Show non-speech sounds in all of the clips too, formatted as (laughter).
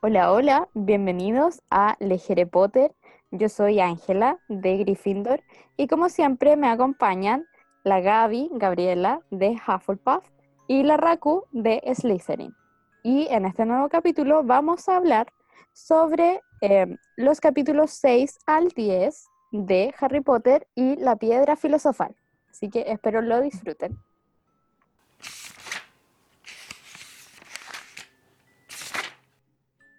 Hola, hola, bienvenidos a Legere Potter. Yo soy Ángela de Gryffindor y como siempre me acompañan la Gaby, Gabriela de Hufflepuff y la Raku de Slytherin. Y en este nuevo capítulo vamos a hablar sobre eh, los capítulos 6 al 10 de Harry Potter y la piedra filosofal. Así que espero lo disfruten.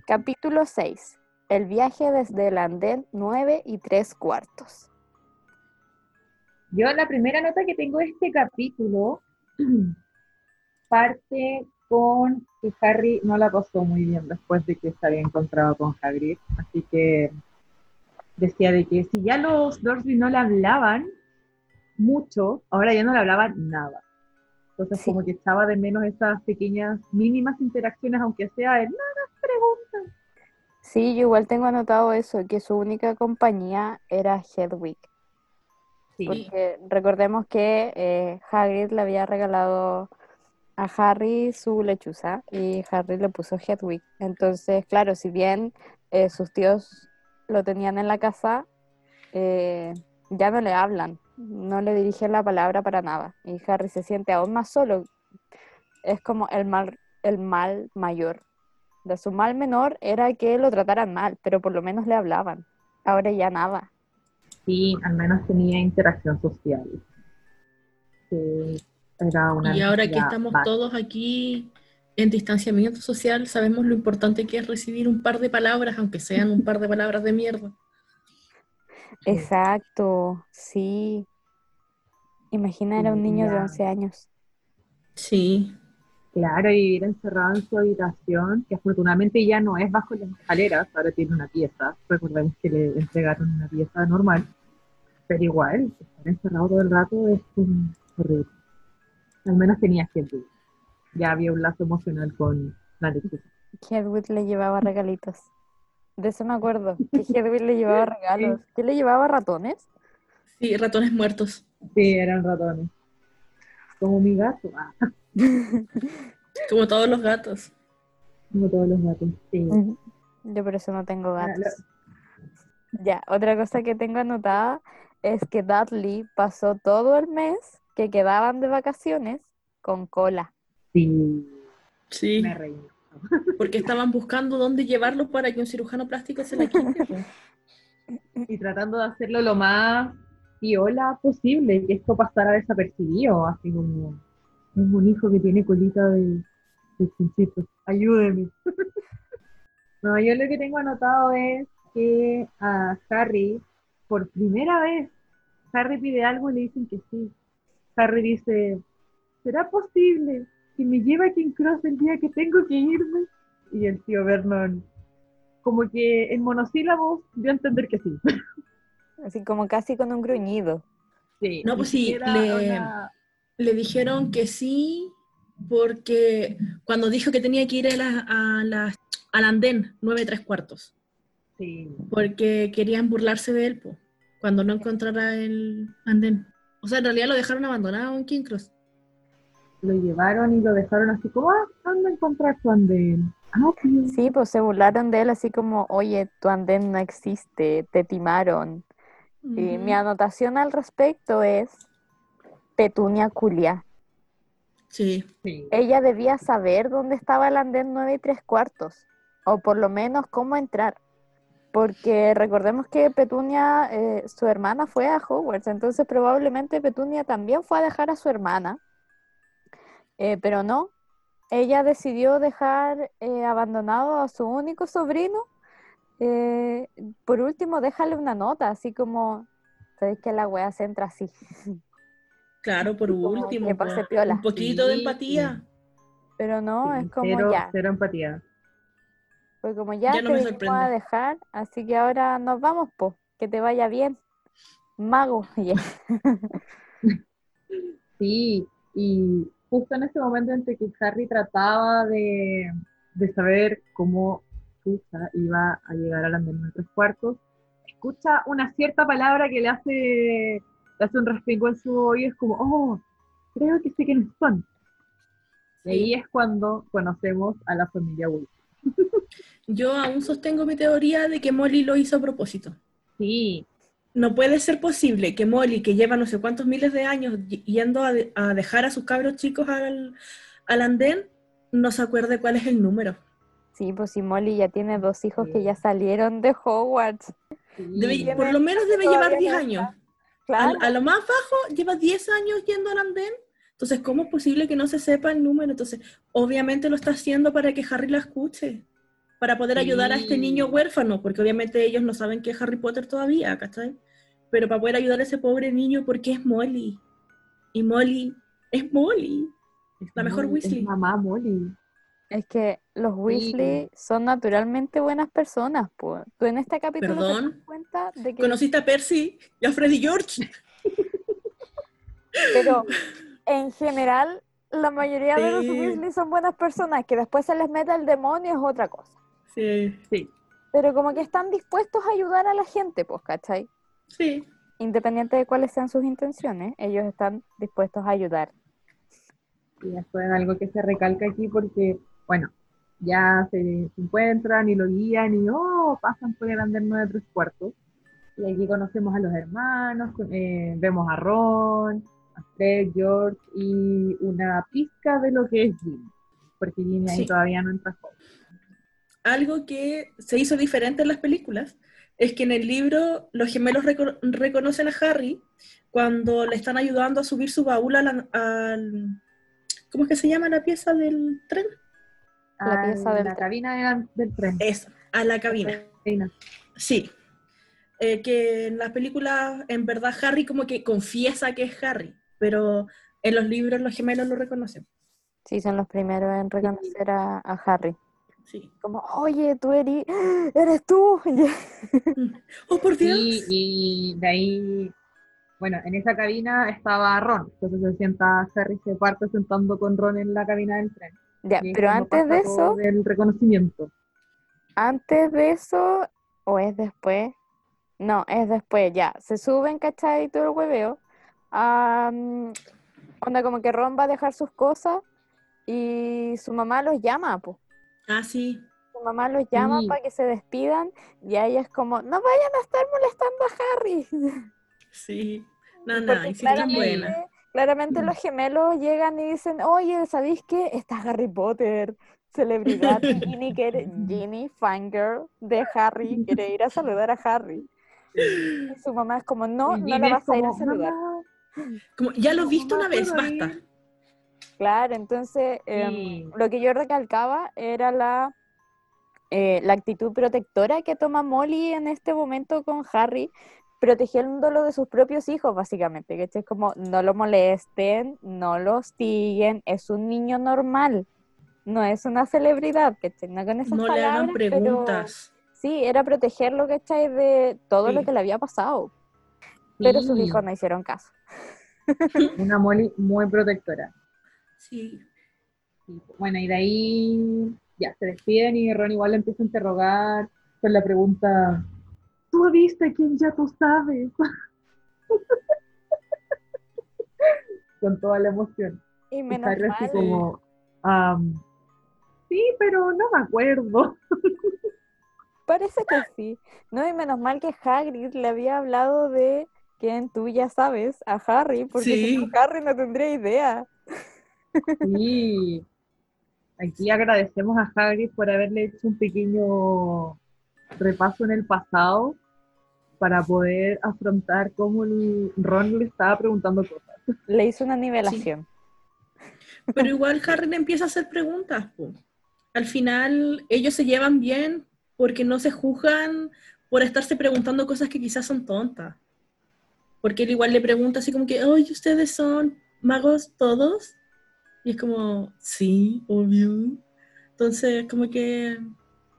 Capítulo 6. El viaje desde el andén 9 y 3 cuartos. Yo la primera nota que tengo de este capítulo (clears throat) parte con que Harry no la pasó muy bien después de que se había encontrado con Hagrid, así que decía de que si ya los Dursley no le hablaban mucho, ahora ya no le hablaban nada. Entonces como que estaba de menos esas pequeñas, mínimas interacciones, aunque sea en nada, preguntas. Sí, yo igual tengo anotado eso, que su única compañía era Hedwig. Sí. Porque recordemos que eh, Hagrid le había regalado a Harry su lechuza y Harry le puso Hedwig. Entonces, claro, si bien eh, sus tíos lo tenían en la casa, eh, ya no le hablan, no le dirigen la palabra para nada. Y Harry se siente aún más solo. Es como el mal, el mal mayor. De su mal menor era que lo trataran mal, pero por lo menos le hablaban. Ahora ya nada. Sí, al menos tenía interacción social. Sí, era una Y ahora que estamos básica. todos aquí en distanciamiento social, sabemos lo importante que es recibir un par de palabras, aunque sean un par de palabras de mierda. Exacto, sí. Imagina, era un niño de Ya. 11 años. Sí, Claro, y vivir encerrado en su habitación, que afortunadamente ya no es bajo las escaleras, ahora tiene una pieza. Recordemos que le entregaron una pieza normal, pero igual, estar encerrado todo el rato es um, horrible. Al menos tenía gente. Ya había un lazo emocional con la lechuza. Hedwig le llevaba regalitos. De eso me acuerdo, que (laughs) Hedwig le llevaba regalos. ¿Qué le llevaba ratones? sí, ratones muertos. Sí, eran ratones. Como mi gato, ah, (laughs) Como todos los gatos. como todos los gatos. Sí. Yo por eso no tengo Ah, gatos. Ya, otra cosa que tengo anotada es que Dudley pasó todo el mes que quedaban de vacaciones con cola. Sí, Sí, me reí. Porque estaban buscando dónde llevarlos para que un cirujano plástico se la quite. y tratando de hacerlo lo más piola posible, que esto pasara desapercibido, así como un hijo que tiene colita de, de chuncito, ayúdeme. (laughs) no, yo lo que tengo anotado es que a Harry, por primera vez, Harry pide algo y le dicen que sí. Harry dice, ¿será posible que me lleve a King Cross el día que tengo que irme? Y el tío Vernon, como que en monosílabos dio a entender que sí. (laughs) Así como casi con un gruñido. Sí, No, pues sí, le- una- Le dijeron que sí, porque cuando dijo que tenía que ir a la- a la- al andén, nueve tres cuartos, sí, porque querían burlarse de él, po, cuando no encontrara el andén. O sea, en realidad lo dejaron abandonado en King Cross. Lo llevaron y lo dejaron así como, ah, anda a encontrar tu andén. Ah. Sí, pues se burlaron de él así como, oye, tu andén no existe, te timaron. Y mi Ujú. anotación al respecto es Petunia Culia. Sí, Sí, Ella debía saber dónde estaba el andén 9 y 3 cuartos, o por lo menos cómo entrar. Porque recordemos que Petunia, eh, su hermana fue a Hogwarts, entonces probablemente Petunia también fue a dejar a su hermana. Eh, pero no, ella decidió dejar eh, abandonado a su único sobrino. Eh, por último, déjale una nota, así como, sabéis que la wea se entra así. claro, por (laughs) Como último, que pase piola. un poquito de Sí, empatía. Pero no, sí, es como cero, ya. cero empatía. Pues como ya, Ya no te me a dejar, así que ahora nos vamos, po. Que te vaya bien. Mago. Ya. (laughs) Sí, y justo en ese momento en que Harry trataba de, de saber cómo Susa iba a llegar al andén de tres cuartos, escucha una cierta palabra que le hace, le hace un respingo en su oído, es como, oh, creo que sé quiénes son. Y ahí es cuando conocemos a la familia Weasley. (laughs) Yo aún sostengo mi teoría de que Molly lo hizo a propósito. Sí, No puede ser posible que Molly, que lleva no sé cuántos miles de años yendo a, de- a dejar a sus cabros chicos al, al andén, no se acuerde cuál es el número. Sí, pues si Molly ya tiene dos hijos que ya salieron de Hogwarts. sí. Debe- por lo menos debe llevar 10 no años. Claro. A, a lo más bajo lleva 10 años yendo al andén. Entonces, ¿cómo es posible que no se sepa el número? Entonces, obviamente lo está haciendo para que Harry la escuche, para poder ayudar a este niño huérfano, porque obviamente ellos no saben que es Harry Potter todavía, ¿cachai? Pero para poder ayudar a ese pobre niño porque es Molly. Y Molly es Molly. Es la mejor Molly, es Weasley. mamá Molly. Es que los Weasley son naturalmente buenas personas, pues. Tú en este capítulo te das cuenta de que... Conociste a Percy y a Freddy George. (laughs) Pero en general, la mayoría de los. Weasley son buenas personas, que después se les mete el demonio es otra cosa. Sí, Sí, Pero como que están dispuestos a ayudar a la gente, pues, ¿cachai? Sí. Independiente de cuáles sean sus intenciones, ellos están dispuestos a ayudar. y esto es algo que se recalca aquí porque, bueno, ya se, encuentran y lo guían y, oh, pasan por el andén 9 tres cuartos. Y aquí conocemos a los hermanos, eh, vemos a Ron, a Fred, George y una pizca de lo que es Ginny. Porque Ginny ahí Sí. todavía no entra joven. algo que se hizo diferente en las películas es que en el libro los gemelos reco- reconocen a Harry cuando le están ayudando a subir su baúl al, al- ¿cómo es que se llama la pieza del tren? La pieza del la cabina del, del tren. Esa, a la cabina. Cabina. Sí. Eh, que en las películas, en verdad, Harry como que confiesa que es Harry, pero en los libros los gemelos lo reconocen. Sí, son los primeros en reconocer a, a Harry. Sí. Como, oye, tú eres, eres tú. (laughs) (laughs) ¡Oh, por Dios! Y, y de ahí, bueno, en esa cabina estaba Ron. Entonces se sienta Harry, se parte sentando con Ron en la cabina del tren. ya, pero antes de eso, Del reconocimiento. antes de eso, o es después, no, es después, ya, se suben, ¿cachai? Y todo el hueveo. Am, onda, como que Ron va a dejar sus cosas y su mamá los llama, pues. Ah, sí. Su mamá los llama Sí. para que se despidan y ella es como, no vayan a estar molestando a Harry. (laughs) Sí. No, no, y claramente, buena. claramente los gemelos llegan y dicen, oye, ¿sabéis qué? Está Harry Potter, celebridad. (laughs) Ginny, quiere, Ginny, fangirl de Harry, (laughs) quiere ir a saludar a Harry. Y su mamá es como, no, no la vas a ir a saludar. Como, ya lo he visto una vez, ¿puedo ir? Claro, entonces em, Sí. lo que yo recalcaba era la, eh, la actitud protectora que toma Molly en este momento con Harry, protegiéndolo de sus propios hijos, básicamente, que es como no lo molesten, no lo hostiguen, es un niño normal, no es una celebridad, que no con esas No le hagan pero preguntas. sí, era protegerlo, ¿cachai? De todo lo que le había pasado, pero sus hijos no hicieron caso. Una Molly muy protectora. Sí. Bueno, y de ahí ya se despiden y Ron igual le empieza a interrogar con la pregunta, ¿tú viste a quién ya tú sabes? (laughs) con toda la emoción. Y menos mal, como, "Am, sí, pero no me acuerdo. (laughs) Parece que sí. No, y menos mal que Hagrid le había hablado de quien tú ya sabes, a Harry, porque si no, Sí. Harry no tendría idea. Sí. Aquí agradecemos a Hagrid por haberle hecho un pequeño repaso en el pasado para poder afrontar cómo el Ron le estaba preguntando cosas. Le hizo una nivelación. Pero igual Harry le empieza a hacer preguntas. po. Al final ellos se llevan bien porque no se juzgan por estarse preguntando cosas que quizás son tontas. Porque él igual le pregunta así como que, oye, ¿ustedes son magos todos? Y es como, sí, obvio. Entonces, como que,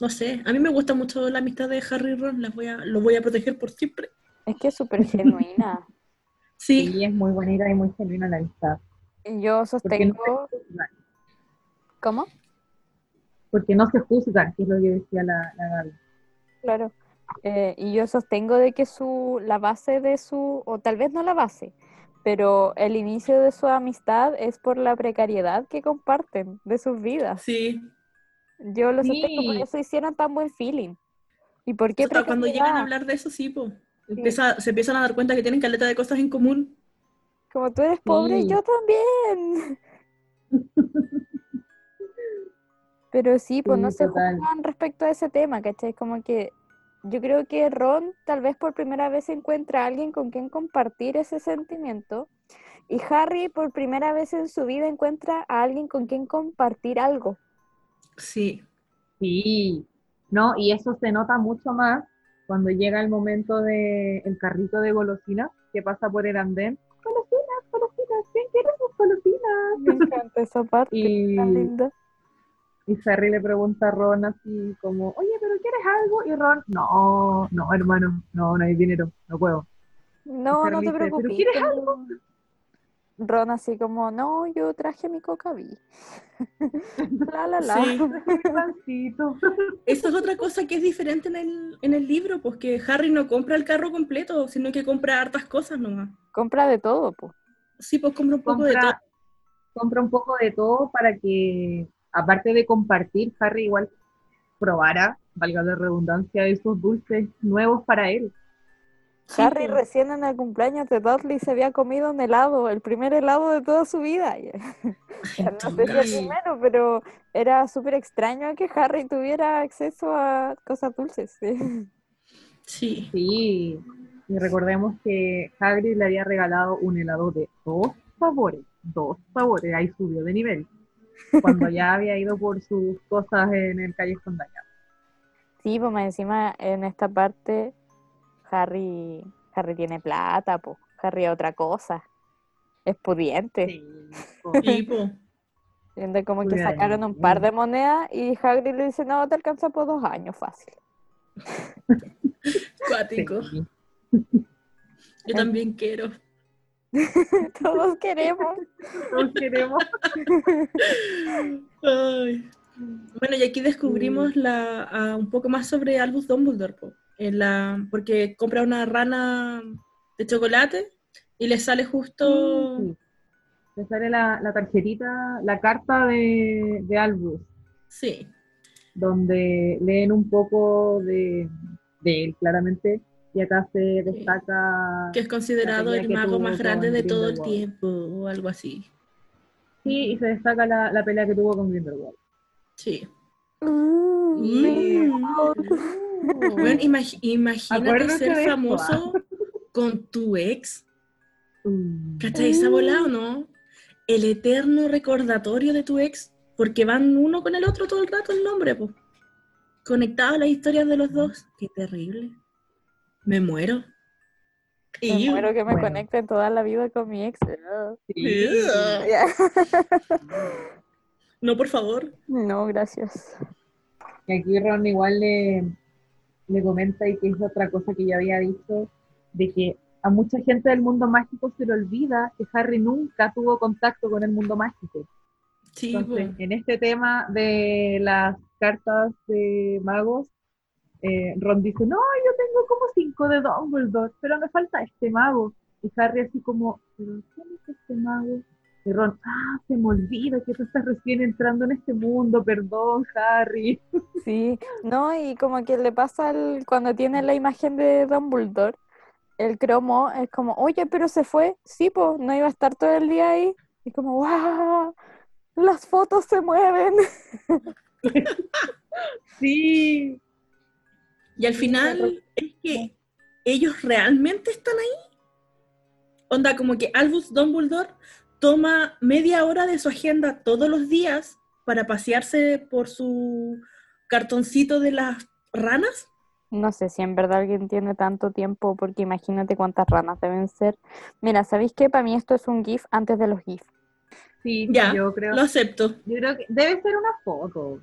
no sé, a mí me gusta mucho la amistad de Harry y Ron, las voy a, los voy a proteger por siempre. Es que es súper genuina. (laughs) Sí, Sí, es muy bonita y muy genuina la amistad. Y Yo Porque no sostengo. ¿Cómo? porque no se juzgan, que es lo que decía la, la Gaby. Claro. Eh, y yo sostengo de que su, la base de su, o tal vez no la base, pero el inicio de su amistad es por la precariedad que comparten de sus vidas. sí, Yo lo sostengo, por Sí. eso hicieron tan buen feeling. ¿Y por qué Hasta cuando llegan a hablar de eso, sí, po. Empieza- se empiezan a dar cuenta que tienen caleta de cosas en común. Como tú eres pobre, Sí. yo también. (laughs) Pero sí, pues no Sí, se juzgan respecto a ese tema, ¿cachai? Como que yo creo que Ron tal vez por primera vez encuentra a alguien con quien compartir ese sentimiento y Harry por primera vez en su vida encuentra a alguien con quien compartir algo. Sí. Sí, no, y eso se nota mucho más cuando llega el momento del carrito de golosinas que pasa por el andén. Golosinas, golosinas, ¿quién quiere sus golosinas? Me encanta esa parte, Y, tan linda. Y Harry le pregunta a Ron así como, oye, ¿pero quieres algo? Y Ron, no, no, hermano, no, no hay dinero, no puedo. No, no te dice, ¿pero preocupes. quieres como- Ron así como, no, yo traje mi cocaví. (laughs) la, la, la. Sí. Esa es otra cosa que es diferente en el, en el libro, pues que Harry no compra el carro completo, sino que compra hartas cosas nomás. Compra de todo, pues. Sí, pues compra un poco de todo. compra un poco de todo para que, aparte de compartir, Harry igual probara, valga la redundancia, esos dulces nuevos para él. Sí, Harry recién en el cumpleaños de Dudley se había comido un helado, el primer helado de toda su vida. (laughs) Ya No sé si el primero, pero era súper extraño que Harry tuviera acceso a cosas dulces. sí. (laughs) Sí. Sí, y recordemos que Hagrid le había regalado un helado de dos sabores, dos sabores, ahí subió de nivel, cuando ya había ido por sus cosas en el callejón dañado. Sí, pues más encima en esta parte Harry, Harry tiene plata, pues. Harry es otra cosa. Es pudiente. Sí, Sí, pues. Como que sacaron un par de monedas y Hagrid le dice, no, te alcanza por dos años, fácil. (laughs) Cuático. sí. Yo también quiero. (laughs) Todos queremos. Todos queremos. Ay. Bueno, y aquí descubrimos la, ah, un poco más sobre Albus Dumbledore, po. En la, porque compra una rana de chocolate y le sale justo... Sí. Le sale la, la tarjetita, la carta de, de Albus, Sí, donde leen un poco de, de él, claramente, y acá se destaca, que es considerado el mago más grande de todo el tiempo, o algo así. sí, y se destaca la, la pelea que tuvo con Grindelwald. Sí. Mm. Y- (laughs) Bueno, imagi- imagínate Acuérdate ser esto, famoso con tu ex. Mm. ¿Cachai esa bola o no? El eterno recordatorio de tu ex, porque van uno con el otro todo el rato el nombre, pues. Conectado a las historias de los dos. Qué terrible. Me muero. Me muero que me Bueno. conecten toda la vida con mi ex. Sí. (laughs) No, por favor. No, gracias. Y aquí Ron igual le, le comenta y que es otra cosa que ya había dicho, de que a mucha gente del mundo mágico se le olvida que Harry nunca tuvo contacto con el mundo mágico. Sí, Entonces, en este tema de las cartas de magos, eh, Ron dice, no, yo tengo como cinco de Dumbledore, pero me falta este mago. Y Harry así como, ¿pero quién es este mago? Y Ron, ah, se me olvida que tú estás recién entrando en este mundo, perdón, Harry. (laughs) Sí, no, y como que le pasa el- cuando tiene la imagen de Dumbledore, el cromo es como, oye, pero se fue. Sí, pues, no iba a estar todo el día ahí. Y como, ¡wow! Las fotos se mueven. (laughs) Sí, Y al final es que ellos realmente están ahí. Onda, como que Albus Dumbledore toma media hora de su agenda todos los días para pasearse por su cartoncito de las ranas. No sé si en verdad alguien tiene tanto tiempo, porque imagínate cuántas ranas deben ser. Mira, ¿sabéis qué? Para mí esto es un GIF antes de los GIF. sí, Ya, yo creo. Lo acepto. Yo creo que debe ser una foto,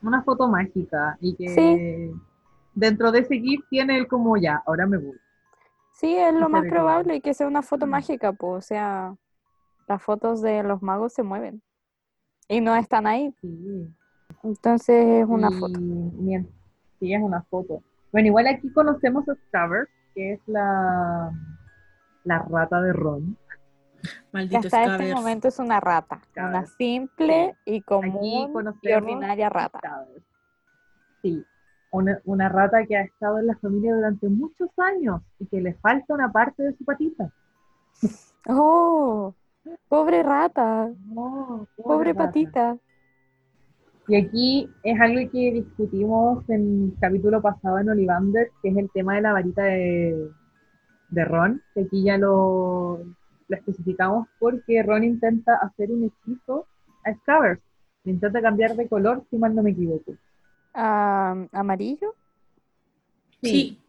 una foto mágica y que Sí. Dentro de ese GIF tiene el como ya, ahora me voy. Sí, es lo más probable que sea una foto Mm. mágica, pues, o sea, las fotos de los magos se mueven y no están ahí, Sí. entonces es una Y foto. mien- Sí, es una foto. Bueno, igual aquí conocemos a Scabbers, que es la, la rata de Ron. que Maldito hasta este momento es una rata. Una simple y común y ordinaria rata. Sí, una, una rata que ha estado en la familia durante muchos años y que le falta una parte de su patita. ¡Oh! Pobre rata, No, pobre rata. patita. Y aquí es algo que discutimos en el capítulo pasado en Olivander, que es el tema de la varita de, de Ron, que aquí ya lo, lo especificamos porque Ron intenta hacer un hechizo a Scavers. Le intenta cambiar de color, si mal no me equivoco. Ah, ¿Amarillo? Sí,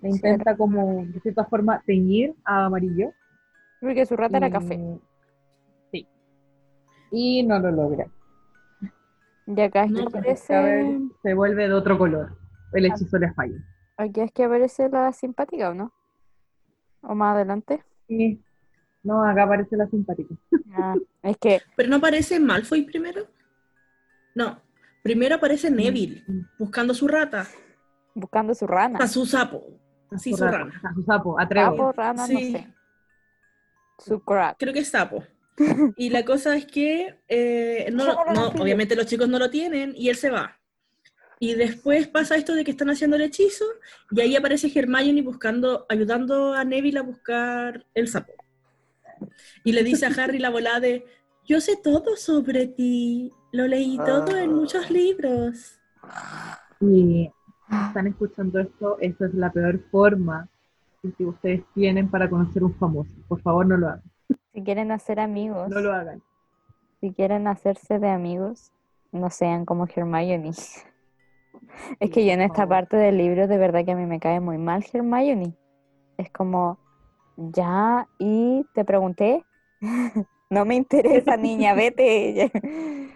Le intenta como, de cierta forma, teñir a amarillo. Porque su rata era café. Sí. Y no lo logra. Y acá es No, que aparece, se vuelve de otro color. El hechizo le falla. aquí es que aparece la simpática, ¿o no? ¿O más adelante? Sí. No, acá aparece la simpática. Ah, es que (laughs) pero no aparece Malfoy primero. No, primero aparece Neville buscando su rata, buscando su rana. a su sapo. Sí, su rana. A su sapo, a. Sapo, rana, no Sí. sé. Su crap. Creo que es sapo. (laughs) Y la cosa es que eh, no, no no, obviamente los chicos no lo tienen y él se va. Y después pasa esto de que están haciendo el hechizo y ahí aparece Hermione buscando, ayudando a Neville a buscar el sapo. Y le dice a Harry la volada de, yo sé todo sobre ti, lo leí todo en muchos libros. Y están escuchando esto, esa es la peor forma que ustedes tienen para conocer un famoso. Por favor, no lo hagan. Si quieren hacer amigos, No lo hagan. si quieren hacerse de amigos, no sean como Hermione. (laughs) Es que yo en esta parte del libro de verdad que a mí me cae muy mal Hermione. Es como, ya, y te pregunté, (laughs) no me interesa niña, vete. (laughs)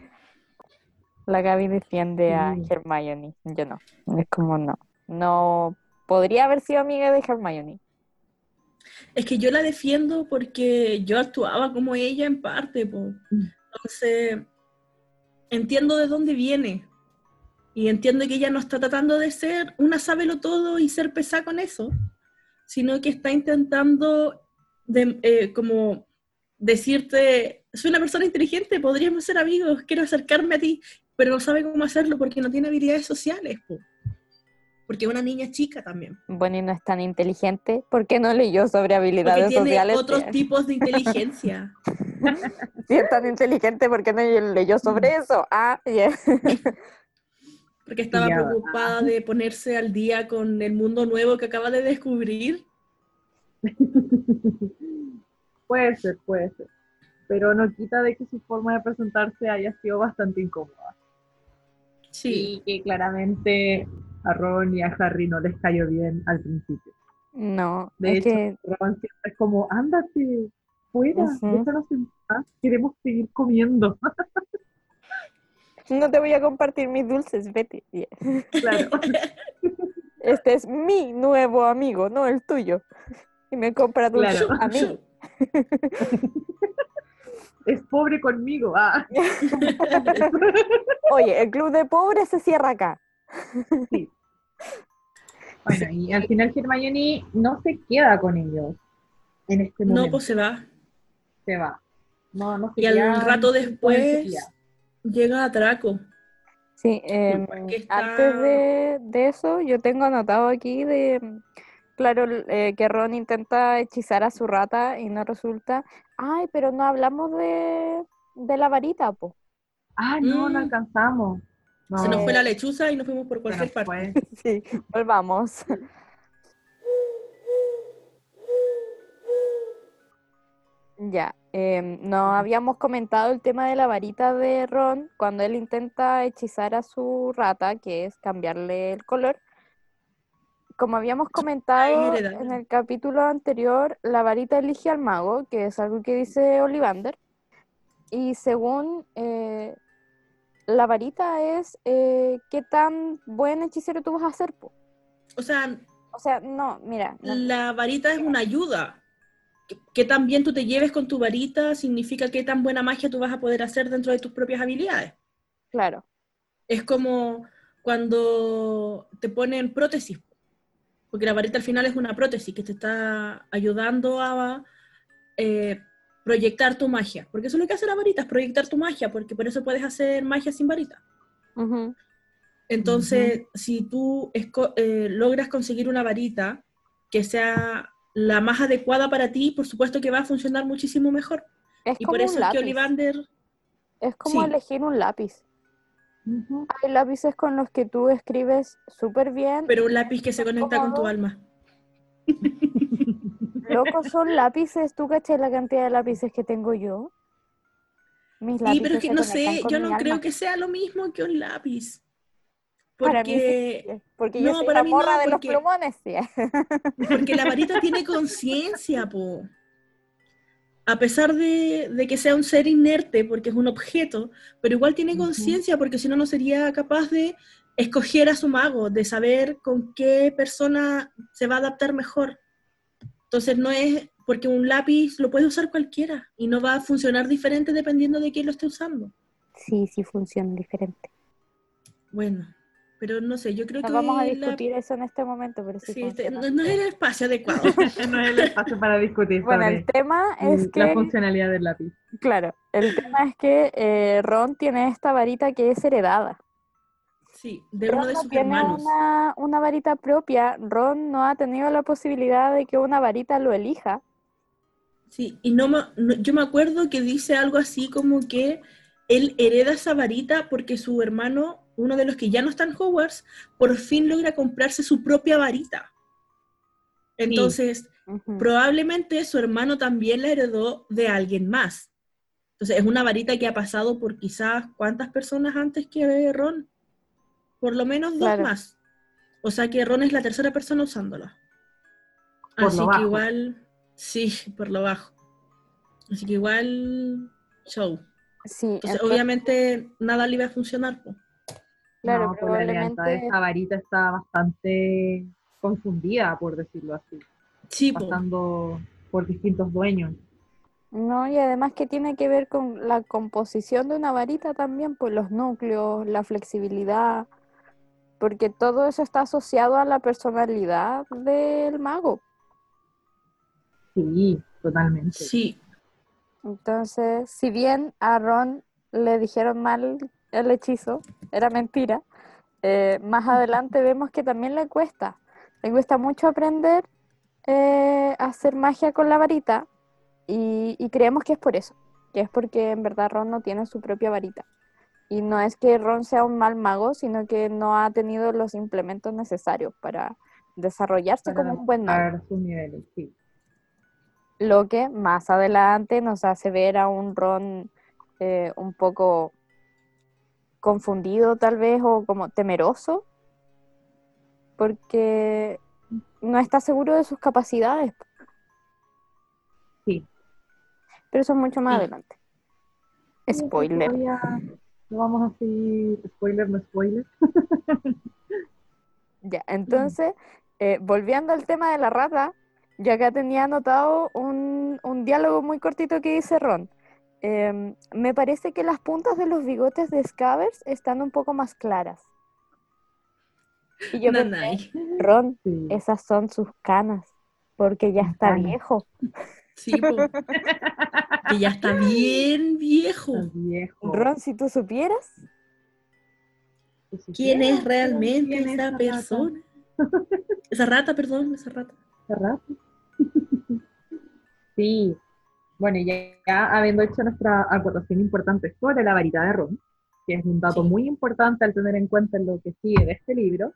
La Gaby defiende a Sí. Hermione, yo no. Es como no. No podría haber sido amiga de Hermione. Es que yo la defiendo porque yo actuaba como ella en parte, po. Entonces, entiendo de dónde viene. Y entiendo que ella no está tratando de ser una sábelo todo y ser pesada con eso, sino que está intentando de- eh, como decirte, soy una persona inteligente, podríamos ser amigos, quiero acercarme a ti, pero no sabe cómo hacerlo porque no tiene habilidades sociales, po. porque es una niña chica también. Bueno, y no es tan inteligente. ¿Por qué no leyó sobre Porque habilidades tiene sociales? otros (laughs) tipos de inteligencia. Si es tan inteligente, ¿por qué no leyó sobre eso? Ah, ya. Porque estaba preocupada de ponerse al día con el mundo nuevo que acaba de descubrir. (laughs) puede ser, puede ser. Pero no quita de que su forma de presentarse haya sido bastante incómoda. Sí. Y que claramente a Ron y a Harry no les cayó bien al principio. No, De es hecho, que Ron siempre es como, ándate, fuera, Ujú. déjanos en paz, queremos seguir comiendo. no te voy a compartir mis dulces, vete. Ya. claro. (laughs) Este es mi nuevo amigo, no el tuyo. Y me compra dulces Claro. a mí. (laughs) es pobre conmigo. Ah. (laughs) Oye, el club de pobres se cierra acá. (laughs) Bueno, y al final Hermione no se queda con ellos en este momento. No, pues se va. se va. No, no se Y al rato después llega a Draco. Sí, está- antes de, de eso, yo tengo anotado aquí de, claro, eh, que Ron intenta hechizar a su rata y no resulta. Ay, pero no hablamos de, de la varita, po. Ah, no, no Mm. alcanzamos. No. Se nos fue la lechuza y nos fuimos por cualquier parte. (laughs) (laughs) Sí, volvamos. Ya, em, no habíamos comentado el tema de la varita de Ron cuando él intenta hechizar a su rata, que es cambiarle el color. Como habíamos comentado en el capítulo anterior, la varita elige al mago, que es algo que dice Ollivander. Y según eh, la varita es eh, qué tan buen hechicero tú vas a ser. po. O sea, O sea, no, mira, no, la varita es una ayuda. Que, que tan bien tú te lleves con tu varita significa qué tan buena magia tú vas a poder hacer dentro de tus propias habilidades. claro. Es como cuando te ponen prótesis, porque la varita al final es una prótesis que te está ayudando a, eh, proyectar tu magia, porque eso es lo que hace la varita, es proyectar tu magia, porque por eso puedes hacer magia sin varita. Entonces, si tú eh, logras conseguir una varita que sea la más adecuada para ti, por supuesto que va a funcionar muchísimo mejor. Es Y como por un eso es que lápiz. Es como sí. elegir un lápiz. Hay lápices con los que tú escribes súper bien. pero un lápiz que se conecta con tu alma. (laughs) Locos son lápices. ¿Tú caché la cantidad de lápices que tengo yo? Mis Sí, lápices pero es que no sé, yo no creo alma. que sea lo mismo que un lápiz. Para mí Porque, sí, porque yo no, soy para la mí morra no, de porque- los plumones. sí. porque la varita tiene (laughs) conciencia, po. A pesar de, de que sea un ser inerte, porque es un objeto, pero igual tiene conciencia, porque si no, no sería capaz de escoger a su mago, de saber con qué persona se va a adaptar mejor. Entonces no es porque un lápiz lo puede usar cualquiera y no va a funcionar diferente dependiendo de quién lo esté usando. Sí, sí funciona diferente. Bueno, pero no sé, yo creo No que vamos a la- discutir eso en este momento, pero sí, sí, este, no, no es el espacio adecuado. (laughs) (laughs) no es el espacio para discutir Bueno, el tema es la que, funcionalidad del lápiz. claro, el tema es que eh, Ron tiene esta varita que es heredada. Sí, de Ron uno de sus tiene hermanos. una, una varita propia. Ron no ha tenido la posibilidad de que una varita lo elija. Sí, y no, me- no- yo me acuerdo que dice algo así como que él hereda esa varita porque su hermano, uno de los que ya no está en Hogwarts, por fin logra comprarse su propia varita. Entonces, probablemente su hermano también la heredó de alguien más. Entonces, es una varita que ha pasado por quizás cuántas personas antes que Ron. Por lo menos dos Claro. más. O sea que Ron es la tercera persona usándola. Por Así que bajo. igual, sí, por lo bajo. Así que igual, show. Sí, Entonces, obviamente, nada le iba a funcionar. Claro, no, pues la lealtad de probablemente. esta varita está bastante confundida, por decirlo así, Sí, po. pasando por distintos dueños. No, y además que tiene que ver con la composición de una varita también, pues los núcleos, la flexibilidad, porque todo eso está asociado a la personalidad del mago. Sí, totalmente. Sí, Entonces, si bien a Ron le dijeron mal el hechizo, era mentira, eh, más adelante vemos que también le cuesta. Le cuesta mucho aprender eh, a hacer magia con la varita y, y creemos que es por eso, que es porque en verdad Ron no tiene su propia varita. Y no es que Ron sea un mal mago, sino que no ha tenido los implementos necesarios para desarrollarse Para como un buen mago dar sus niveles, sí. lo que más adelante nos hace ver a un Ron eh, un poco confundido tal vez o como temeroso porque no está seguro de sus capacidades. Sí. Pero eso es mucho más Sí. adelante. Spoiler. Vamos a spoiler, no spoiler. (laughs) Ya, entonces, eh, volviendo al tema de la rata, yo acá tenía anotado un, un diálogo muy cortito que dice Ron. Em, me parece que las puntas de los bigotes de Scabbers están un poco más claras. Y yo pensé. Ron, esas son sus canas, porque ya está viejo. Sí, (laughs) ya está bien viejo. Está viejo. Ron, si tú supieras, ¿Quién es realmente ¿quién es esa rata? persona? Esa rata, perdón, esa rata. Esa rata. (laughs) sí. Bueno, ya, ya habiendo hecho nuestra acotación importante sobre la varita de Ron, que es un dato Sí. muy importante al tener en cuenta en lo que sigue de este libro,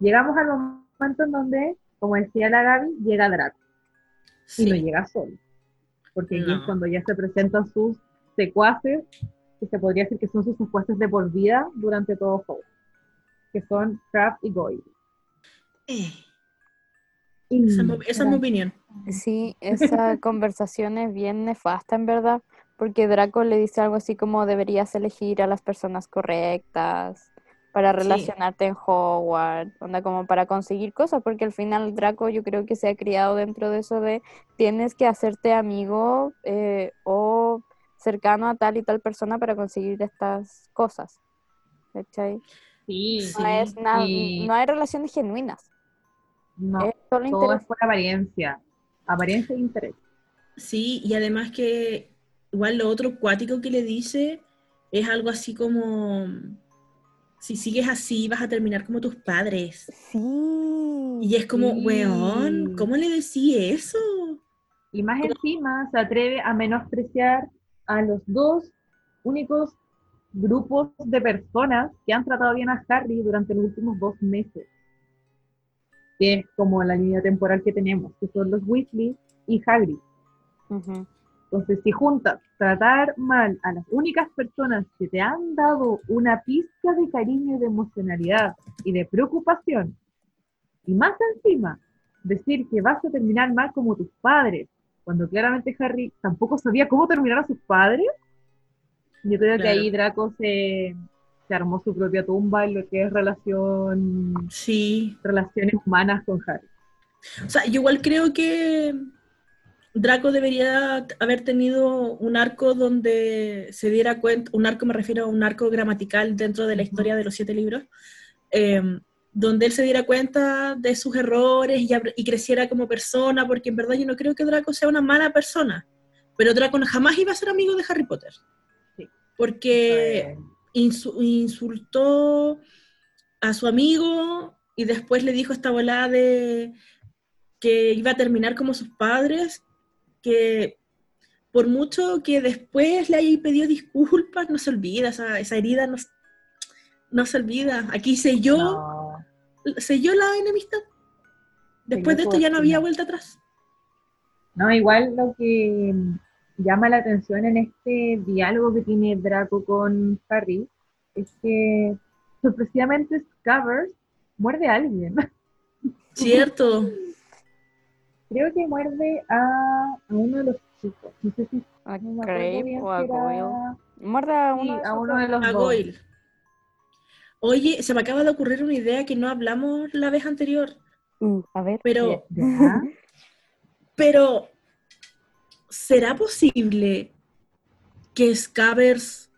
llegamos al momento en donde, como decía la Gaby, llega Draco. y no llega solo. Porque aquí es No. cuando ya se presentan sus secuaces, que se podría decir que son sus secuaces de por vida durante todo Hogwarts, que son Crab y Goyle. Eh, esa, es mi- esa es mi opinión. sí, esa (laughs) conversación es bien nefasta en verdad, porque Draco le dice algo así como deberías elegir a las personas correctas para Sí. relacionarte en Hogwarts, onda como para conseguir cosas, porque al final Draco yo creo que se ha criado dentro de eso de tienes que hacerte amigo eh, o cercano a tal y tal persona para conseguir estas cosas. ¿Cachai? Sí, Sí. No, es nada- y no hay relaciones genuinas, no, es solo todo interés. es por apariencia, apariencia e interés. Sí, y además que igual lo otro cuático que le dice es algo así como, si sigues así vas a terminar como tus padres. Sí. Y es como, Sí. weón, ¿cómo le decía eso? Y más encima se atreve a menospreciar a los dos únicos grupos de personas que han tratado bien a Harry durante los últimos dos meses. Que es como la línea temporal que tenemos, que son los Weasley y Hagrid. Ujú. Entonces, si juntas tratar mal a las únicas personas que te han dado una pizca de cariño y de emocionalidad y de preocupación, y más encima decir que vas a terminar mal como tus padres, cuando claramente Harry tampoco sabía cómo terminar a sus padres, yo creo que Claro. ahí Draco se, se armó su propia tumba en lo que es relación, Sí. relaciones humanas con Harry. O sea, yo igual creo que Draco debería haber tenido un arco donde se diera cuenta, un arco me refiero a un arco gramatical dentro de la historia de los siete libros, eh, donde él se diera cuenta de sus errores y, y creciera como persona, porque en verdad yo no creo que Draco sea una mala persona, pero Draco jamás iba a ser amigo de Harry Potter. Sí. Porque insultó a su amigo y después le dijo esta volada de que iba a terminar como sus padres, que por mucho que después le haya pedido disculpas, no se olvida, esa, esa herida no, no se olvida. Aquí selló, no. selló la enemistad. Después de esto ya no había vuelta atrás. No, igual lo que llama la atención en este diálogo que tiene Draco con Harry es que sorpresivamente Scabbers muerde a alguien. (laughs) ¿Cierto? Creo que muerde a, a uno de los chicos. No sé si A no Crave o a Goyle. Muerde a Sí, uno de a uno de los A dos. Goyle. Oye, se me acaba de ocurrir una idea que no hablamos la vez anterior, Uh, a ver. pero... Ya. (laughs) Pero, ¿será posible que Scabbers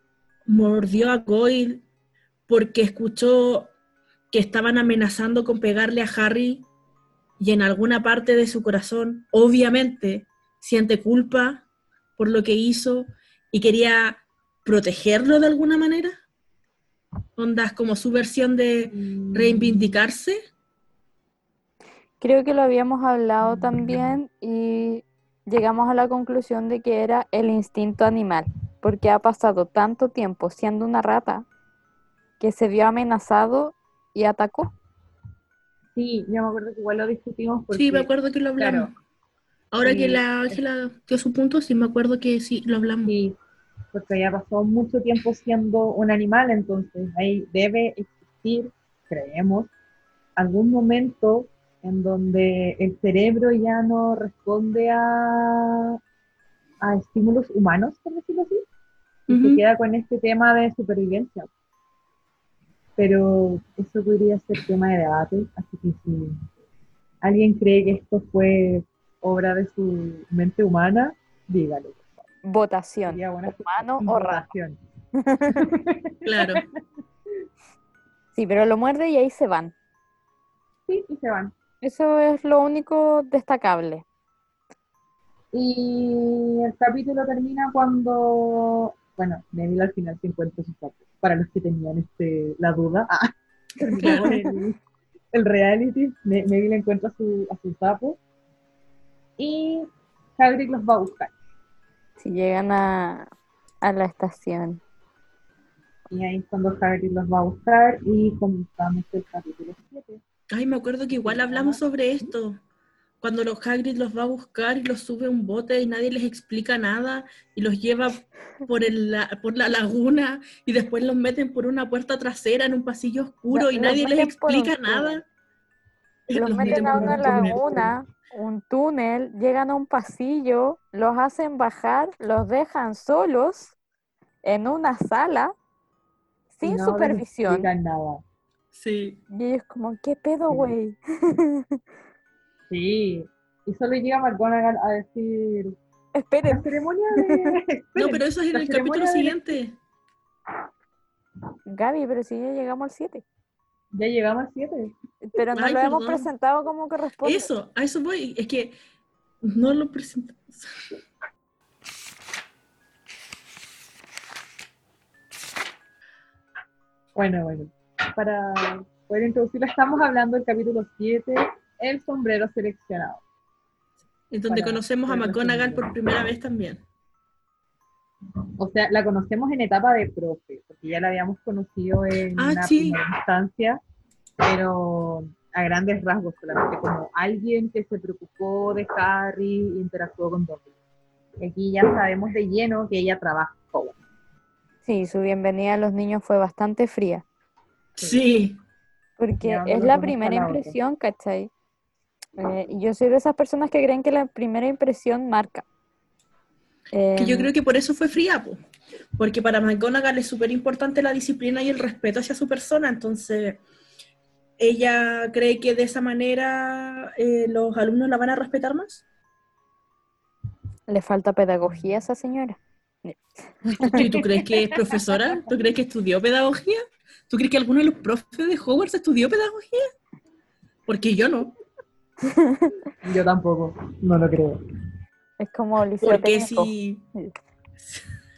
mordió a Goyle porque escuchó que estaban amenazando con pegarle a Harry y en alguna parte de su corazón, obviamente, siente culpa por lo que hizo y quería protegerlo de alguna manera? ¿Ondas como su versión de reivindicarse? Creo que lo habíamos hablado Mm. también y llegamos a la conclusión de que era el instinto animal, porque ha pasado tanto tiempo siendo una rata que se vio amenazado y atacó. Sí, yo me acuerdo que igual lo discutimos porque Sí, me acuerdo que lo hablamos. claro. Ahora que Sí. la Ángela dio su punto, sí me acuerdo que sí, lo hablamos. Sí, porque había pasado mucho tiempo siendo un animal, entonces ahí debe existir, creemos, algún momento en donde el cerebro ya no responde a, a estímulos humanos, por decirlo así, y se Ujú. queda con este tema de supervivencia. Pero eso podría ser tema de debate, así que si alguien cree que esto fue obra de su mente humana, dígalo. Votación. Humano o votación. (laughs) Claro. Sí, pero lo muerde y ahí se van. Sí, y se van. Eso es lo único destacable. Y el capítulo termina cuando, bueno, Neville al final se encuentra sus papás. Para los que tenían este, la duda, ah, (laughs) el, el reality. Ne- Neville encuentra a su, a su sapo y Hagrid los va a buscar. Si llegan a, a la estación. Y ahí es cuando Hagrid los va a buscar y comenzamos el capítulo 7. Ay, me acuerdo que igual hablamos sobre esto. Cuando los Hagrid los va a buscar y los sube a un bote y nadie les explica nada y los lleva por, el, la- por la laguna y después los meten por una puerta trasera en un pasillo oscuro No, y nadie les explica nada. (laughs) Los Los meten a una un túnel. laguna, un túnel, llegan a un pasillo, los hacen bajar, los dejan solos en una sala sin No supervisión. explican nada. Sí. Y ellos como, ¿qué pedo, güey? (laughs) Sí. Y solo llega Margona a decir... Esperen. La ceremonia (laughs) No, pero eso es en el capítulo siguiente. Gaby, pero si ya llegamos al 7. Ya llegamos al 7. Pero no lo hemos presentado como corresponde. Eso, a eso voy. Es que no lo presentamos. Bueno, bueno. Para poder introducirlo, estamos hablando del capítulo 7, El sombrero seleccionado. En donde Para conocemos a McGonagall por primera vez también. O sea, la conocemos en etapa de profe, porque ya la habíamos conocido en Ah, una sí. primera instancia, pero a grandes rasgos solamente, como alguien que se preocupó de Harry e interactuó con Dobby. Aquí ya sabemos de lleno que ella trabaja. Sí, su bienvenida a los niños fue bastante fría, Sí. porque no es la primera la impresión, ¿cachai? Eh, y yo soy de esas personas que creen que la primera impresión marca. Que yo Em, creo que por eso fue fría, po. porque para McGonagall es súper importante la disciplina y el respeto hacia su persona, entonces ella cree que de esa manera eh, los alumnos la van a respetar más. Le falta pedagogía a esa señora. ¿Y tú crees que es profesora? ¿Tú crees que estudió pedagogía? ¿Tú crees que alguno de los profes de Hogwarts estudió pedagogía? Porque yo no. (laughs) Yo tampoco, no lo creo. Es como liceo Porque técnico. si... Sí.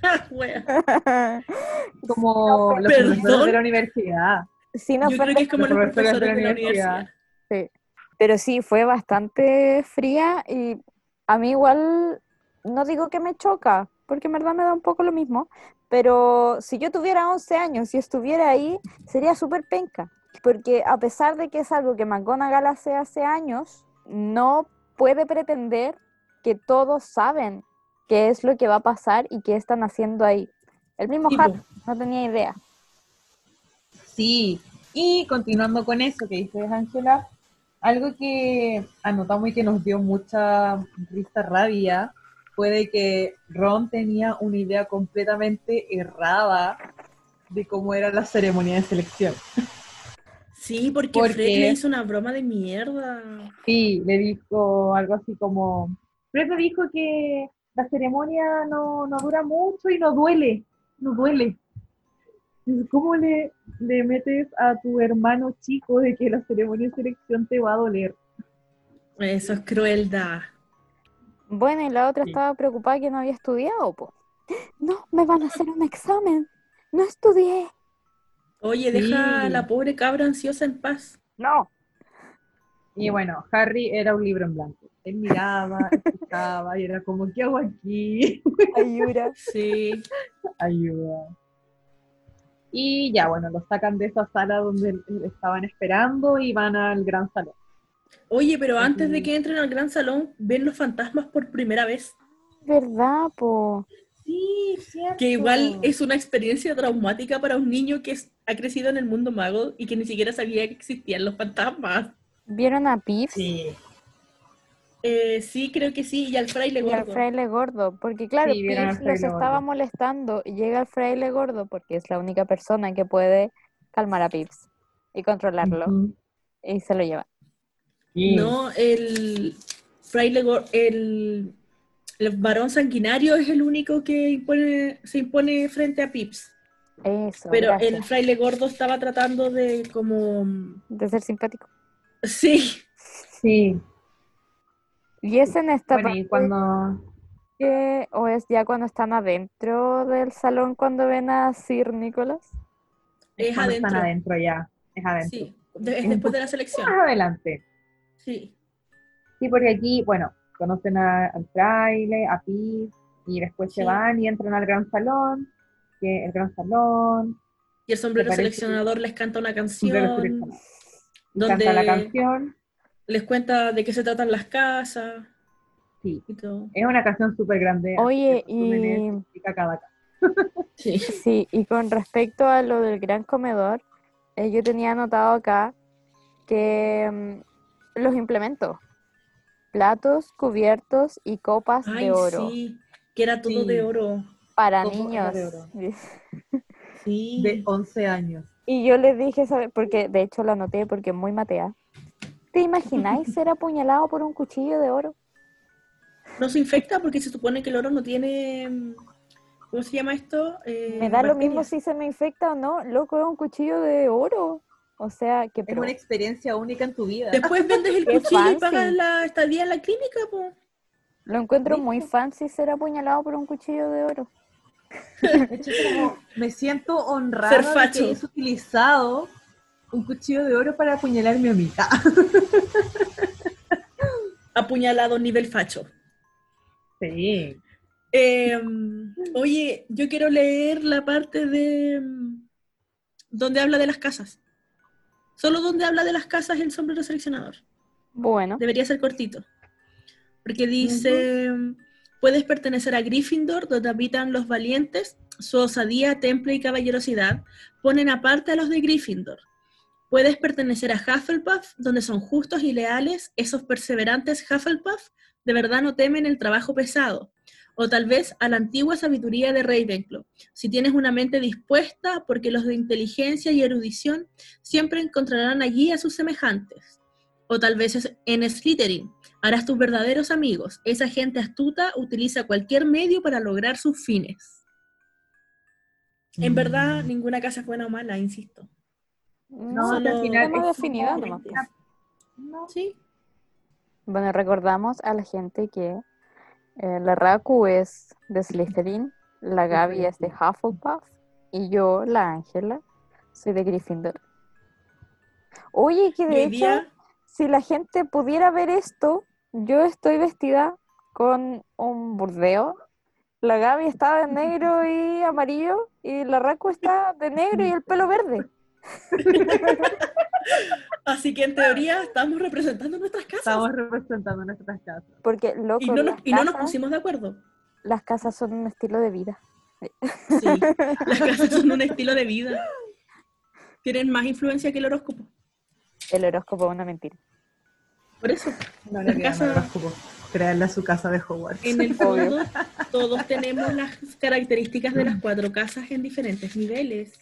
(laughs) (laughs) Como los Perdón. profesores de la universidad. Sin Yo creo que es como Los los profesores profesores de de la universidad. universidad. pero sí, fue bastante fría y a mí igual, no digo que me choca, porque en verdad me da un poco lo mismo, pero si yo tuviera 11 años y estuviera ahí, sería súper penca, porque a pesar de que es algo que McGonagall hace hace años, no puede pretender que todos saben qué es lo que va a pasar y qué están haciendo ahí. El mismo Sí, po. no tenía idea. Sí, y continuando con eso que dices, Ángela, algo que anotamos y que nos dio mucha risa rabia fue de que Ron tenía una idea completamente errada de cómo era la ceremonia de selección. Sí, porque, Porque- Fred le hizo una broma de mierda. Sí, le dijo algo así como, Fred me dijo que la ceremonia no, no dura mucho y no duele, no duele. ¿Cómo le, le metes a tu hermano chico de que la ceremonia de selección te va a doler? Eso es crueldad. Bueno, y la otra Sí. estaba preocupada que no había estudiado, po. No, me van a hacer un examen. No estudié. Oye, deja a la pobre cabra ansiosa en paz. No. Y bueno, Harry era un libro en blanco. Él miraba, (laughs) escuchaba y era como, ¿qué hago aquí? (laughs) Ayura. Sí. Ayuda. Y ya, bueno, lo sacan de esa sala donde estaban esperando y van al gran salón. Oye, pero antes de que entren al gran salón, ven los fantasmas por primera vez. ¿Verdad, po? Sí, cierto. Que igual es una experiencia traumática para un niño que es- ha crecido en el mundo mago y que ni siquiera sabía que existían los fantasmas. ¿Vieron a Pips? Sí, Eh, sí, creo que sí, y al fraile Y al gordo. fraile gordo, porque claro, Sí, Pips los estaba gordo. molestando y llega el fraile gordo porque es la única persona que puede calmar a Pips y controlarlo y se lo lleva. Sí. No, el fraile el, el varón sanguinario es el único que impone, se impone frente a Pips. Eso, Pero gracias. el fraile gordo estaba tratando de como... de ser simpático. Sí, Sí. Y es en esta Bueno, y parte cuando... que- o es ya cuando están adentro del salón cuando ven a Sir Nicholas. es cuando adentro. están adentro ya. Es adentro. Sí, es después de la selección. Más adelante. Sí. Sí, porque aquí, bueno, conocen a- al fraile, a Pi, y después se van y entran al gran salón, que el gran salón, Y el sombrero seleccionador les canta una canción, donde- canta la canción, les cuenta de qué se tratan las casas sí. y todo. Es una canción súper grande. Oye, y- cada casa. (laughs) Sí. Sí, y con respecto a lo del gran comedor, eh, yo tenía anotado acá que mm, los implementos, platos, cubiertos y copas Ay, de oro sí, que era todo Sí. de oro. para niños. (laughs) de oro. Sí. De 11 años. Y yo les dije, ¿sabe? porque de hecho lo anoté porque es muy matea. ¿Te imagináis ser (laughs) apuñalado por un cuchillo de oro? No se infecta porque se supone que el oro no tiene. mm, ¿Cómo se llama esto? Eh, Me da lo mismo si se me infecta o no. Loco, es un cuchillo de oro. O sea, que Es una experiencia única en tu vida. Después vendes el (laughs) cuchillo y pagas la estadía en la clínica, po. Lo encuentro muy fancy ser apuñalado por un cuchillo de oro. De hecho, como me siento honrada Ser de que hayas utilizado un cuchillo de oro para apuñalar a mi amiga. (laughs) Apuñalado nivel facho. Sí. Eh, oye, yo quiero leer la parte de mm, donde habla de las casas. Solo donde habla de las casas el sombrero seleccionador. Bueno, Debería ser cortito. Porque dice, puedes pertenecer a Gryffindor, donde habitan los valientes, su osadía, temple y caballerosidad ponen aparte a los de Gryffindor. Puedes pertenecer a Hufflepuff, donde son justos y leales, esos perseverantes Hufflepuff de verdad no temen el trabajo pesado. O tal vez a la antigua sabiduría de Ravenclaw, si tienes una mente dispuesta, porque los de inteligencia y erudición siempre encontrarán allí a sus semejantes. O tal vez es en Slytherin, harás tus verdaderos amigos. Esa gente astuta utiliza cualquier medio para lograr sus fines. En verdad, ninguna casa es buena o mala, insisto. no, solo- al final es definido como- nomás, pues. No. Sí, Bueno, recordamos a la gente que eh, la Raku es de Slytherin, la Gaby es de Hufflepuff y yo, la Ángela, soy de Gryffindor. Oye, que de hecho, si la gente pudiera ver esto, yo estoy vestida con un burdeo. La Gaby está de negro y amarillo y la Raku está de negro y el pelo verde. Así que en teoría estamos representando nuestras casas. Estamos representando nuestras casas. Porque, loco, y no, nos, las, y no nos casas, pusimos de acuerdo. las casas son un estilo de vida. Sí, las casas son un estilo de vida. Tienen más influencia que el horóscopo. El horóscopo es una mentira. Por eso, No Las le queda casas- nada más como crearle a su casa de Hogwarts. en el fondo, todos tenemos las características de las cuatro casas en diferentes niveles.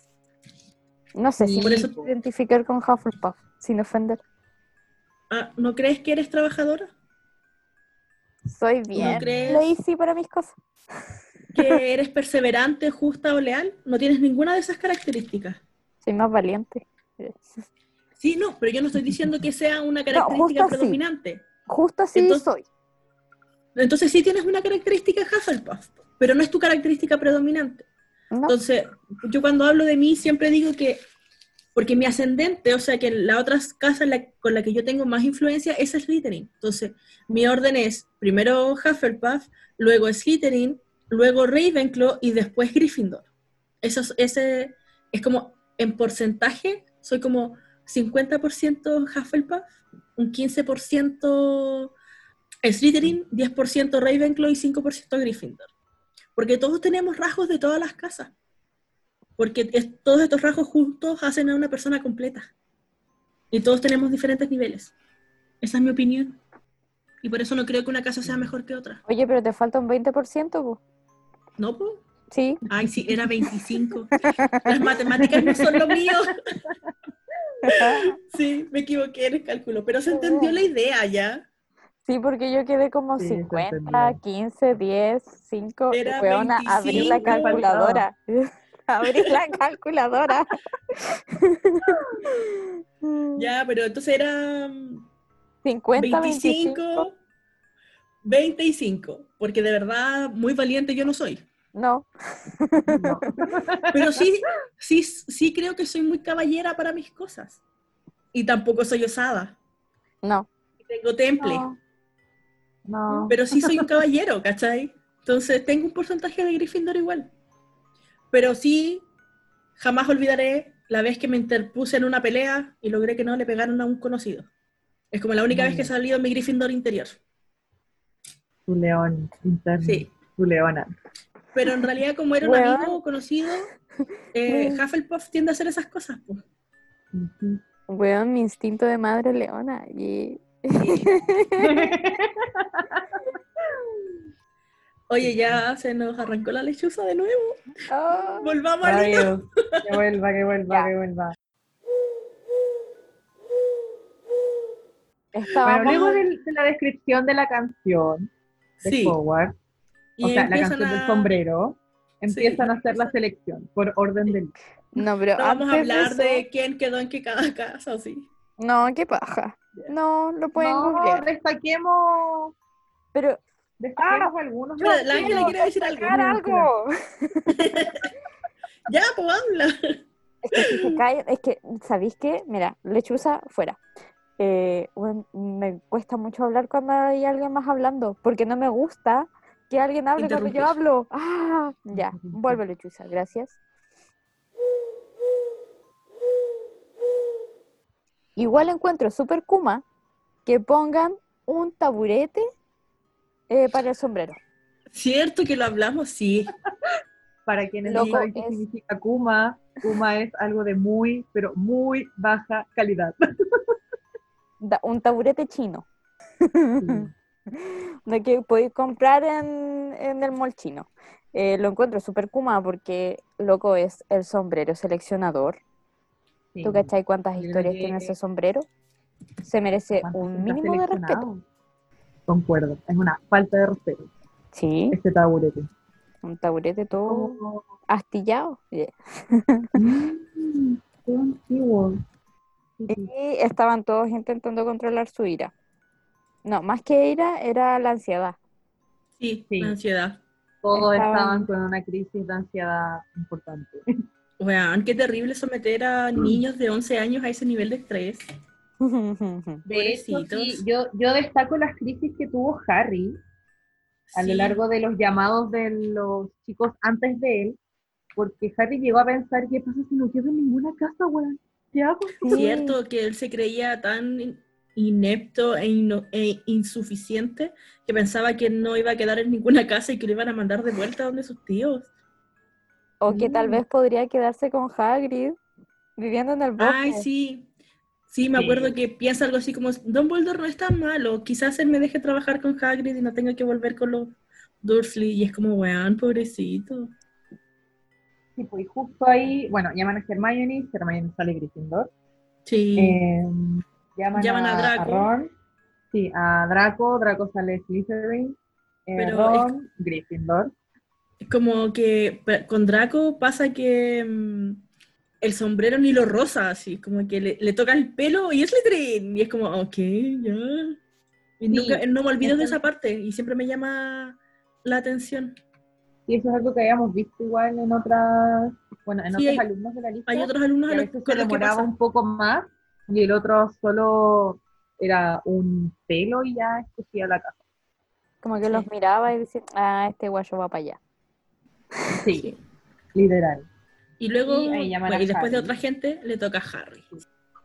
No sé si Sí, por eso identificar con Hufflepuff, sin ofender. Ah, ¿No crees que eres trabajadora? Soy bien crees? lazy para mis cosas. ¿Que (laughs) eres perseverante, justa o leal? No tienes ninguna de esas características. Soy más valiente. (laughs) Sí, no, pero yo no estoy diciendo que sea una característica así. predominante. Justo así Entonces- soy. Entonces sí tienes una característica Hufflepuff, pero no es tu característica predominante. Entonces, yo cuando hablo de mí siempre digo que, porque mi ascendente, o sea que la otra casa con la que yo tengo más influencia es Slytherin. Entonces, mi orden es primero Hufflepuff, luego Slytherin, luego Ravenclaw y después Gryffindor. Eso es, es como, en porcentaje, soy como 50% Hufflepuff, un 15% Slytherin, 10% Ravenclaw y 5% Gryffindor. Porque todos tenemos rasgos de todas las casas. Porque es- todos estos rasgos juntos hacen a una persona completa. Y todos tenemos diferentes niveles. Esa es mi opinión. Y por eso no creo que una casa sea mejor que otra. Oye, pero te falta un 20%, po. ¿No, po? Sí. Ay, sí, era 25. Las matemáticas no son lo mío. (laughs) Sí, me equivoqué en el cálculo. Pero se entendió la idea ya. Sí, porque yo quedé como Sí, se 50, entendió. 15, 10, 5. Era Weona, abrí la 25. calculadora. (laughs) (laughs) abrí la calculadora. (laughs) Ya, pero entonces era mm, 50, 25, 25. 25. Porque de verdad, muy valiente yo no soy. No. No. Pero sí, sí, sí creo que soy muy caballera para mis cosas. Y tampoco soy osada. No. Tengo temple. No. No. Pero sí soy un (laughs) caballero, ¿cachai? Entonces tengo un porcentaje de Gryffindor igual. Pero sí, jamás olvidaré la vez que me interpuse en una pelea y logré que no le pegaran a un conocido. Es como la única Muy vez que he salido en mi Gryffindor interior. Tu león interno. Sí. Tu leona. Pero en realidad, como era un Weón. amigo o conocido, eh, Hufflepuff tiende a hacer esas cosas. po. Ujú. Weón, mi instinto de madre leona. Y... (laughs) Oye, ya se nos arrancó la lechuza de nuevo. Ah. Volvamos al. Que vuelva, que vuelva, Ya. que vuelva. Bueno, Estábamos... luego de, la descripción de la canción de Sí. Howard, Y o sea, la canción del sombrero, empiezan a hacer la selección por orden del... No, pero No vamos a hablar eso- de quién quedó en qué cada (laughs) casa, ¿o sí? No, qué paja. No, lo pueden No, googlear. destaquemos... Pero Destaquemos algunos. yo- la Ángela quiere decir algo. algo. (laughs) Ya, pues habla. Es que si se cae, es que, ¿sabéis qué? Mira, lechuza fuera. Eh, bueno, me cuesta mucho hablar cuando hay alguien más hablando, porque no me gusta que alguien hable cuando yo hablo. Ah, ya, vuelve lechuza, gracias. Igual encuentro súper kuma que pongan un taburete eh, para el sombrero. Cierto que lo hablamos, sí. (laughs) Para quienes Loco, no saben qué es- significa Kuma, Kuma es algo de muy, pero muy baja calidad. Da- un taburete chino. de (laughs) que podéis comprar en, en el mall chino. Eh, lo encuentro súper kuma porque, loco, es el sombrero seleccionador. Sí. ¿Tú cachai cuántas Yo historias que- tiene ese sombrero? Se merece ¿Cuántos un mínimo de respeto. Concuerdo, es una falta de respeto Sí, este taburete. un taburete todo Como- astillado. Yeah. Mm, qué antiguo. Y estaban todos intentando controlar su ira. No, más que ira, era la ansiedad. Sí, Sí. la ansiedad. Todos Estaban- estaban con una crisis de ansiedad importante. Weón, qué terrible someter a niños de 11 años a ese nivel de estrés. (laughs) De hecho, sí, yo, yo destaco las crisis que tuvo Harry a lo largo de los llamados de los chicos antes de él, porque Harry llegó a pensar, ¿qué pasa si no quedo en ninguna casa, weón? ¿Qué hago? Cierto que él se creía tan in- inepto e, ino- e insuficiente que pensaba que no iba a quedar en ninguna casa y que lo iban a mandar de vuelta donde sus tíos. O que tal Mm. vez podría quedarse con Hagrid viviendo en el bosque. Ay, sí. Sí, me Sí. acuerdo que piensa algo así como, Dumbledore no es tan malo, quizás él me deje trabajar con Hagrid y no tenga que volver con los Dursley. Y es como, weón, pobrecito. Sí, pues y justo ahí, bueno, llaman a Hermione, Hermione sale Gryffindor. Sí. Eh, llaman, Llaman a a, Draco. a Ron, sí, a Draco, Draco sale Slytherin, eh, Pero Ron, Gryffindor. Como que con Draco pasa que mm, el sombrero ni lo rosa, así, como que le, le toca el pelo y es Slytherin. Y es como, ok, ya. Y nunca- no me olvido de esa parte y siempre me llama la atención. Y eso es algo que habíamos visto igual en otras, bueno, en Sí, otros hay- alumnos de la lista. Hay otros alumnos que a a los, veces se con los que demoraba un poco más y el otro solo era un pelo y ya escogía la casa. Como que Sí. los miraba y decía, ah, este guayo va para allá. Sí, Sí. literal. Y luego, Y ahí después de otra gente, le toca a Harry.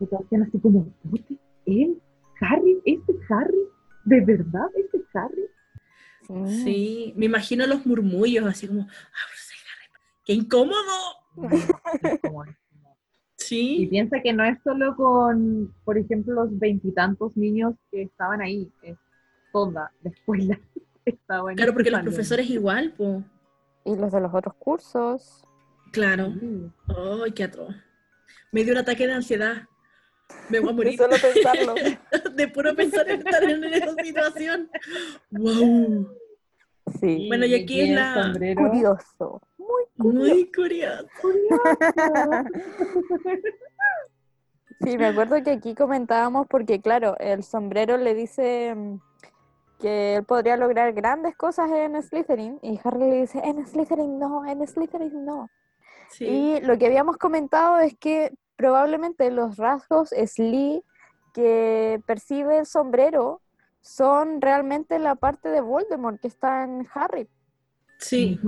Y todos quedan así como, "¿Puta? ¿él? ¿Harry? ¿Este es Harry? ¿De verdad este es Harry? Sí. Sí, me imagino los murmullos, así como, "Ah, pero soy Harry". ¡Qué incómodo! Como- Y Sí, piensa que no es solo con, por ejemplo, los veintitantos niños que estaban ahí, es toda la escuela (laughs) estaba en claro, porque los profesores igual, pues. Y los de los otros cursos. Claro. Sí. Ay, qué atroz. Me dio un ataque de ansiedad. Me voy a De morir solo pensarlo. (laughs) de puro pensar en estar en esa situación. ¡Wow! Sí. Bueno, y aquí es el la- sombrero. Curioso. Muy curioso. Muy curioso. (laughs) Sí, me acuerdo que aquí comentábamos porque, claro, el sombrero le dice mm, que él podría lograr grandes cosas en Slytherin y Harry le dice, en Slytherin no, en Slytherin no. Sí. Y lo que habíamos comentado es que probablemente los rasgos Sly que percibe el sombrero son realmente la parte de Voldemort que está en Harry. Sí.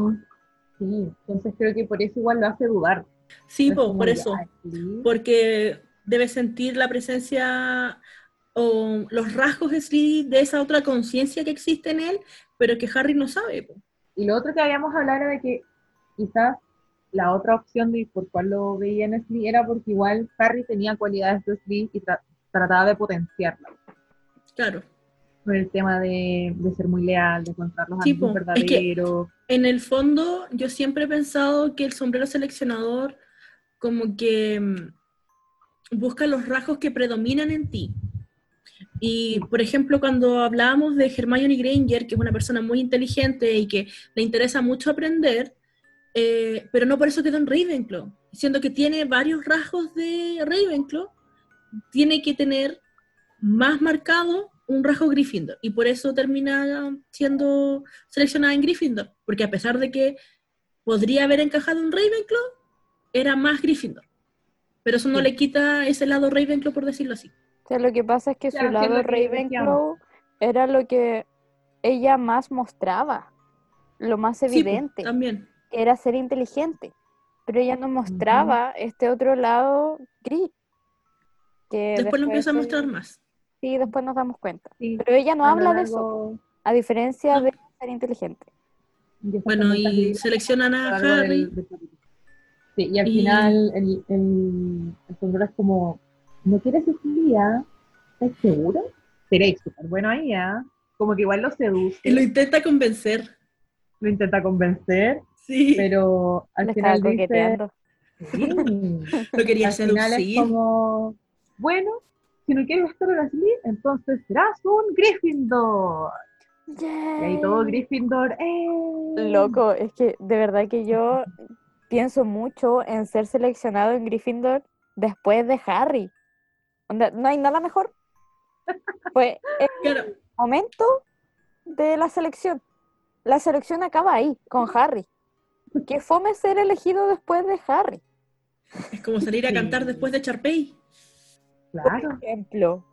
Sí, entonces creo que por eso igual lo hace dudar. sí, Es po, como, por eso. Porque debe sentir la presencia o los rasgos Sly de esa otra conciencia que existe en él, pero que Harry no sabe. po. Y lo otro que habíamos hablado era de que quizás la otra opción de por cuál lo veía en Sly era porque igual Harry tenía cualidades de Sly y tra- trataba de potenciarlas. Claro. Por el tema de, de ser muy leal, de encontrar los Sí. Es que- verdaderos. En el fondo, yo siempre he pensado que el sombrero seleccionador como que mm, busca los rasgos que predominan en ti. Y, por ejemplo, cuando hablábamos de Hermione Granger, que es una persona muy inteligente y que le interesa mucho aprender, eh, pero no por eso quedó en Ravenclaw, siendo que tiene varios rasgos de Ravenclaw, tiene que tener más marcado un rasgo Gryffindor y por eso termina siendo seleccionada en Gryffindor, porque a pesar de que podría haber encajado en Ravenclaw, era más Gryffindor. Pero eso no Sí. le quita ese lado Ravenclaw, por decirlo así. O sea, lo que pasa es que su Claro, lado Ravenclaw era lo que ella más mostraba, lo más Sí, pues, evidente, también. que era ser inteligente. Pero ella no mostraba este otro lado gris. Que Después lo empieza a mostrar más. Sí, después nos damos cuenta. Sí, Pero ella no habla de eso, a diferencia No. de ser inteligente. y Bueno, y seleccionan a del- Harry. del. Sí, y al Y- final el, el, el es como, ¿no quieres estudiar? ¿Estás seguro? Seréis súper bueno ahí, ¿ah? Como que igual lo seduce, Y lo intenta convencer. lo intenta convencer, Sí, pero al final dice. "Sí". lo quería al final es como, bueno, si no quieres estar así, entonces serás un Gryffindor. Y ahí todo. Gryffindor, ¡eh! Loco, es que de verdad que yo (laughs) pienso mucho en ser seleccionado en Gryffindor después de Harry. Onda, no hay nada mejor. Fue el Claro, momento de la selección. La selección acaba ahí, con Harry. Que fome ser elegido después de Harry. es como salir a cantar Sí. después de Charpey. Claro, Por ejemplo.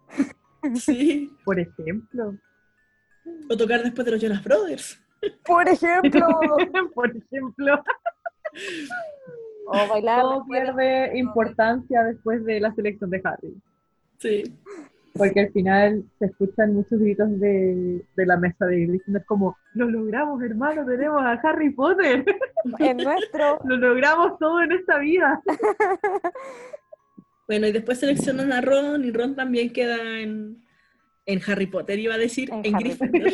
Sí. por ejemplo. O tocar después de los Jonas Brothers. Por ejemplo. (laughs) por ejemplo. O bailar. todo pierde importancia después de la selección de Harry. Sí. Porque al final se escuchan muchos gritos de, de la mesa de Gryffindor como, lo logramos hermano, tenemos a Harry Potter, (laughs) En nuestro. (laughs) lo logramos todo en esta vida. (laughs) Bueno, y después seleccionan a Ron y Ron también queda en, en Harry Potter, iba a decir, En en, Gryffindor.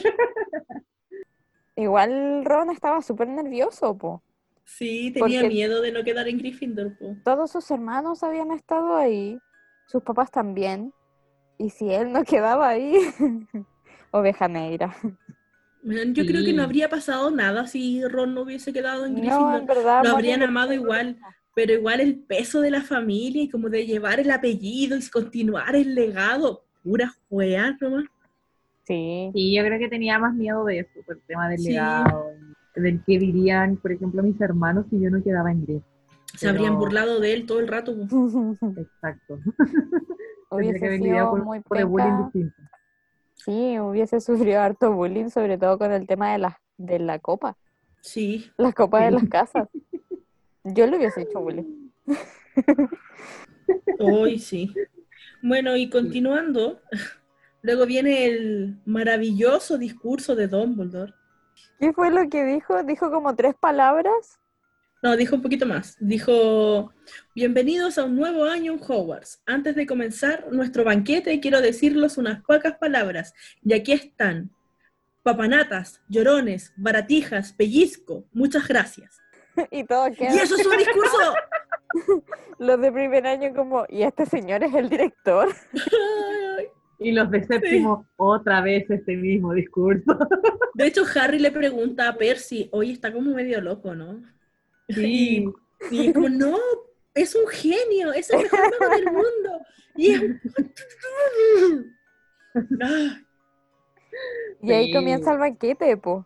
Igual Ron estaba súper nervioso, po. Sí, tenía Porque- miedo de no quedar en Gryffindor. po. Todos sus hermanos habían estado ahí, sus papás también. Y si él no quedaba ahí, (laughs) oveja negra. Man, Yo creo que no habría pasado nada si Ron no hubiese quedado en No, Gryffindor. en verdad. Lo habrían amado igual. pero igual el peso de la familia y como de llevar el apellido y continuar el legado, pura juega nomás. Sí. Sí, yo creo que tenía más miedo de eso, por el tema del Sí. legado, y del que dirían, por ejemplo, mis hermanos si yo no quedaba en Gryffindor. Se habrían burlado de él todo el rato. po. (laughs) Exacto. (laughs) Hubiese que sido muy bullying distinto. Sí, hubiese sufrido harto bullying, sobre todo con el tema de la, de la copa. Sí, La copa de las casas. (laughs) Yo le hubiese hecho bullying. hoy sí. Bueno, y continuando, luego viene el maravilloso discurso de Dumbledore. ¿Qué fue lo que dijo? Dijo como tres palabras. No, dijo un poquito más. Dijo, bienvenidos a un nuevo año en Hogwarts. Antes de comenzar nuestro banquete, quiero decirles unas pocas palabras. Y aquí están. Papanatas, llorones, baratijas, pellizco. Muchas gracias. (laughs) Y todo ¡Y queda. eso es un discurso! (laughs) Los de primer año como, ¿y este señor es el director? (laughs) Y los de séptimo, otra vez este mismo discurso. De hecho, Harry le pregunta a Percy, oye, está como medio loco, ¿no? Sí. (laughs) Y, y como, no, es un genio, es el mejor mago del mundo. Y es... (laughs) Ah, Y ahí Sí. comienza el banquete, po.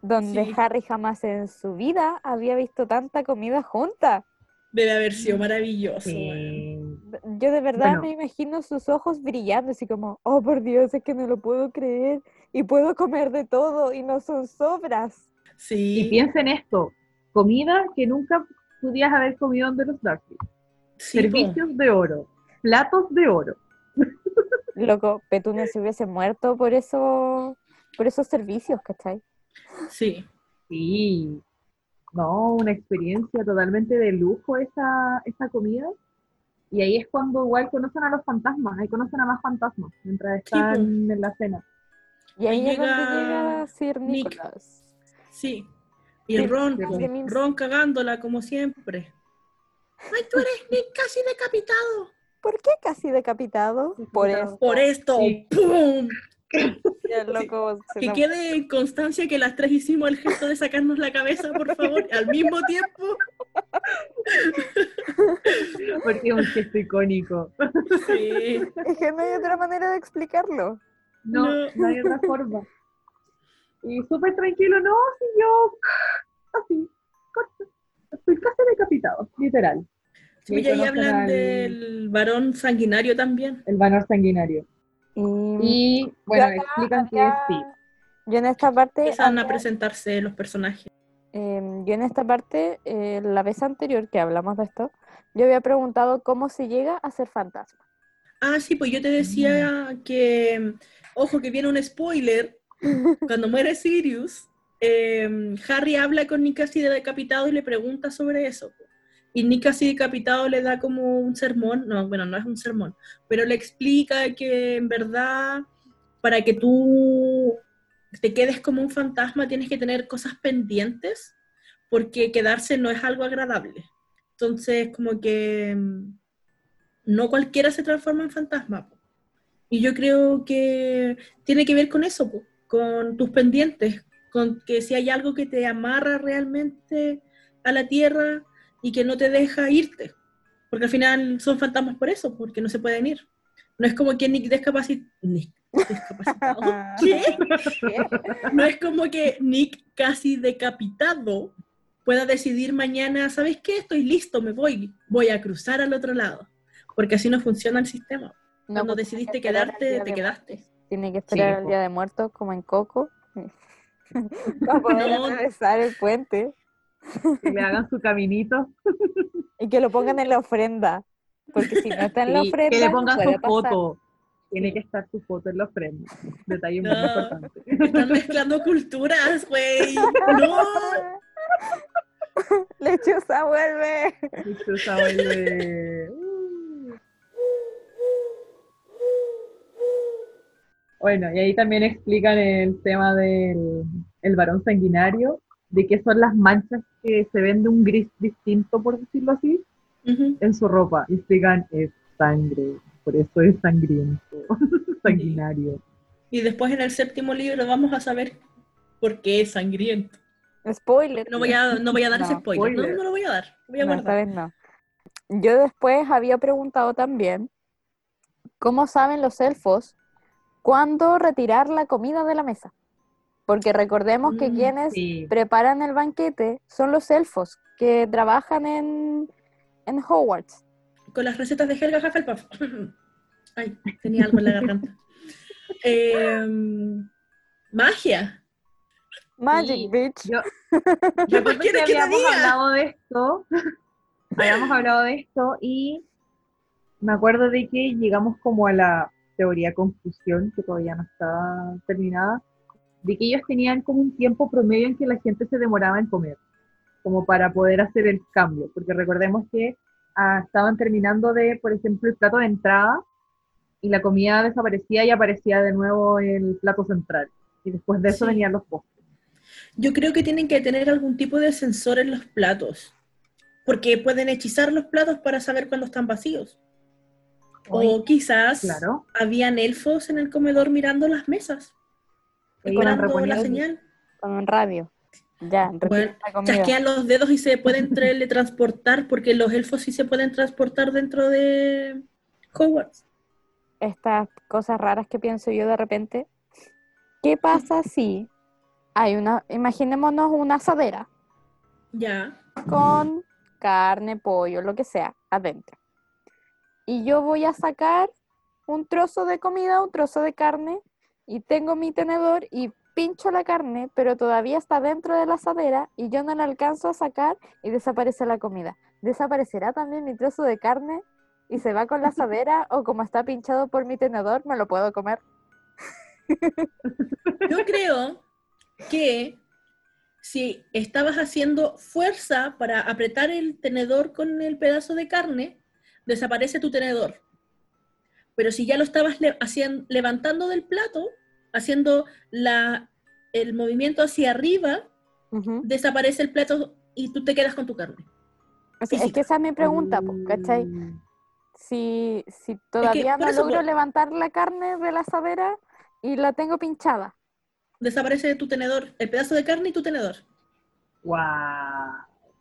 Donde Sí. Harry jamás en su vida había visto tanta comida junta. debe haber sido maravilloso. Yo de verdad Bueno. me imagino sus ojos brillando, así como, oh por Dios, es que no lo puedo creer. Y puedo comer de todo y no son sobras. Y Sí, piensa en esto, comida que nunca pudieras haber comido donde los Dursley. sí. Servicios de oro, platos de oro. (laughs) Loco, Petunia se hubiese muerto por eso, por esos servicios, ¿cachai? sí. Sí, no, una experiencia totalmente de lujo esa, esa comida. Y ahí es cuando igual conocen a los fantasmas, ahí conocen a más fantasmas mientras están en la cena. Y ahí, Ahí es donde llega llega Sir Nick. Nicholas. Sí. Y Sí, Ron. Ron cagándola como siempre. Ay, tú eres casi decapitado. ¿Por qué casi decapitado? Por Decapitado. eso. Por esto, Sí. ¡pum! (laughs) El loco Que quede en constancia que las tres hicimos el gesto de sacarnos la cabeza, por favor, al mismo tiempo. (laughs) Porque es un gesto icónico. Sí. Es que no hay otra manera de explicarlo. No, No. no, hay otra forma. Y súper tranquilo, no, si yo, así, corto. Estoy casi decapitado, literal. Sí, Y y hablan al- del varón sanguinario también. El valor sanguinario. Y, Y bueno, acá explican que había- sí. yo en esta parte, Empiezan a presentarse los personajes. em, yo en esta parte, eh, la vez anterior que hablamos de esto, yo había preguntado cómo se llega a ser fantasma. Ah, sí, pues yo te decía que, ojo, que viene un spoiler. Cuando muere Sirius, eh, Harry habla con Nick así de decapitado y le pregunta sobre eso. Y Nick así decapitado le da como un sermón, no, bueno, no es un sermón, pero le explica que en verdad para que tú te quedes como un fantasma tienes que tener cosas pendientes porque quedarse no es algo agradable. Entonces, como que mm, no cualquiera se transforma en fantasma. Y yo creo que tiene que ver con eso, po, con tus pendientes, con que si hay algo que te amarra realmente a la tierra y que no te deja irte. Porque al final son fantasmas por eso, porque no se pueden ir. No es como que Nick. (laughs) ¿Qué? No es como que Nick casi decapitado pueda decidir mañana, ¿sabes qué? Estoy listo, me voy, voy a cruzar al otro lado. Porque así no funciona el sistema. No, Cuando decidiste quedarte, te quedaste. Tiene que esperar al po. día de muertos como en Coco. (laughs) para poder No. (laughs) atravesar el puente. Que le hagan su caminito. (laughs) Y que lo pongan en la ofrenda. Porque si no está en la Sí, ofrenda, que le pongan su pasar. foto. Tiene que estar su foto en la ofrenda. Detalle muy importante. Están mezclando culturas, güey. No. Lechuza vuelve. Lechuza vuelve. Bueno, y ahí también explican el tema del el varón sanguinario, de que son las manchas que se ven de un gris distinto, por decirlo así, en su ropa. Y explican, es sangre, por eso es sangriento, (laughs) sanguinario. Y después en el séptimo libro vamos a saber por qué es sangriento. Spoiler. No voy a, no voy a dar ese spoiler. No, no lo voy a dar. Voy a No, esta guardar. vez no. Yo después había preguntado también cómo saben los elfos cuándo retirar la comida de la mesa. Porque recordemos que Mm, quienes Sí, preparan el banquete son los elfos que trabajan en, en Hogwarts. Con las recetas de Helga Hufflepuff. (laughs) Ay, tenía algo en la garganta. (laughs) Em, magia. Magic Sí, Bitch. yo, (laughs) ¿Qué Recuerdo más que habíamos diga? hablado de esto, habíamos hablado de esto y me acuerdo de que llegamos como a la teoría conclusión, que todavía no está terminada, de que ellos tenían como un tiempo promedio en que la gente se demoraba en comer, como para poder hacer el cambio, porque recordemos que ah, estaban terminando de, por ejemplo, el plato de entrada y la comida desaparecía y aparecía de nuevo el plato central. Y después de eso Sí. venían los postres. Yo creo que tienen que tener algún tipo de sensor en los platos. Porque pueden hechizar los platos para saber cuándo están vacíos. O quizás Claro. habían elfos en el comedor mirando las mesas. iban Esperando la señal. Con un radio. Ya, Bueno, chasquean los dedos y se pueden (laughs) teletransportar porque los elfos sí se pueden transportar dentro de Hogwarts. Estas cosas raras que pienso yo de repente. ¿Qué pasa si hay una, imaginémonos una asadera Ya. con carne, pollo, lo que sea, adentro? Y yo voy a sacar un trozo de comida, un trozo de carne, y tengo mi tenedor y pincho la carne, pero todavía está dentro de la asadera y yo no la alcanzo a sacar y desaparece la comida. ¿Desaparecerá también mi trozo de carne y se va con la asadera o como está pinchado por mi tenedor, me lo puedo comer? (laughs) Yo creo que si estabas haciendo fuerza para apretar el tenedor con el pedazo de carne, desaparece tu tenedor. Pero si ya lo estabas le- hacien- levantando del plato, haciendo la, el movimiento hacia arriba, desaparece el plato y tú te quedas con tu carne. O sea, es que esa es mi pregunta, ¿cachai? Si, si todavía por no eso, logro levantar la carne de la asadera y la tengo pinchada. Desaparece tu tenedor, el pedazo de carne y tu tenedor. Guau.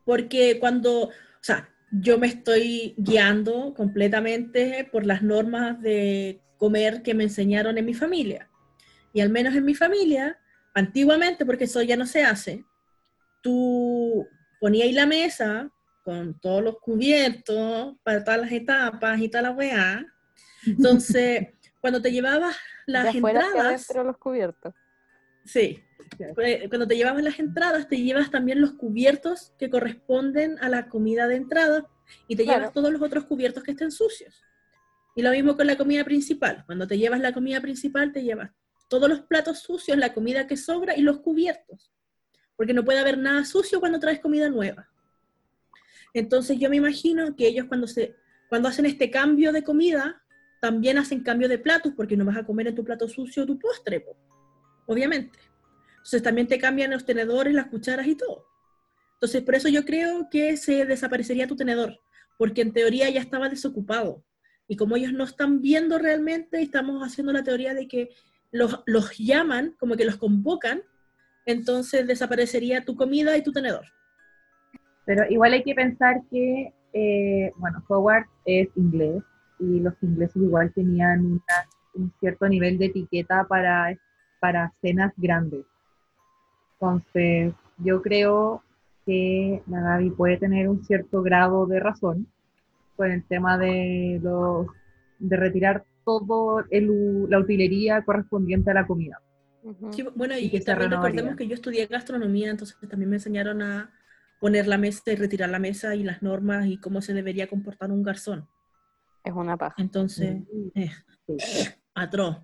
Porque cuando, o sea, yo me estoy guiando completamente por las normas de comer que me enseñaron en mi familia. Y al menos en mi familia, antiguamente, porque eso ya no se hace, tú ponías la mesa con todos los cubiertos para todas las etapas y toda la weá. (laughs) Entonces, cuando te llevabas las de hacia entradas, adentro los cubiertos. Sí, cuando te llevabas las entradas, te llevas también los cubiertos que corresponden a la comida de entrada y te Claro. llevas todos los otros cubiertos que estén sucios. Y lo mismo con la comida principal. Cuando te llevas la comida principal, te llevas todos los platos sucios, la comida que sobra y los cubiertos. Porque no puede haber nada sucio cuando traes comida nueva. Entonces yo me imagino que ellos cuando, se, cuando hacen este cambio de comida, también hacen cambio de platos, porque no vas a comer en tu plato sucio tu postre, po, obviamente. Entonces también te cambian los tenedores, las cucharas y todo. Entonces por eso yo creo que se desaparecería tu tenedor, porque en teoría ya estaba desocupado. Y como ellos no están viendo realmente, estamos haciendo la teoría de que los, los llaman, como que los convocan, entonces desaparecería tu comida y tu tenedor. Pero igual hay que pensar que, eh, bueno, Howard es inglés y los ingleses igual tenían un cierto nivel de etiqueta para, para cenas grandes. Entonces, yo creo que la Gaby puede tener un cierto grado de razón con el tema de, los, de retirar u- la utilería correspondiente a la comida. Sí, bueno, Y y, también renovaría. recordemos que yo estudié gastronomía, entonces también me enseñaron a poner la mesa y retirar la mesa y las normas y cómo se debería comportar un garzón. Es una paja. Entonces, eh, Sí. atroz.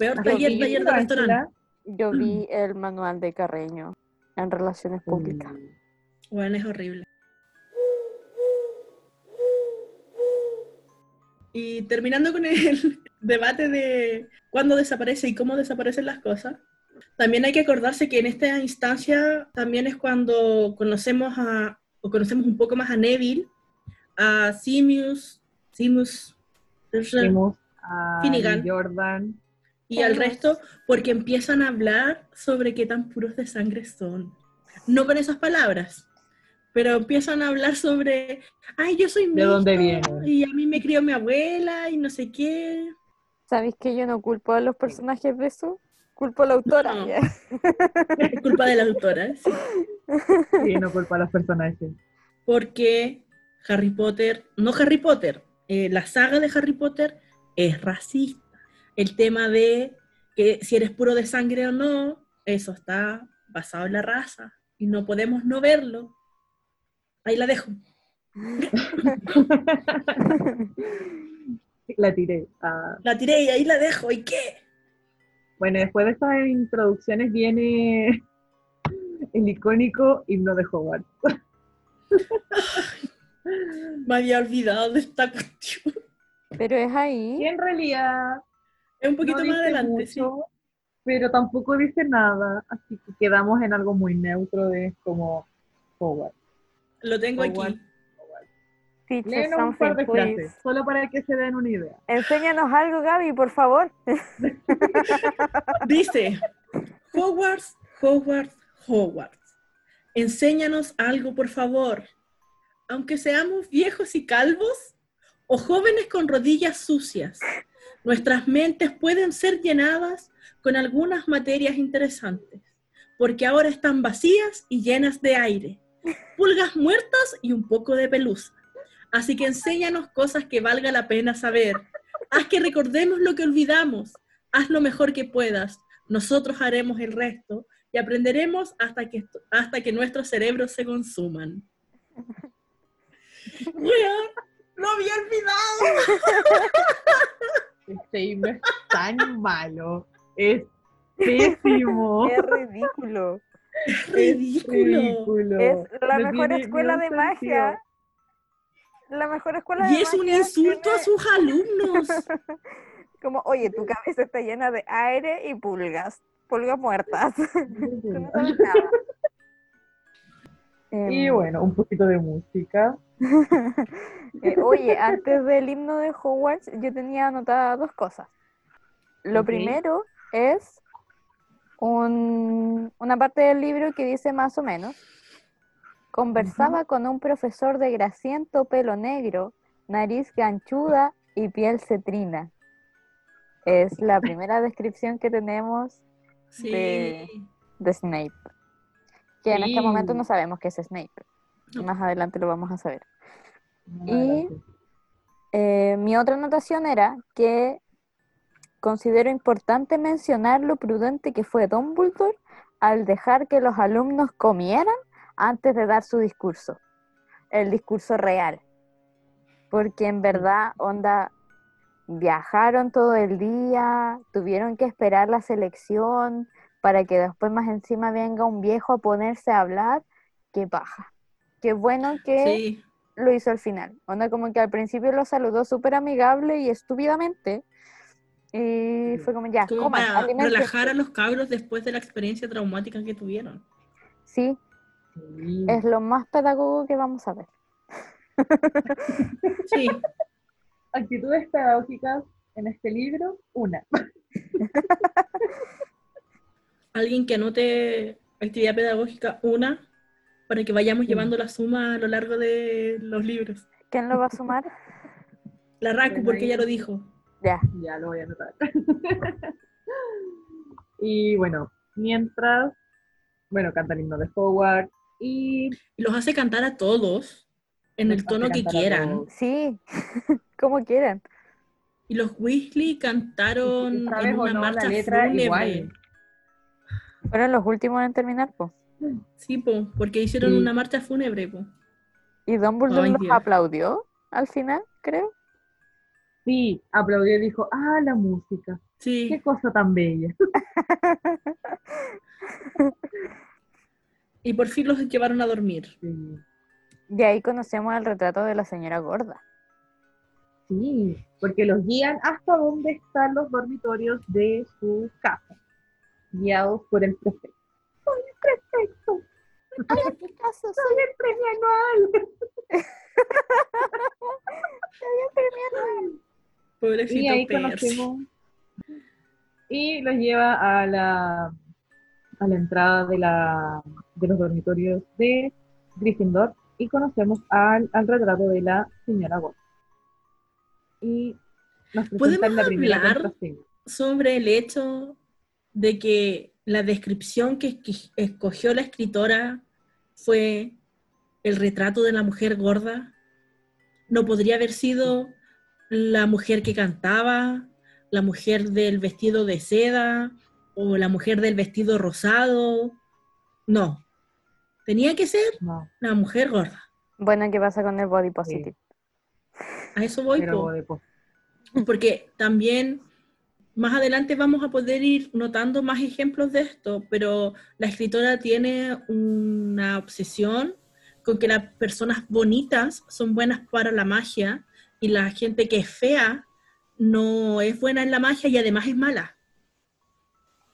Peor Así taller, que yo taller de restaurante. Yo vi el manual de Carreño en relaciones públicas. Bueno, es horrible. Y terminando con el (laughs) debate de cuándo desaparece y cómo desaparecen las cosas, también hay que acordarse que en esta instancia también es cuando conocemos a, o conocemos un poco más a Neville, a Simius, Simus Vimos a Finnegan. Jordan. Y al resto, porque empiezan a hablar sobre qué tan puros de sangre son. No con esas palabras, pero empiezan a hablar sobre, ay, yo soy ¿De dónde vienen? Y a mí me crió mi abuela y no sé qué. ¿Sabéis que yo no culpo a los personajes de eso? Culpo a la autora. No. (laughs) Es culpa de la autora, sí. Sí, no culpa a los personajes. porque Harry Potter, no Harry Potter, eh, la saga de Harry Potter es racista. El tema de que si eres puro de sangre o no, eso está basado en la raza y no podemos no verlo. Ahí la dejo. (laughs) La tiré. Ah, La tiré y ahí la dejo. ¿Y qué? bueno, después de estas introducciones viene (laughs) el icónico himno de Hogwarts. (laughs) Me había olvidado de esta cuestión. Pero es Y ahí. en realidad Es un poquito no más adelante, sí. pero tampoco dice nada, así que quedamos en algo muy neutro de como Hogwarts. Lo tengo aquí. Un par de frases, solo para que se den una idea. Enséñanos algo, Gaby, por favor. (laughs) Dice, Hogwarts, Hogwarts, Hogwarts. Enséñanos algo, por favor. Aunque seamos viejos y calvos o jóvenes con rodillas sucias, nuestras mentes pueden ser llenadas con algunas materias interesantes, porque ahora están vacías y llenas de aire, pulgas muertas y un poco de pelusa. Así que enséñanos cosas que valga la pena saber. Haz que recordemos lo que olvidamos. Haz lo mejor que puedas. Nosotros haremos el resto y aprenderemos hasta que, hasta que nuestros cerebros se consuman. (laughs) Lo había olvidado. (laughs) Este himno es tan malo, es pésimo. (laughs) Es ridículo. Es Ridículo. ridículo. Es la No mejor escuela de sentido. magia. La mejor escuela de Y es un magia insulto a sus alumnos. (laughs) Como, oye, tu cabeza está llena de aire y pulgas. Pulgas muertas. (laughs) No sabes nada. Y bueno, un poquito de música. (laughs) Eh, oye, antes del himno de Hogwarts, yo tenía anotadas dos cosas. Lo primero es un- una parte del libro que dice más o menos, conversaba con un profesor de grasiento pelo negro, nariz ganchuda y piel cetrina. es la (laughs) primera descripción que tenemos Sí. De- de Snape. Que en este momento no sabemos qué es Snape. (laughs) Más adelante lo vamos a saber. Y-. Eh, mi otra anotación era que considero importante mencionar lo prudente que fue Dumbledore al dejar que los alumnos comieran antes de dar su discurso, el discurso real. Porque en verdad, onda, viajaron todo el día, tuvieron que esperar la selección para que después más encima venga un viejo a ponerse a hablar. Qué paja. Qué bueno que Sí. lo hizo al final. Onda como que al principio lo saludó súper amigable y estúpidamente. Y fue como ya, Como coman, para aliméntense". relajar a los cabros después de la experiencia traumática que tuvieron. Sí, Sí. es lo más pedagogo que vamos a ver. (laughs) Sí, Actitudes pedagógicas en este libro, una. (laughs) alguien que anote actividad pedagógica una para que vayamos Sí. llevando la suma a lo largo de los libros. ¿Quién lo va a sumar? (laughs) La Raku, porque ya lo dijo. ya. Ya lo voy a anotar. (laughs) y bueno, mientras, bueno, canta el himno de Howard y los hace cantar a todos en Los el tono que quieran. Sí, (laughs) como quieran. Y los Weasley cantaron en una no, marcha la letra fúnebre. igual. Fueron los últimos en terminar, po. Sí, po, porque hicieron una marcha fúnebre, po. Y Dumbledore Ay, los Dios. aplaudió al final, creo. Sí, aplaudió y dijo, ah, la música, qué Sí, cosa tan bella. (laughs) y por fin los llevaron a dormir. Sí, Y ahí conocemos el retrato de la señora gorda. sí, porque los guían hasta donde están los dormitorios de su casa, guiados por el prefecto. Soy el prefecto, Ay, en mi caso, soy (laughs) soy el premio anual. Pobrecito Y ahí Percy. conocemos. Y los lleva a la, a la entrada de, la, de los dormitorios de Gryffindor y conocemos al, al retrato de la señora Gordon. Y nos presentan ¿Podemos la primera contraseña. sobre el hecho de que la descripción que escogió la escritora fue el retrato de la mujer gorda. No podría haber sido la mujer que cantaba, la mujer del vestido de seda o la mujer del vestido rosado. No. Tenía que ser No, la mujer gorda. Bueno, ¿qué pasa con el body positive? A eso voy. po. Porque también más adelante vamos a poder ir notando más ejemplos de esto, pero la escritora tiene una obsesión con que las personas bonitas son buenas para la magia y la gente que es fea no es buena en la magia y además es mala.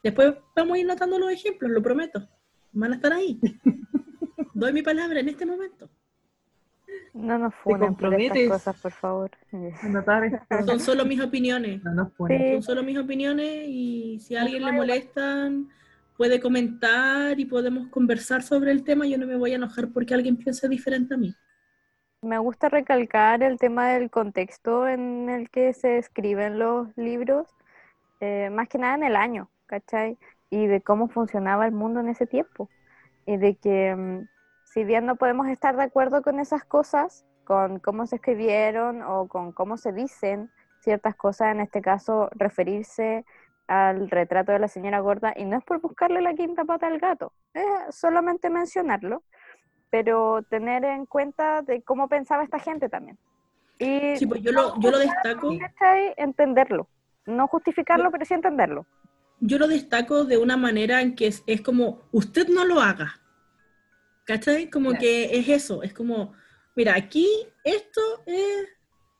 Después vamos a ir notando los ejemplos, lo prometo. Van a estar ahí. (laughs) Doy mi palabra en este momento. No nos funen por estas comprometes? cosas, por favor. (laughs) (laughs) Son solo mis opiniones. No nos pone. Son solo mis opiniones y si a alguien le molestan, puede comentar y podemos conversar sobre el tema. Yo no me voy a enojar porque alguien piense diferente a mí. Me gusta recalcar el tema del contexto en el que se escriben los libros, eh, más que nada en el año, ¿cachai? Y de cómo funcionaba el mundo en ese tiempo. Y de que, mm, si bien no podemos estar de acuerdo con esas cosas, con cómo se escribieron o con cómo se dicen ciertas cosas, en este caso referirse al retrato de la señora gorda, y no es por buscarle la quinta pata al gato, es solamente mencionarlo, pero tener en cuenta de cómo pensaba esta gente también. Y Sí, pues yo lo, yo lo destaco, entenderlo, no justificarlo, pero sí entenderlo. yo lo destaco de una manera en que es, es como, usted no lo haga. ¿Cachai? Como Claro. que es eso, es como, mira, aquí esto es,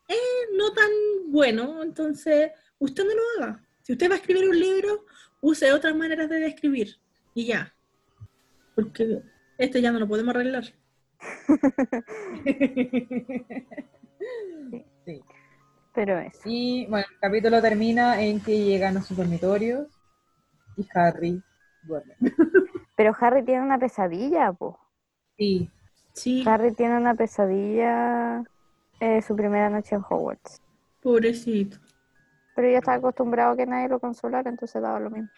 es no tan bueno, entonces usted no lo haga. Si usted va a escribir un libro, use otras maneras de describir y ya. Porque este ya no lo podemos arreglar. (laughs) Sí. Pero eso. Y bueno, el capítulo termina en que llegan a sus dormitorios y Harry duerme. Pero Harry tiene una pesadilla, po. Sí, Sí, Harry tiene una pesadilla eh, su primera noche en Hogwarts. pobrecito. Pero ya estaba acostumbrado a que nadie lo consolara, entonces daba lo mismo.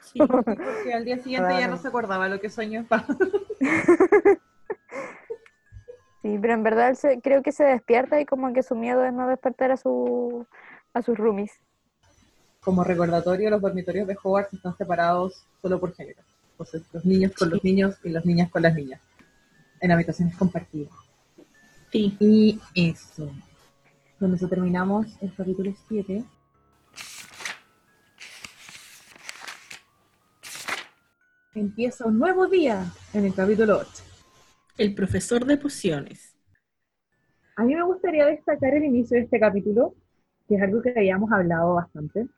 Sí. Porque (laughs) al día siguiente ya no se acordaba lo que soñó. (laughs) Sí, pero en verdad él se- creo que se despierta y como que su miedo es no despertar a su a sus roomies. Como recordatorio, los dormitorios de Hogwarts están separados solo por género. Entonces, los niños con los niños y las niñas con las niñas. En habitaciones compartidas. Sí. Y eso. Con eso terminamos el capítulo 7. Empieza un nuevo día en el capítulo 8. El profesor de pociones. A mí me gustaría destacar el inicio de este capítulo, que es algo que habíamos hablado bastante,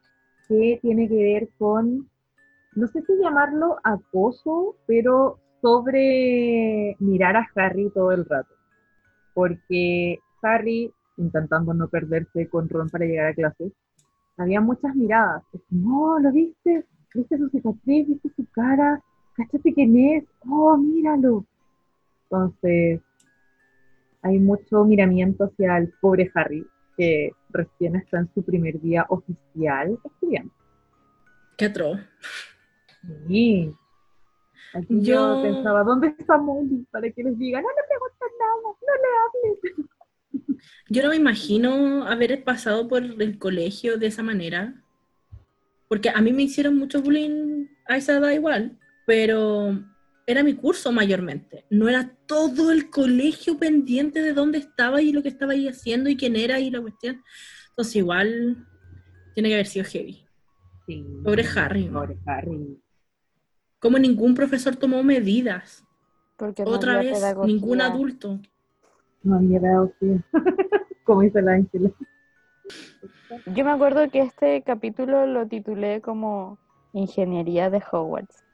que tiene que ver con, no sé si llamarlo acoso, pero sobre mirar a Harry todo el rato. Porque Harry, intentando no perderse con Ron para llegar a clase, había muchas miradas. No, ¿lo viste? ¿Viste su cicatriz? ¿Viste su cara? ¿Cachaste quién es? ¡Oh, míralo! Entonces, hay mucho miramiento hacia el pobre Harry, que recién está en su primer día oficial estudiante. Qué atroz. Sí. Aquí yo... Yo- pensaba, ¿dónde está Molly? Para que les diga, no le pregunten nada, no le hables. Yo no me imagino haber pasado por el colegio de esa manera. Porque a mí me hicieron mucho bullying a esa edad igual, pero era mi curso mayormente. No era todo el colegio pendiente de dónde estaba y lo que estaba ahí haciendo y quién era y la cuestión. Entonces igual tiene que haber sido heavy. Sí. Pobre Harry. Pobre Harry. Como ningún profesor tomó medidas. Porque no Otra vez, pedagogía. ningún adulto. No había sí. (laughs) Como dice la Ángela. Yo me acuerdo que este capítulo lo titulé como Ingeniería de Hogwarts.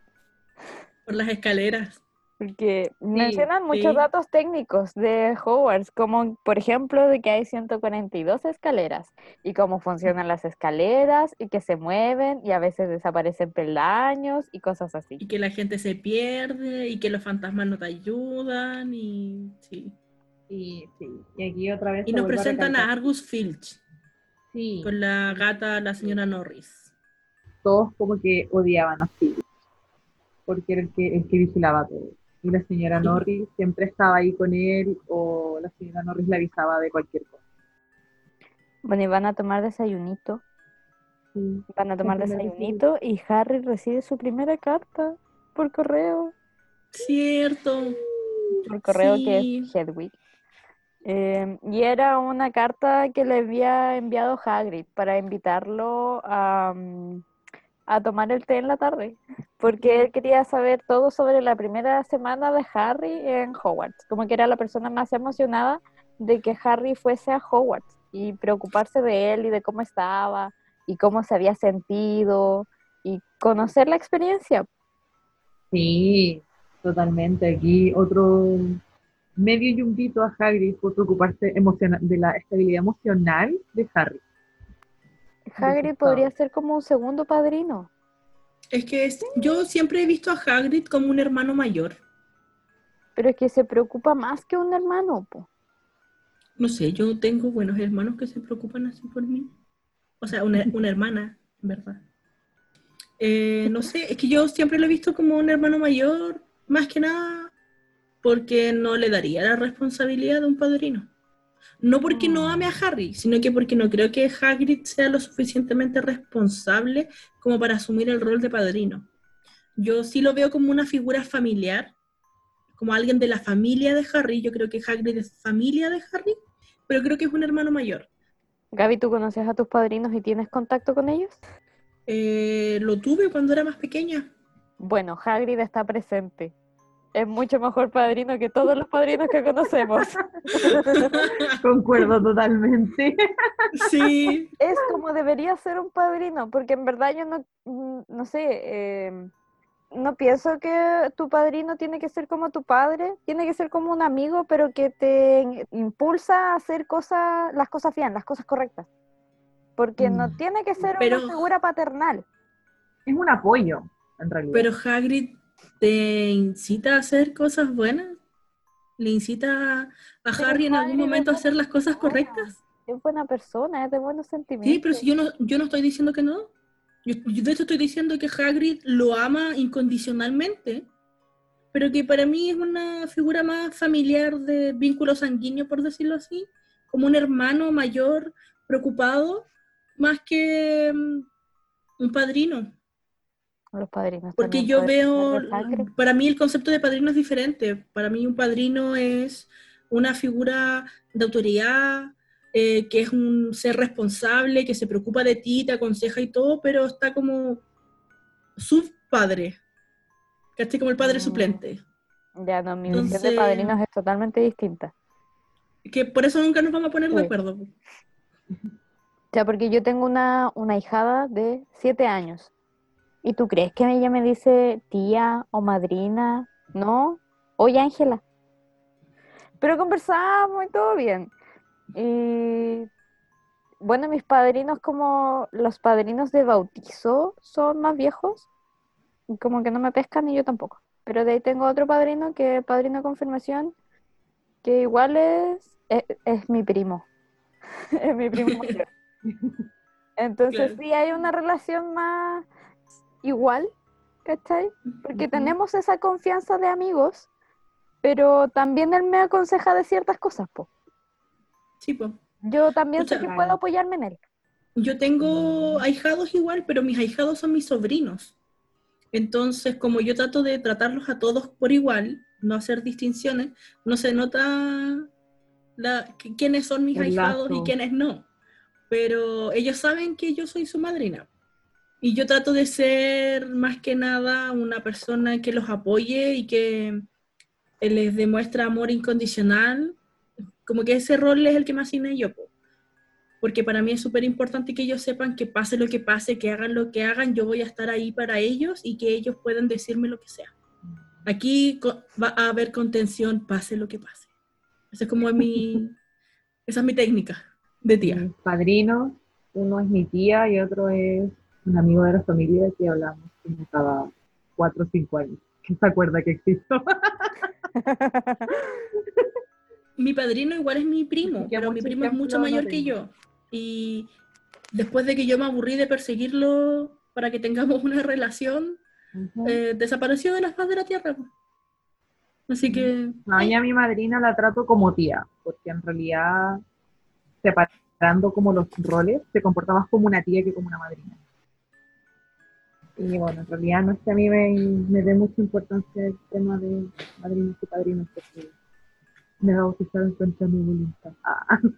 Por las escaleras. Porque mencionan muchos sí. datos técnicos de Hogwarts, como por ejemplo de que hay 142 escaleras y cómo funcionan las escaleras y que se mueven y a veces desaparecen peldaños y cosas así. Y que la gente se pierde y que los fantasmas no te ayudan y sí. Sí, sí. Y aquí otra vez. Y nos presentan a recalcar. Argus Filch Sí. con la gata, la señora Norris. todos como que odiaban a Philip, porque era el que, el que vigilaba todo. Y la señora. Norris siempre estaba ahí con él, o la señora Norris le avisaba de cualquier cosa. Bueno, y van a tomar desayunito, Sí. van a tomar desayunito y Harry recibe su primera carta por correo. Cierto. por correo Sí. que es Hedwig. Eh, y era una carta que le había enviado Hagrid para invitarlo a, mm, a tomar el té en la tarde, porque él quería saber todo sobre la primera semana de Harry en Hogwarts, como que era la persona más emocionada de que Harry fuese a Hogwarts y preocuparse de él y de cómo estaba y cómo se había sentido y conocer la experiencia. Sí, totalmente. Aquí otro medio yumbito a Hagrid por preocuparse de la estabilidad emocional de Harry. Hagrid podría ser como un segundo padrino. Es que es- yo siempre he visto a Hagrid como un hermano mayor. Pero es que se preocupa más que un hermano, po. No sé, yo tengo buenos hermanos que se preocupan así por mí. O sea, una, una hermana, en verdad. Eh, no sé, es que yo siempre lo he visto como un hermano mayor, más que nada porque no le daría la responsabilidad de un padrino. No porque no ame a Harry, sino que porque no creo que Hagrid sea lo suficientemente responsable como para asumir el rol de padrino. Yo sí lo veo como una figura familiar, como alguien de la familia de Harry. Yo creo que Hagrid es familia de Harry, pero creo que es un hermano mayor. Gaby, ¿tú conoces a tus padrinos y tienes contacto con ellos? Eh, lo tuve cuando era más pequeña. Bueno, Hagrid está presente. Es mucho mejor padrino que todos los padrinos que conocemos. (laughs) Concuerdo totalmente. sí, es como debería ser un padrino, porque en verdad yo no, mm, no sé, eh, no pienso que tu padrino tiene que ser como tu padre, tiene que ser como un amigo, pero que te impulsa a hacer cosas, las cosas bien, las cosas correctas. Porque no Mm. tiene que ser Pero- una figura paternal. Es un apoyo, en realidad. pero Hagrid te incita a hacer cosas buenas. ¿Le incita a Harry en algún momento a hacer las cosas correctas? es buena persona, es de buenos sentimientos. Sí, pero si yo no, yo no estoy diciendo que no. Yo, yo de hecho estoy diciendo que Hagrid lo ama incondicionalmente, pero que para mí es una figura más familiar de vínculo sanguíneo, por decirlo así, como un hermano mayor preocupado, más que mm, un padrino. Los padrinos. Porque yo veo, de para mí el concepto de padrino es diferente. Para mí un padrino es una figura de autoridad, eh, que es un ser responsable, que se preocupa de ti, te aconseja y todo, pero está como su padre. ¿Cachai? Como el padre Mm. suplente. Ya no, mi visión de Entonces- padrinos es totalmente distinta. Que por eso nunca nos vamos a poner de Sí. acuerdo. O sea, porque yo tengo una, una hijada de siete años. ¿Y tú crees que ella me dice tía o madrina? No. Oye, Ángela. Pero conversamos y todo bien. Y bueno, mis padrinos como los padrinos de bautizo son más viejos. y Como que no me pescan y yo tampoco. Pero de ahí tengo otro padrino que es padrino de confirmación, que igual es, es, es mi primo. (laughs) es mi primo mayor. (laughs) Entonces Claro. sí hay una relación más igual, ¿cachai? Porque tenemos esa confianza de amigos, pero también él me aconseja de ciertas cosas, po. Sí, pues. Yo también sé que puedo apoyarme en él. Yo tengo ahijados igual, pero mis ahijados son mis sobrinos. Entonces, como yo trato de tratarlos a todos por igual, no hacer distinciones, no se nota la, quiénes son mis El ahijados y quiénes no. Pero ellos saben que yo soy su madrina. Y yo trato de ser más que nada una persona que los apoye y que eh, les demuestra amor incondicional. Como que ese rol es el que me asigné yo. po porque para mí es súper importante que ellos sepan que pase lo que pase, que hagan lo que hagan, yo voy a estar ahí para ellos y que ellos puedan decirme lo que sea. Aquí va a haber contención, pase lo que pase. Esa es como mi, (laughs) esa es mi técnica de tía. Mis padrinos, uno es mi tía y otro es un amigo de la familia que hablamos como cada cuatro o cinco años. Que se acuerda que existo. (laughs) Mi padrino igual es mi primo, pero mi primo es mucho mayor que yo. Y después de que yo me aburrí de perseguirlo para que tengamos una relación, Ujú. eh, desapareció de la faz de la tierra. Así que... No, y a mi madrina la trato como tía, porque en realidad, separando como los roles, se comporta más como una tía que como una madrina. Y bueno, en realidad no es que a mí me, me dé mucha importancia el tema de madrinas y padrinos, porque me bautizaron contra mi voluntad. Ah, (laughs)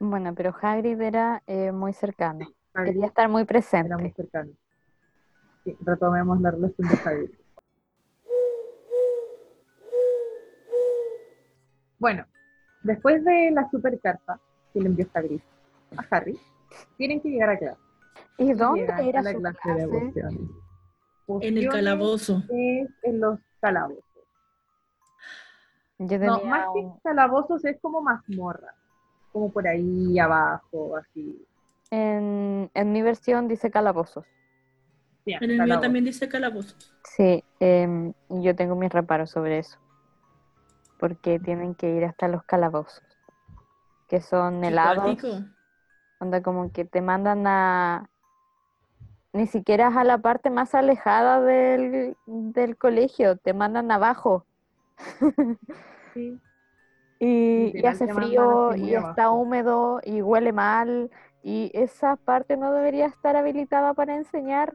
Bueno, pero Hagrid era eh, muy cercano. Quería estar muy presente. era muy cercano. Sí, retomemos la relación de Hagrid. Bueno, después de la super carta que le envió Hagrid a Harry, tienen que llegar a clase. ¿Y dónde Llegan era a la su clase clase? de pociones. En el calabozo. En los calabozos. Yo No, más que un- calabozos es como mazmorra. Como por ahí abajo, así. en, en mi versión dice calabozos. En el mío también dice calabozos. Sí, em, y yo tengo mis reparos sobre eso. Porque tienen que ir hasta los calabozos. Que son helados. cuático. Onda como que te mandan a... Ni siquiera a la parte más alejada del, del colegio, te mandan abajo. (laughs) Sí. Y, hace frío y está húmedo y huele mal. Y esa parte no debería estar habilitada para enseñar.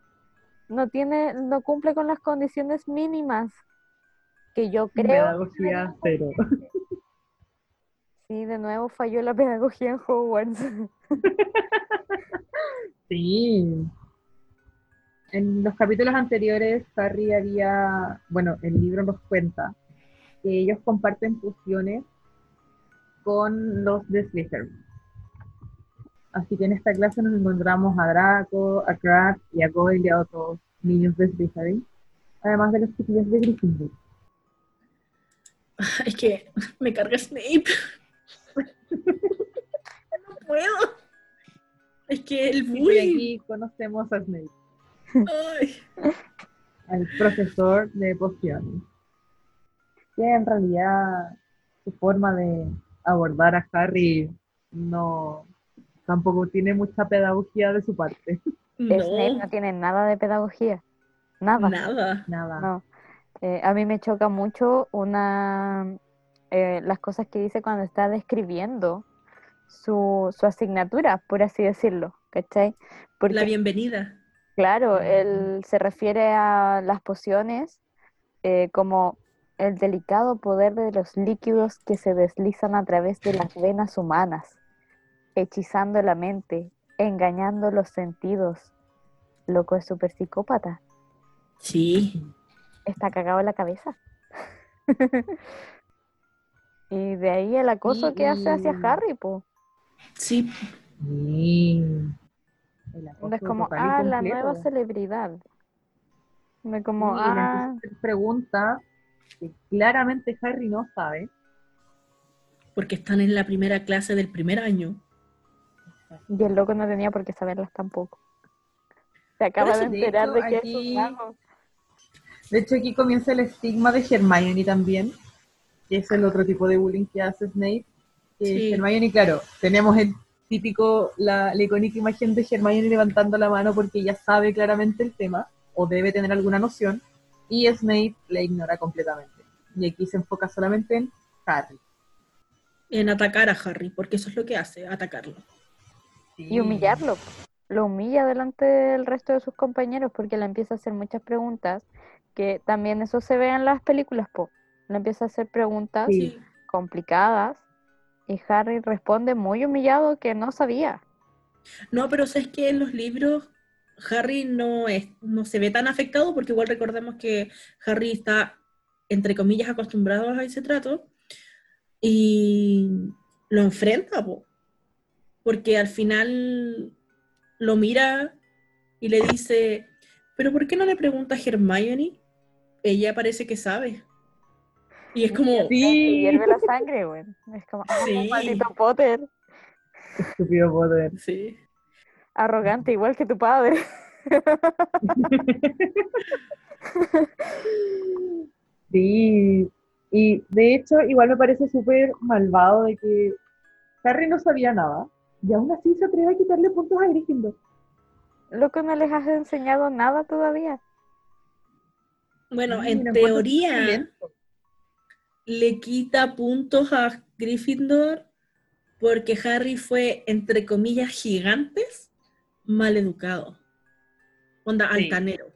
No tiene, no cumple con las condiciones mínimas. Que yo creo. Pedagogía cero. (laughs) (laughs) Sí, de nuevo falló la pedagogía en Hogwarts. (laughs) Sí. En los capítulos anteriores, Harry había, bueno, el libro nos cuenta que ellos comparten pociones con los de Slytherin. Así que en esta clase nos encontramos a Draco, a Crabbe y a Goyle y a otros niños de Slytherin, además de los chiquillos de Gryffindor. Es que me carga Snape. No puedo. Es que el bullying. aquí conocemos a Snape, Ay. al profesor de pociones. Que en realidad su forma de abordar a Harry no, tampoco tiene mucha pedagogía de su parte. Snape No, no tiene nada de pedagogía. Nada. nada. Nada. No. Eh, a mí me choca mucho una eh, las cosas que dice cuando está describiendo su, su asignatura, por así decirlo, ¿cachai? Porque, La bienvenida. claro, él se refiere a las pociones eh, como el delicado poder de los líquidos que se deslizan a través de las venas humanas, hechizando la mente, engañando los sentidos. Loco es súper psicópata. Sí. está cagado en la cabeza. (laughs) y de ahí el acoso que hace hacia Harry, pues. Sí. Sí. Es como, ah, la nueva celebridad. Me como, Sí, ah, a hacer preguntas que claramente Harry no sabe. Porque están en la primera clase del primer año. y el loco no tenía por qué saberlas tampoco. Se acaba de de enterar hecho, de que aquí- es un. De hecho, aquí comienza el estigma de Hermione también, que es el otro tipo de bullying que hace Snape. Que Sí. Hermione, claro, tenemos el típico, la, la icónica imagen de Hermione levantando la mano porque ella sabe claramente el tema, o debe tener alguna noción, y Snape la ignora completamente. Y aquí se enfoca solamente en Harry. En atacar a Harry, porque eso es lo que hace, atacarlo. Y humillarlo. Lo humilla delante del resto de sus compañeros porque le empieza a hacer muchas preguntas, que también eso se ve en las películas, po. Le empieza a hacer preguntas Sí. Complicadas y Harry responde muy humillado que no sabía. No, pero sabes que en los libros Harry no es, no se ve tan afectado porque igual recordemos que Harry está entre comillas acostumbrado a ese trato y lo enfrenta, po. porque al final lo mira y le dice, pero ¿por qué no le pregunta a Hermione? Ella parece que sabe. Y es como, Sí, hierve la sangre, güey. Es como, "Ah, Sí. maldito Potter, estúpido poder. sí. arrogante igual que tu padre. (laughs) Sí, y de hecho, igual me parece súper malvado de que Harry no sabía nada y aún así se atreve a quitarle puntos a Gryffindor. Loco, no les has enseñado nada todavía. Bueno, Sí, en teoría. Le quita puntos a Gryffindor porque Harry fue, entre comillas, gigantes, mal educado. Onda Sí. altanero.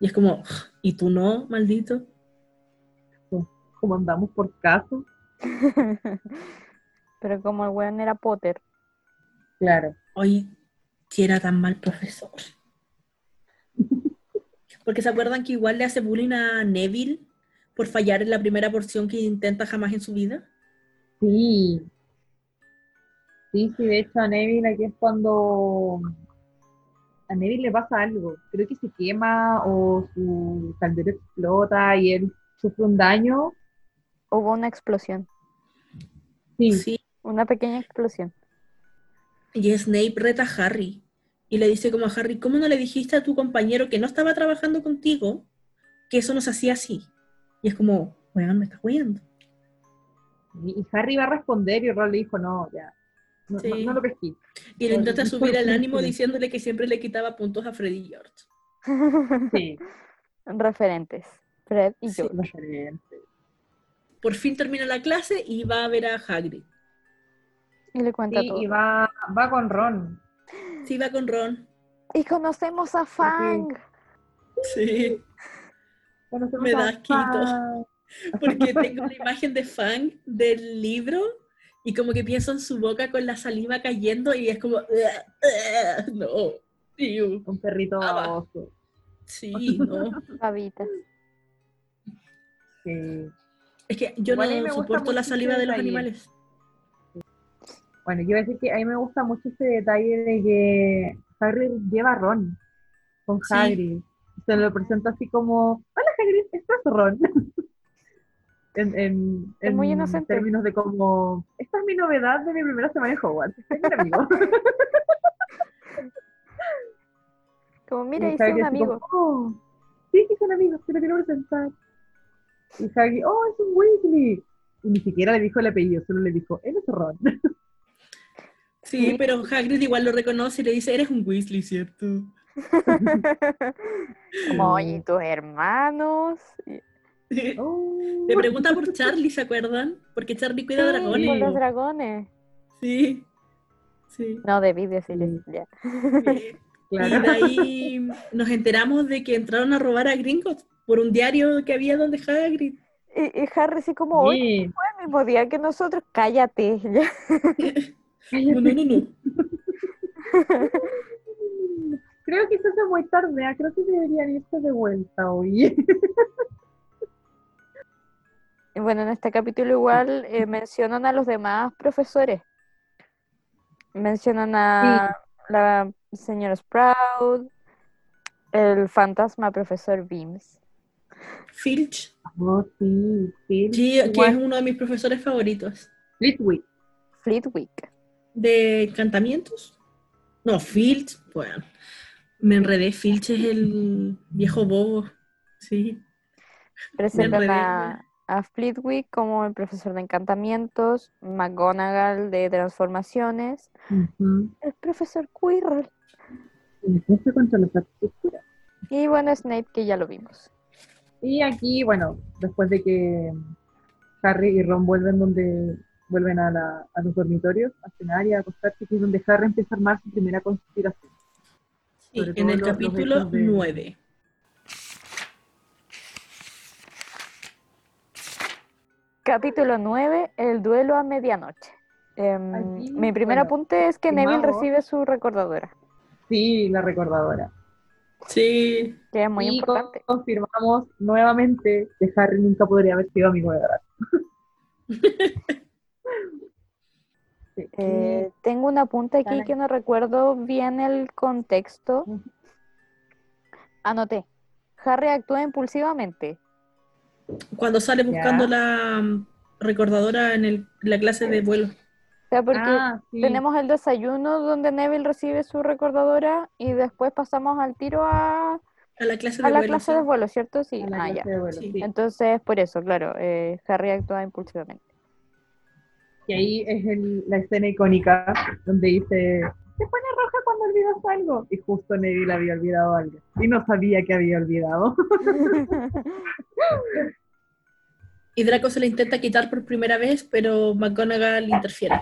Y es como, ¿y tú no, maldito? Como andamos por caso, (laughs) Pero como el weón era Potter, claro. Hoy, si era tan mal profesor. (laughs) Porque se acuerdan que igual le hace bullying a Neville por fallar en la primera porción que intenta jamás en su vida. Sí. Sí, sí, de hecho a Neville aquí es cuando a Neville le pasa algo. Creo que se quema o su caldero explota y él sufre un daño. hubo una explosión, Sí, Sí. una pequeña explosión. Y Snape reta a Harry y le dice como a Harry, ¿cómo no le dijiste a tu compañero que no estaba trabajando contigo que eso nos hacía así? Y es como, weón, me estás jugando. Y y Harry va a responder y Ron le dijo, no, ya, no, Sí. no, no lo pesqué. Y le intenta subir (laughs) el ánimo diciéndole que siempre le quitaba puntos a Freddy George. (laughs) Sí, Referentes, Fred y Sí. George. referente. Por fin termina la clase y va a ver a Hagrid. Y le cuenta Sí, todo. y va, va con Ron. Sí, va con Ron. Y conocemos a Fang. Sí. Me da asquito. (laughs) Porque tengo la imagen de Fang del libro y como que pienso en su boca con la saliva cayendo y es como, (laughs) no, Ew. Un perrito Ah, baboso. sí, (laughs) no. Babita. Sí. Es que yo no soporto la saliva de los animales. Bueno, yo iba a decir que a mí me gusta mucho este detalle de que Harry lleva Ron con Sí. Se lo presenta así como, hola Hagrid, esto es Ron. (laughs) en, en, Es muy en inocente. términos de como, esta es mi novedad de mi primera semana en Hogwarts. Tengo un amigo. (laughs) Como, mira, hice un amigo. como, oh, sí, que son amigos, te lo quiero presentar. Y Hagrid, oh, es un Weasley. Y ni siquiera le dijo el apellido, solo le dijo, él es Ron. Sí, pero Hagrid igual lo reconoce y le dice, eres un Weasley, ¿cierto? (laughs) Como, oye, ¿y (laughs) tus hermanos? Y- (laughs) Oh. Le pregunta por Charlie, ¿se acuerdan? Porque Charlie cuida Sí, dragones. por los dragones. Sí. Sí. No, debí decirle Sí. ya. sí. Y Claro. de ahí nos enteramos de que entraron a robar a Gringotts por un diario que había donde Hagrid. Y, y Harry así como, hoy Sí. fue el mismo día que nosotros, cállate. ya. No, no, no, no. Creo que se hace muy tarde, ah, creo que deberían irse de vuelta hoy. Y bueno, en este capítulo igual eh, mencionan a los demás profesores. Mencionan a la señora Sprout, el fantasma profesor Beams. Filch, Oh, sí, sí. sí, que es uno de mis profesores favoritos. Flitwick. Fleetwick. ¿De encantamientos? No, Filch, bueno. Me enredé, Filch es el viejo bobo. Sí. Presentan a, a Fleetwick como el profesor de encantamientos, McGonagall de transformaciones, Ujú. el profesor Quirrell y bueno, Snape que ya lo vimos. Y aquí, bueno, después de que Harry y Ron vuelven donde vuelven a, la- a los dormitorios a cenar y a acostarse, que es donde Harry empieza a armar su primera conspiración. Sí, en el los- los capítulo hechos de- 9. Capítulo 9, el duelo a medianoche. Em, Aquí, mi primer bueno, apunte es que Neville recibe su recordadora, Sí, la recordadora. Sí. que es muy y importante. con- confirmamos nuevamente que Harry nunca podría haber sido amigo de Draco. Eh, tengo un apunte aquí Dale. que no recuerdo bien el contexto. Anoté. Harry actúa impulsivamente. Cuando sale buscando Ya. la mm, recordadora en el- la clase de vuelo. O sea, porque Ah, sí. tenemos el desayuno donde Neville recibe su recordadora y después pasamos al tiro a, A la clase de a la vuelo. clase sí. de vuelo, ¿cierto? Sí, a la ah, clase ya. de vuelo, Sí. sí. Entonces, por eso, claro, eh, Harry actúa impulsivamente. Y ahí es el- la escena icónica donde dice, se pone roja cuando olvidas algo. Y justo Neville había olvidado algo. Y no sabía que había olvidado. (laughs) Y Draco se la intenta quitar por primera vez, pero McGonagall interfiere.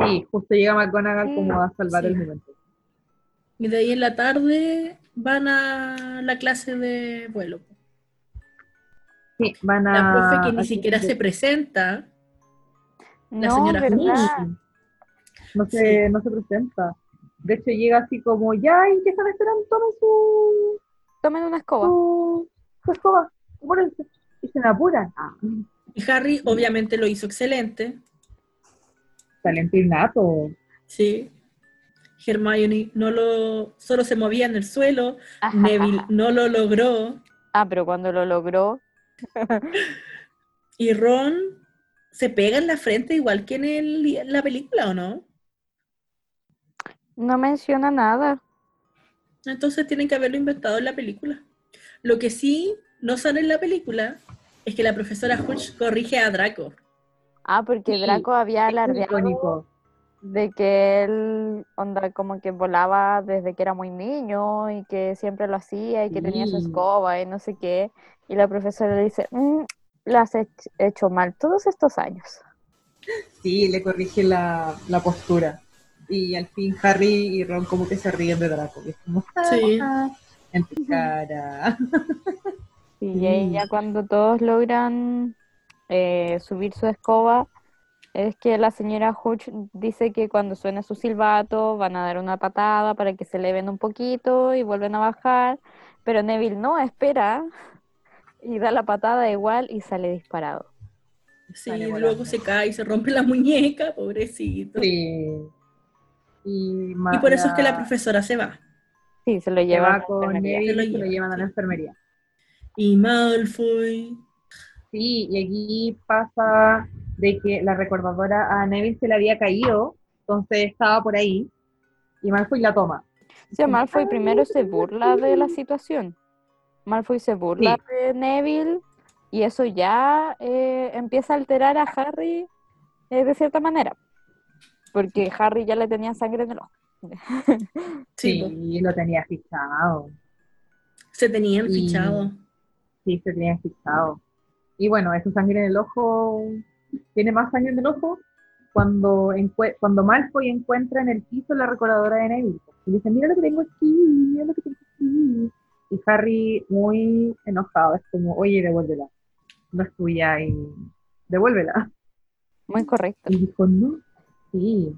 Sí, justo llega McGonagall como a salvar Sí. el momento. Y de ahí en la tarde van a la clase de vuelo. Sí, van a... La profe que ni siquiera que- se presenta. La no, señora. No se, no se presenta. De hecho, llega así como, ya, ¿y qué están esperando? Tomen su, Tomen una escoba. su, su escoba, apúrense. Y se me apuran. Ah, Y Harry obviamente lo hizo excelente. talento innato. Sí. Hermione no lo, solo se movía en el suelo. Ajá. Neville no lo logró. Ah, pero cuando lo logró, (laughs) Y Ron se pega en la frente igual que en el- en la película, ¿o no? no menciona nada. Entonces tienen que haberlo inventado en la película. Lo que sí no sale en la película es que la profesora Hutch corrige a Draco. Ah, porque Sí, Draco había Es muy alardeado de que él, onda, como que volaba desde que era muy niño y que siempre lo hacía y que tenía su Sí. escoba y no sé qué. Y la profesora le dice, "Mm, lo has hech- hecho mal todos estos años. Sí, le corrige la, la postura. Y al fin Harry y Ron como que se ríen de Draco. y es como, Sí. "Ah, en tu cara. Y (laughs) ahí Sí. ya cuando todos logran eh, subir su escoba, es que la señora Hutch dice que cuando suene su silbato van a dar una patada para que se eleven un poquito y vuelven a bajar, pero Neville no espera y da la patada igual y sale disparado. Sí, Sale luego se cae y se rompe la (laughs) muñeca, pobrecito. Sí. Y, por eso es que la profesora se va. Sí, se lo se lleva la con enfermería. Neville Se lo y se lo lleva, llevan a la sí. enfermería. Y Malfoy. Sí, y aquí pasa de que la recordadora a Neville se le había caído, entonces estaba por ahí, y Malfoy la toma. O sea, Malfoy primero se burla de la situación. Malfoy se burla de Neville y eso ya eh, empieza a alterar a Harry eh, de cierta manera. Porque Harry ya le tenía sangre en el ojo. (laughs) Sí, lo tenía fichado. se tenían Y- fichado. Sí, se tenía fichado. Y bueno, esa sangre en el ojo, tiene más sangre en el ojo cuando, cuando Malfoy encuentra en el piso la recordadora de Neville. Y dice, mira lo que tengo aquí, mira lo que tengo aquí. Y Harry, muy enojado, es como, oye, devuélvela. No es tuya y devuélvela. Muy correcto. Y dijo, no, sí.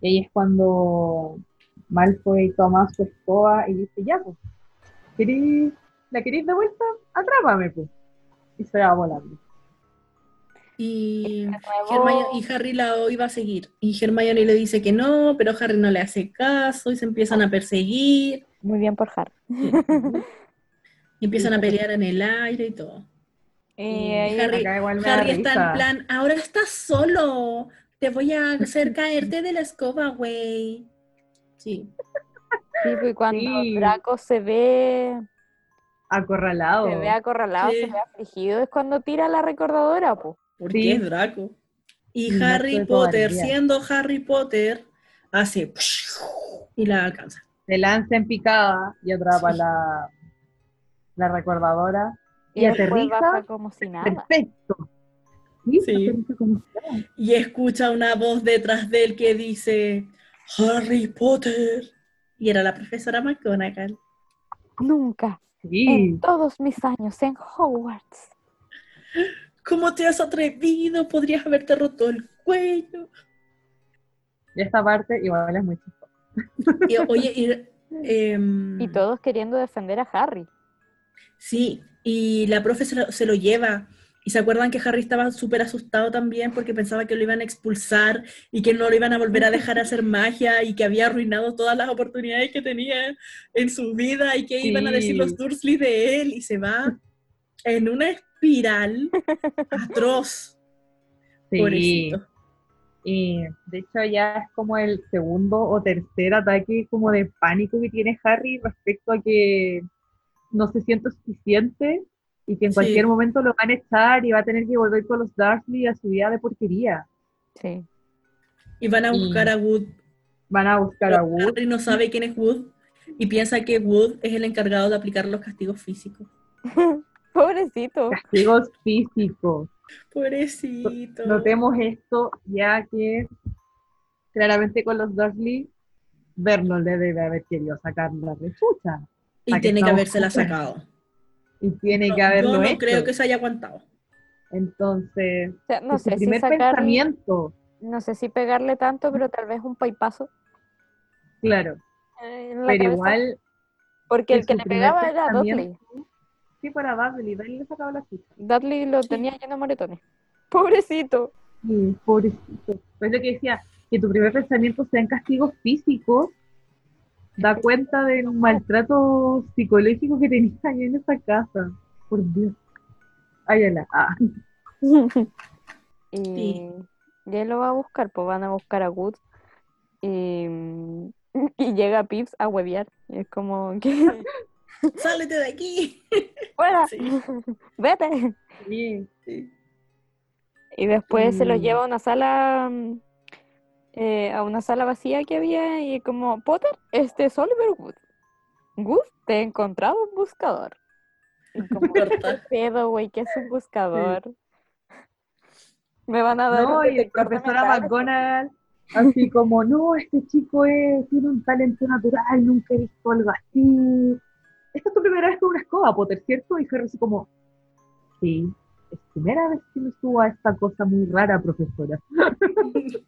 Y ahí es cuando Malfoy toma su escoba y dice, ya, pues, ¿queréis- ¿la queréis de vuelta? Atrápame, pues. Y se va volando. Y, Hermione- y Harry la iba a seguir. Y Hermione le dice que no, pero Harry no le hace caso y se empiezan a perseguir Muy bien por Harry. (laughs) y empiezan a pelear en el aire y todo. Y Y ahí- Harry- está risa. en plan, ahora estás solo, te voy a (laughs) hacer caerte de la escoba, güey. Sí, sí, pues, cuando Sí. Draco se ve, Acorralado. se ve acorralado, Sí. se ve afligido, es cuando tira la recordadora, pues. porque Sí. es Draco. Y Harry Potter, siendo Harry Potter, hace y la alcanza. Se lanza en picada y atrapa Sí. la, la recordadora. Y, Y aterriza. baja como si nada. Perfecto. Sí, Sí. aterriza como si nada. Y escucha una voz detrás de él que dice, Harry Potter. Y era la profesora McGonagall. Nunca, Sí. en todos mis años en Hogwarts. ¿Cómo te has atrevido? Podrías haberte roto el cuello. Y esta parte igual es muy chistosa. (laughs) Y, oye, y, em, Y todos queriendo defender a Harry. Sí, y la profe se lo, se lo lleva. Y se acuerdan que Harry estaba súper asustado también porque pensaba que lo iban a expulsar y que no lo iban a volver a dejar hacer (laughs) magia y que había arruinado todas las oportunidades que tenía en su vida y que iban a decir los Dursley de él y se va en una espiral (laughs) atroz. Sí. Pobrecito. Y de hecho ya es como el segundo o tercer ataque como de pánico que tiene Harry respecto a que no se siente suficiente y que en Sí. cualquier momento lo van a echar y va a tener que volver con los Dursley a su vida de porquería. Sí. Y van a Y- buscar a Wood. Van a buscar a Wood. Harry no sabe quién es Wood y piensa que Wood es el encargado de aplicar los castigos físicos. (laughs) Pobrecito. Castigos físicos. Pobrecito. Notemos esto ya que claramente con los Dursley Vernon le debe haber querido sacar la rechucha Y ¿A qué tiene que estamos habérsela jugando? sacado. y tiene No, que haberlo yo no hecho. creo que se haya aguantado. Entonces, O sea, no sé si primer sacar, pensamiento, no sé si pegarle tanto, pero tal vez un paipazo. claro, pero cabeza. igual, Porque que el que le pegaba era Dudley. Sí para Dudley, Dudley le sacaba la chucha. Dudley lo tenía lleno de moretones. (laughs) Pobrecito. Sí, pobrecito. Pues lo que decía, que tu primer pensamiento sea en castigos físicos, da cuenta del maltrato psicológico que tenías ahí en esa casa. Por Dios. Ay, ala. Ah. (laughs) y, Sí. y él lo va a buscar, pues van a buscar a Wood. Y, (laughs) y llega Pips a huevear. Y es como que ¡Sálete de aquí! (laughs) ¡Fuera! Sí. (laughs) ¡Vete! Sí. Y después se los Mm. lleva a una sala mm, eh, a una sala vacía que había y como Potter, este es Oliver Wood. Wood, te he encontrado un buscador. Y como, (laughs) ¿qué pedo, güey? ¿Qué es un buscador? Me van a dar No, y de profesora. McGonagall, así como, no, este chico es, tiene un talento natural, nunca he visto algo así. Esta es tu primera vez con una escoba, Potter, ¿cierto? Y Harry así como, sí, es primera vez que me subo a esta cosa muy rara, profesora. (laughs)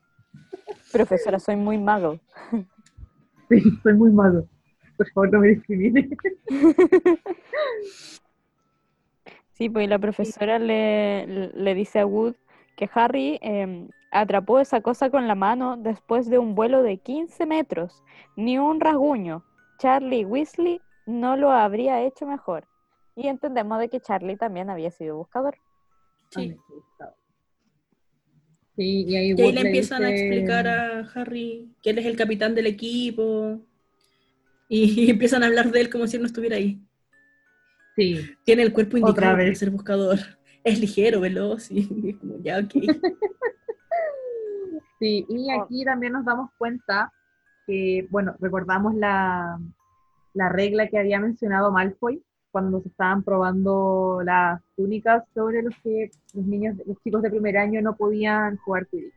Profesora, soy muy mago. (laughs) Sí, soy muy malo. Por favor, no me discrimine. (laughs) Sí, pues la profesora le, le dice a Wood que Harry em, atrapó esa cosa con la mano después de un vuelo de 15 metros. Ni un rasguño. Charlie Weasley no lo habría hecho mejor. Y entendemos de que Charlie también había sido buscador. Sí. Sí, y ahí, Y ahí le empiezan a explicar a Harry que él es el capitán del equipo. Y (laughs) empiezan a hablar de él como si él no estuviera ahí. Sí, Tiene el cuerpo Otra indicado para vez. ser buscador. Es ligero, veloz y (laughs) es como ya, ok. Sí, y aquí también nos damos cuenta que, bueno, recordamos la, la regla que había mencionado Malfoy cuando se estaban probando las túnicas sobre los que los niños, los chicos de primer año no podían jugar Quidditch.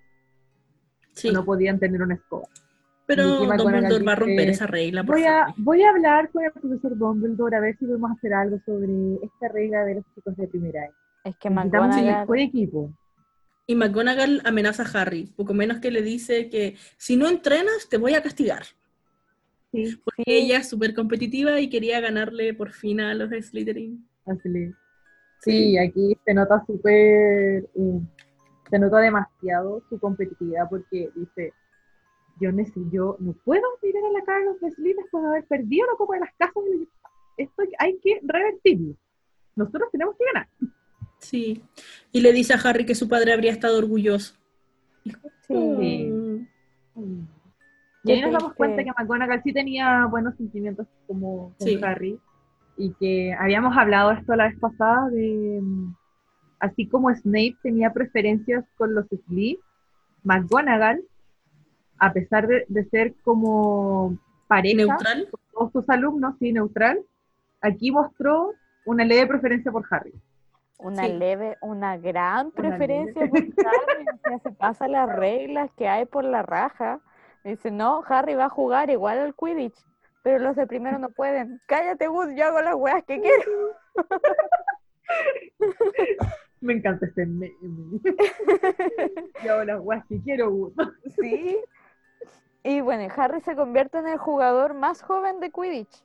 Sí, No podían tener una escoba. pero Dumbledore va a romper esa regla. por Voy a, voy a hablar con el profesor Dumbledore a ver si podemos hacer algo sobre esta regla de los chicos de primer año. Es que McGonagall, mejor equipo. Y McGonagall amenaza a Harry, poco menos que le dice que si no entrenas te voy a castigar. Sí, Porque Sí. ella es súper competitiva y quería ganarle por fin a los Slytherin. así le- Sí, aquí se nota súper, eh, se nota demasiado su competitividad porque dice, yo, yo no puedo mirar a la cara a los Weasley después de haber perdido la Copa de las Casas. y Esto hay que revertirlo. Nosotros tenemos que ganar. Sí. Y le dice a Harry que su padre habría estado orgulloso. sí. Mm. Y ahí nos damos cuenta que McGonagall sí tenía buenos sentimientos como con Sí. Harry y que habíamos hablado esto la vez pasada de mm, así como Snape tenía preferencias con los Slytherin, McGonagall, a pesar de, de ser como pareja Neutral. con todos sus alumnos, sí, neutral, aquí mostró una leve preferencia por Harry. Una Sí. leve, una gran Una preferencia por Harry. (laughs) o sea, se pasa las reglas que hay por la raja. Dice, no, Harry va a jugar igual al Quidditch, pero los de primero no pueden. Cállate, Wood, yo hago las weas que quiero. (laughs) Me encanta este meme. (laughs) Yo las guas que quiero, Wood. Sí. Y bueno, Harry se convierte en el jugador más joven de Quidditch.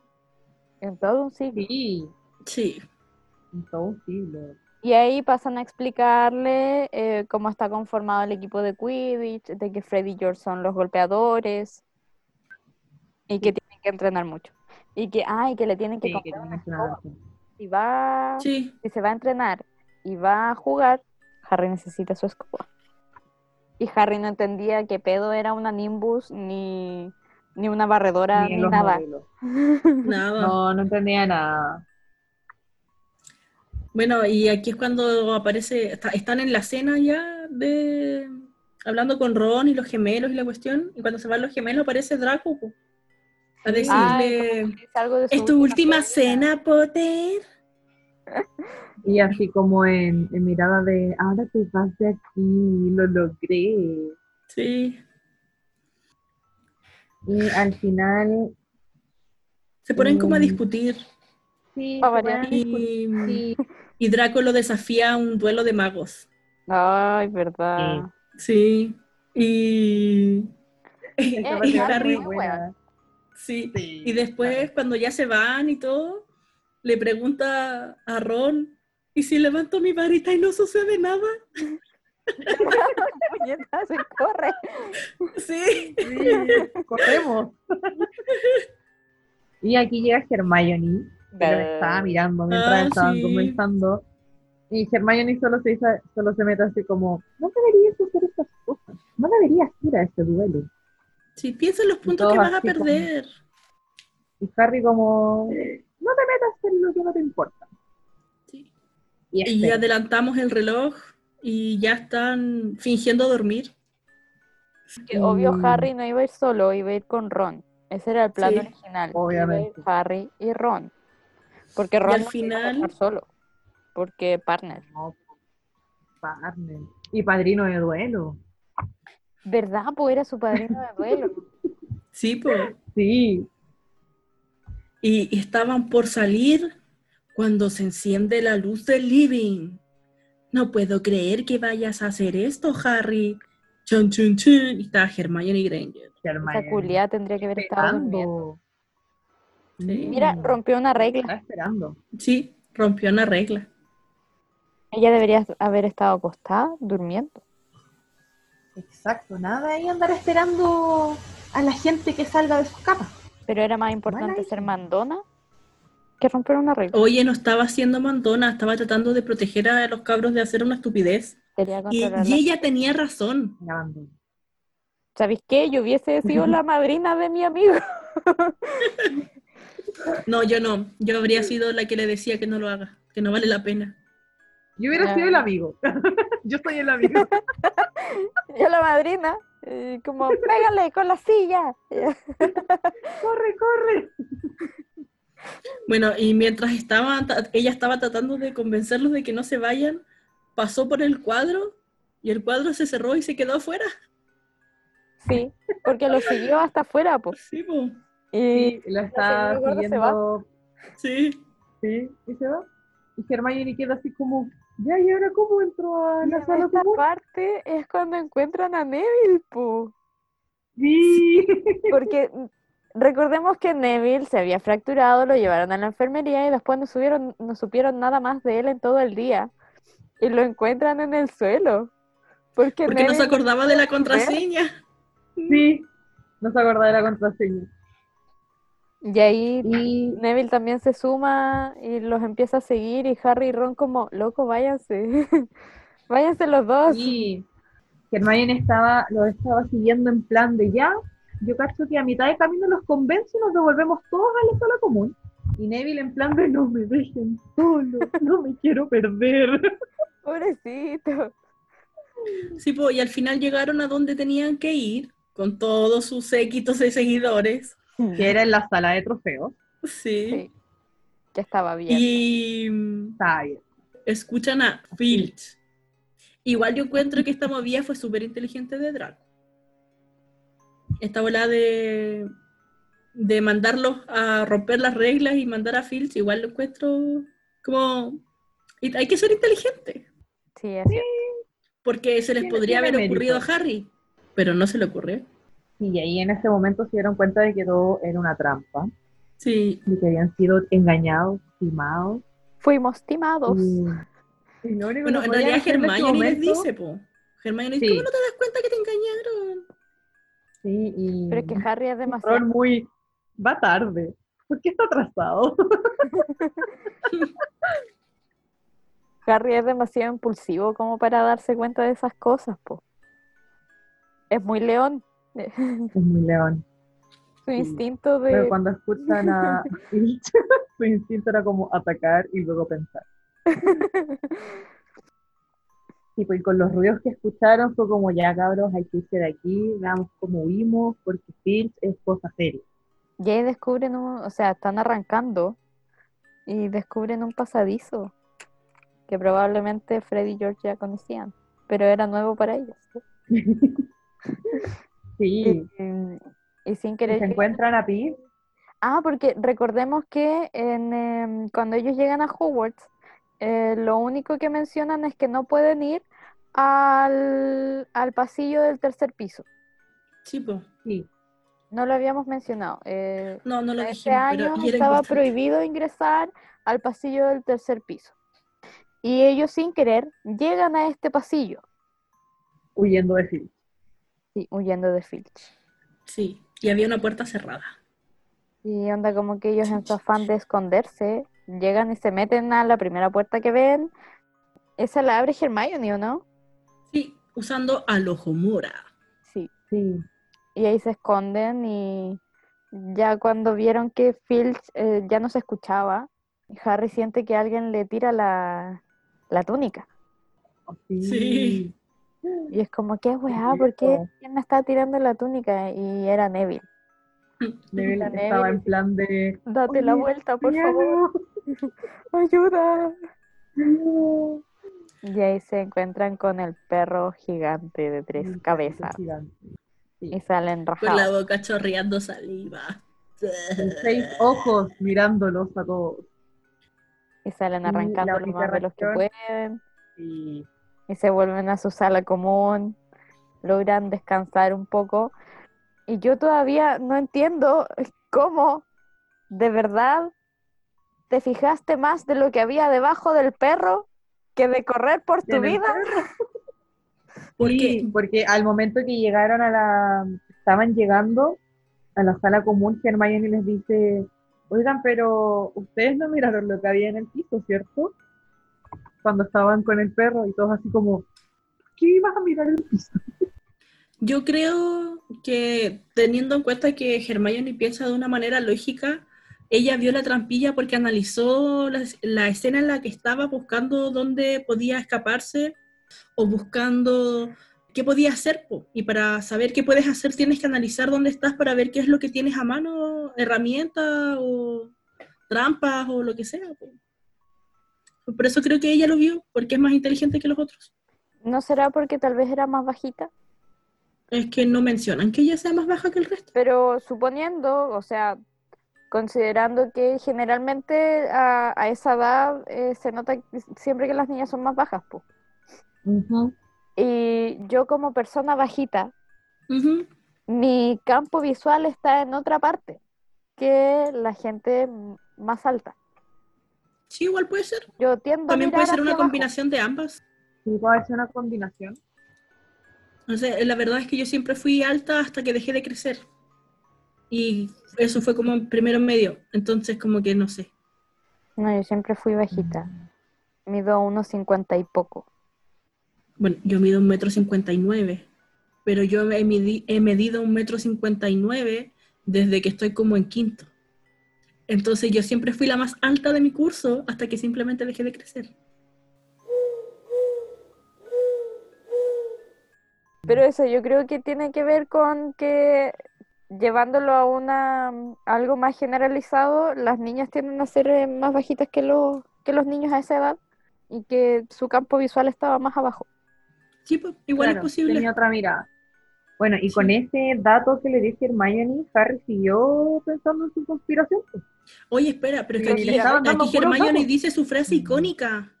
En todo un siglo. Sí, Sí. en todo un siglo. Y ahí pasan a explicarle eh, cómo está conformado el equipo de Quidditch, de que Freddy y George son los golpeadores y que tienen que entrenar mucho. Y que, ay, que le tienen que Sí, comprar una escoba. Si va, Sí. si se va a entrenar y va a jugar, Harry necesita su escoba. Y Harry no entendía que pedo era una Nimbus ni, ni una barredora Ni. Nada. (laughs) No, no entendía nada. Bueno, y aquí es cuando aparece, está- están en la cena ya de hablando con Ron y los gemelos y la cuestión, y cuando se van los gemelos aparece Draco po, a Sí. decirle, Ay, algo de ¿es tu última cena, Potter? (laughs) Y así como en, en mirada de, ahora te vas de aquí, lo logré. Sí, Y al final, se ponen como a Mm. discutir sí, a discutir, y, y Draco lo desafía a un duelo de magos. Ay, verdad. Sí, (laughs) y, Eh, y Harry, muy buena. sí, Sí, y después cuando ya se van y todo, le pregunta a Ron, ¿y si levanto mi varita y no sucede nada? (laughs) Se corre. Sí. Sí, corremos. (laughs) y aquí llega Hermione, que lo estaba mirando mientras Ah, estaban sí. conversando. Y Hermione solo se, dice- solo se mete así como, no deberías hacer estas cosas, no deberías ir a este duelo. Sí, piensa en los puntos que vas a como- perder. Y Harry como, no te metas en lo que no te importa. Sí. Y, Y espera. adelantamos el reloj y ya están fingiendo dormir. Que obvio Mm. Harry no iba a ir solo, iba a ir con Ron. Ese era el plan Sí, original. obviamente. Iba a ir Harry y Ron. Porque Ron al no final- solo. Porque partner. No, partner. Y padrino de duelo. ¿Verdad? Pues era su padrino de duelo. (laughs) Sí, pues. Sí. Y, y estaban por salir cuando se enciende la luz del living. No puedo creer que vayas a hacer esto, Harry. Chun, chun, chun. Y está Hermione Granger. Esa culiada tendría que haber estado durmiendo. Sí. Mira, rompió una Está regla. esperando. Sí, rompió una regla. Ella debería haber estado acostada, durmiendo. Exacto, nada ahí andar esperando a la gente que salga de sus capas. Pero era más importante ser mandona que romper una regla. Oye, no estaba haciendo mandona, estaba tratando de proteger a los cabros de hacer una estupidez. Y, y la- ella tenía razón. ¿Sabéis qué? Yo hubiese sido la (laughs) madrina de mi amigo. (laughs) No, yo no. Yo habría sido la que le decía que no lo haga, que no vale la pena. Yo hubiera sido el amigo. (laughs) Yo soy el amigo. (laughs) Yo la madrina, y como, pégale con la silla. (laughs) corre, corre. Bueno, y mientras estaba, ella estaba tratando de convencerlos de que no se vayan, pasó por el cuadro y el cuadro se cerró y se quedó afuera. Sí, porque lo siguió hasta afuera, pues. Sí, pues. Y Sí, lo está siguiendo. Sí. Sí, y se va. Y Hermione queda así como, ya, ¿y ahora cómo entró a la sala esta común? parte es cuando encuentran a Neville, pues. Sí. Porque recordemos que Neville se había fracturado, lo llevaron a la enfermería y después no, subieron, no supieron nada más de él en todo el día. Y lo encuentran en el suelo. Porque, Porque no se acordaba de la contraseña. Sí, no se acordaba de la contraseña. Y ahí Y Neville también se suma y los empieza a seguir y Harry y Ron como, loco, váyanse. (laughs) váyanse los dos. Y Hermione estaba, lo estaba siguiendo en plan de ya, yo cacho que a mitad de camino los convence y nos devolvemos todos a la sala común. Y Neville en plan de no me dejen solo, no me quiero perder. (laughs) Pobrecito. Sí, po, y al final llegaron a donde tenían que ir, con todos sus séquitos de seguidores. Que era en la sala de trofeos. Sí. Sí. Que estaba bien. Y Está bien. escuchan a Filch. Igual yo encuentro que esta movida fue súper inteligente de Draco. Esta bola de, de mandarlos a romper las reglas y mandar a Filch, igual lo encuentro como... hay que ser inteligente, Sí, es cierto. porque se les podría haber ocurrido a Harry, pero no se le ocurrió. Y ahí en ese momento se dieron cuenta de que todo era una trampa, Sí, de que habían sido engañados, timados. Fuimos timados. Y, y único bueno, en realidad Hermione les dice, po. Hermione dice, Sí. ¿cómo no te das cuenta que te engañaron? Sí, y Pero es que Harry es demasiado. Ron muy, va tarde. ¿Por qué está atrasado? (laughs) Harry es demasiado impulsivo como para darse cuenta de esas cosas, po. Es muy león. Es (laughs) muy león. Su instinto Pero de. cuando escuchan a (laughs) (laughs) su instinto era como atacar y luego pensar. Tipo, y con los ruidos que escucharon fue como, ya cabros, hay que irse de aquí, veamos cómo huimos, porque Filch es cosa seria. Y ahí descubren un. O sea, están arrancando y descubren un pasadizo que probablemente Freddy y George ya conocían, pero era nuevo para ellos. Sí, Y, y sin y querer. se encuentran a Pete, Ah, porque recordemos que en, em, cuando ellos llegan a Hogwarts, eh, lo único que mencionan es que no pueden ir al, al pasillo del tercer piso. Sí, po. sí, No lo habíamos mencionado. eh, No, no lo este año pero estaba importante. prohibido ingresar al pasillo del tercer piso. Y ellos sin querer llegan a este pasillo, huyendo de Filch. Sí, huyendo de Filch. Sí, y había una puerta cerrada. Y onda como que ellos en su afán de esconderse, llegan y se meten a la primera puerta que ven. Esa la abre Hermione, ¿o no? Sí, usando al Ojomura. Sí. Sí, Y ahí se esconden y ya cuando vieron que Filch eh, ya no se escuchaba, Harry siente que alguien le tira la, la túnica. sí. Sí. Y es como, ¿qué weá? ¿Por qué? ¿Quién me está tirando la túnica? Y era Neville. (laughs) Neville estaba Neville. en plan de, Date la vuelta, por "Piano, favor. (laughs) Ayuda. piano". Y ahí se encuentran con el perro gigante de tres cabezas. Sí. Y salen Con la rajados. boca chorreando saliva. Seis ojos mirándolos a todos. Y salen arrancando lo única más de los que pueden. Y y se vuelven a su sala común, logran descansar un poco. Y yo todavía no entiendo (laughs) cómo de verdad te fijaste más de lo que había debajo del perro que de correr por tu vida. (laughs) Porque Sí, porque al momento que llegaron a la, estaban llegando a la sala común, Hermione les dice, oigan, pero ustedes no miraron lo que había en el piso, ¿cierto? Cuando estaban con el perro y todos así como, ¿qué ibas a mirar el piso? yo creo que teniendo en cuenta que Hermione piensa de una manera lógica, ella vio la trampilla porque analizó la, escena en la que estaba buscando dónde podía escaparse o buscando qué podía hacer. Y para saber qué puedes hacer tienes que analizar dónde estás para ver qué es lo que tienes a mano, herramientas o trampas o lo que sea. Por eso creo que ella lo vio, porque es más inteligente que los otros. ¿No será porque tal vez era más bajita? Es que no mencionan que ella sea más baja que el resto. Pero suponiendo, o sea, considerando que generalmente a, a esa edad eh, se nota siempre que las niñas son más bajas, pues. Ujú. Y yo como persona bajita, Ujú. mi campo visual está en otra parte que la gente más alta. Sí, igual puede ser. Yo tiendo a También puede ser una abajo. combinación de ambas. Sí, puede ser una combinación. No sé, la verdad es que yo siempre fui alta hasta que dejé de crecer. Y eso fue como primero en medio. Entonces, como que no sé. No, yo siempre fui bajita. Mido unos 50 y poco. Bueno, yo mido un metro cincuenta y nueve. Pero yo he, midi- he medido un metro cincuenta y nueve desde que estoy como en quinto. Entonces yo siempre fui la más alta de mi curso hasta que simplemente dejé de crecer. Pero eso yo creo que tiene que ver con que llevándolo a una a algo más generalizado, las niñas tienden a ser eh, más bajitas que los que los niños a esa edad y que su campo visual estaba más abajo. Sí, pues, igual Claro, es posible. Tenía otra mirada. Bueno, y Sí. con ese dato que le dice Hermione, Harry siguió pensando en su conspiración. pues. Oye, espera, pero es que aquí, aquí Hermione datos. dice su frase icónica.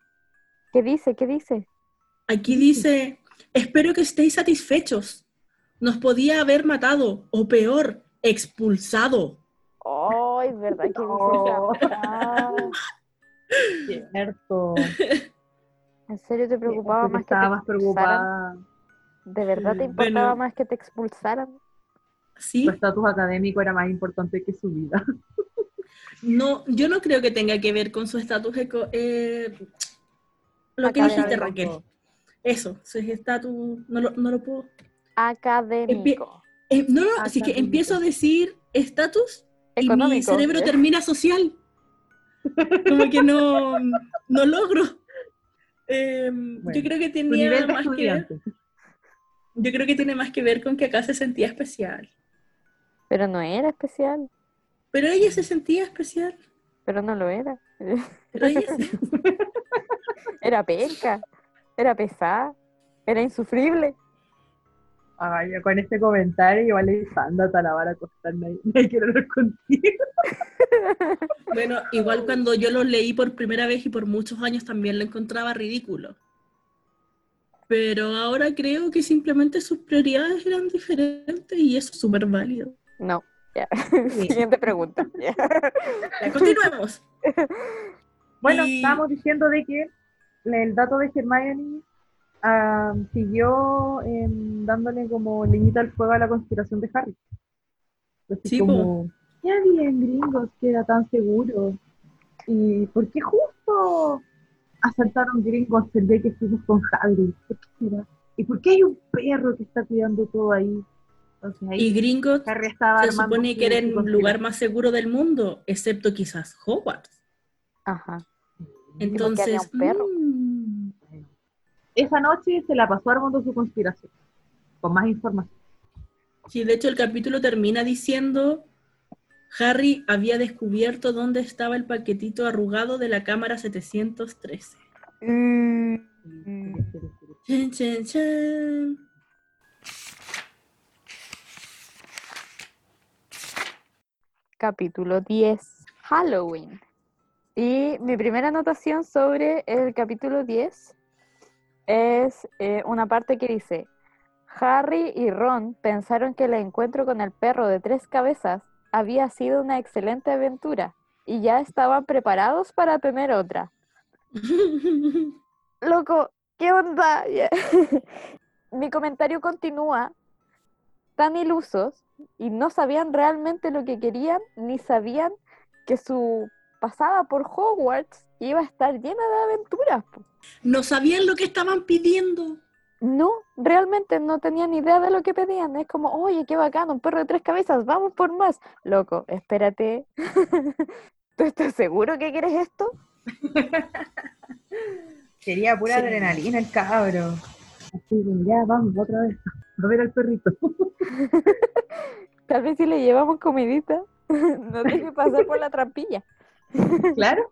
¿Qué dice? ¿Qué dice? Aquí dice, espero que estéis satisfechos. Nos podía haber matado, o peor, expulsado. Ay, ¿verdad que dice No. (laughs) Cierto. (laughs) ¿En serio te preocupaba más que te estaba más preocupada. ¿De verdad te importaba Bueno. más que te expulsaran? ¿Sí? Su estatus académico era más importante que su vida. (laughs) No, yo no creo que tenga que ver con su estatus eco- eh, lo que dijiste. Raquel. Eso, su estatus, no lo, no lo puedo. Académico. Eh, no, no, así que empiezo a decir estatus y mi cerebro (laughs) termina social. Como que no, no logro. (laughs) Eh, Bueno, yo creo que tenía más que ver. Yo creo que tiene más que ver con que acá se sentía especial. Pero no era especial. Pero ella se sentía especial. Pero no lo era. Pero ella se- (laughs) Era penca. Era pesada. Era insufrible. Ay, yo con este comentario igual le a lavar a acostar, nadie, nadie quiere hablar contigo. Bueno, igual cuando yo lo leí por primera vez y por muchos años también lo encontraba ridículo. Pero ahora creo que simplemente sus prioridades eran diferentes y eso es súper válido. No. Ya. (laughs) Siguiente pregunta. (laughs) Ya, continuemos. (laughs) Bueno, Y- estábamos diciendo de que el dato de Hermione ah, siguió em, dándole como leñita al fuego a la conspiración de Harry. Sí, como, ¿qué había en gringos que era tan seguro? ¿Y por qué justo asaltaron gringos el día que estuvimos con Hagrid? ¿Por qué será? ¿Y por qué hay un perro que está cuidando todo ahí? Entonces ahí Y estaba se supone su- que era el lugar más seguro del mundo, excepto quizás Hogwarts. Ajá. Entonces, había un perro. mm, Esa noche se la pasó armando su conspiración, con más información. sí, de hecho el capítulo termina diciendo, Harry había descubierto dónde estaba el paquetito arrugado de la cámara 713. Mm. Chan, chan, chan. Capítulo 10. Halloween. Y mi primera anotación sobre el capítulo 10 es eh, una parte que dice, Harry y Ron pensaron que el encuentro con el perro de tres cabezas había sido una excelente aventura y ya estaban preparados para tener otra. (laughs) Loco, ¿qué onda? (laughs) Mi comentario continúa. Tan ilusos y no sabían realmente lo que querían, ni sabían que su pasada por Hogwarts iba a estar llena de aventuras. No sabían lo que estaban pidiendo. No, realmente no tenía ni idea de lo que pedían. Es como, oye, qué bacano, un perro de tres cabezas, vamos por más. Loco, espérate. (laughs) ¿Tú estás seguro que quieres esto? (laughs) Quería pura Sí. adrenalina el cabro. Así que ya, vamos, otra vez. (laughs) A ver al perrito. Tal vez si le llevamos comidita, no deje pasar por la trampilla. claro.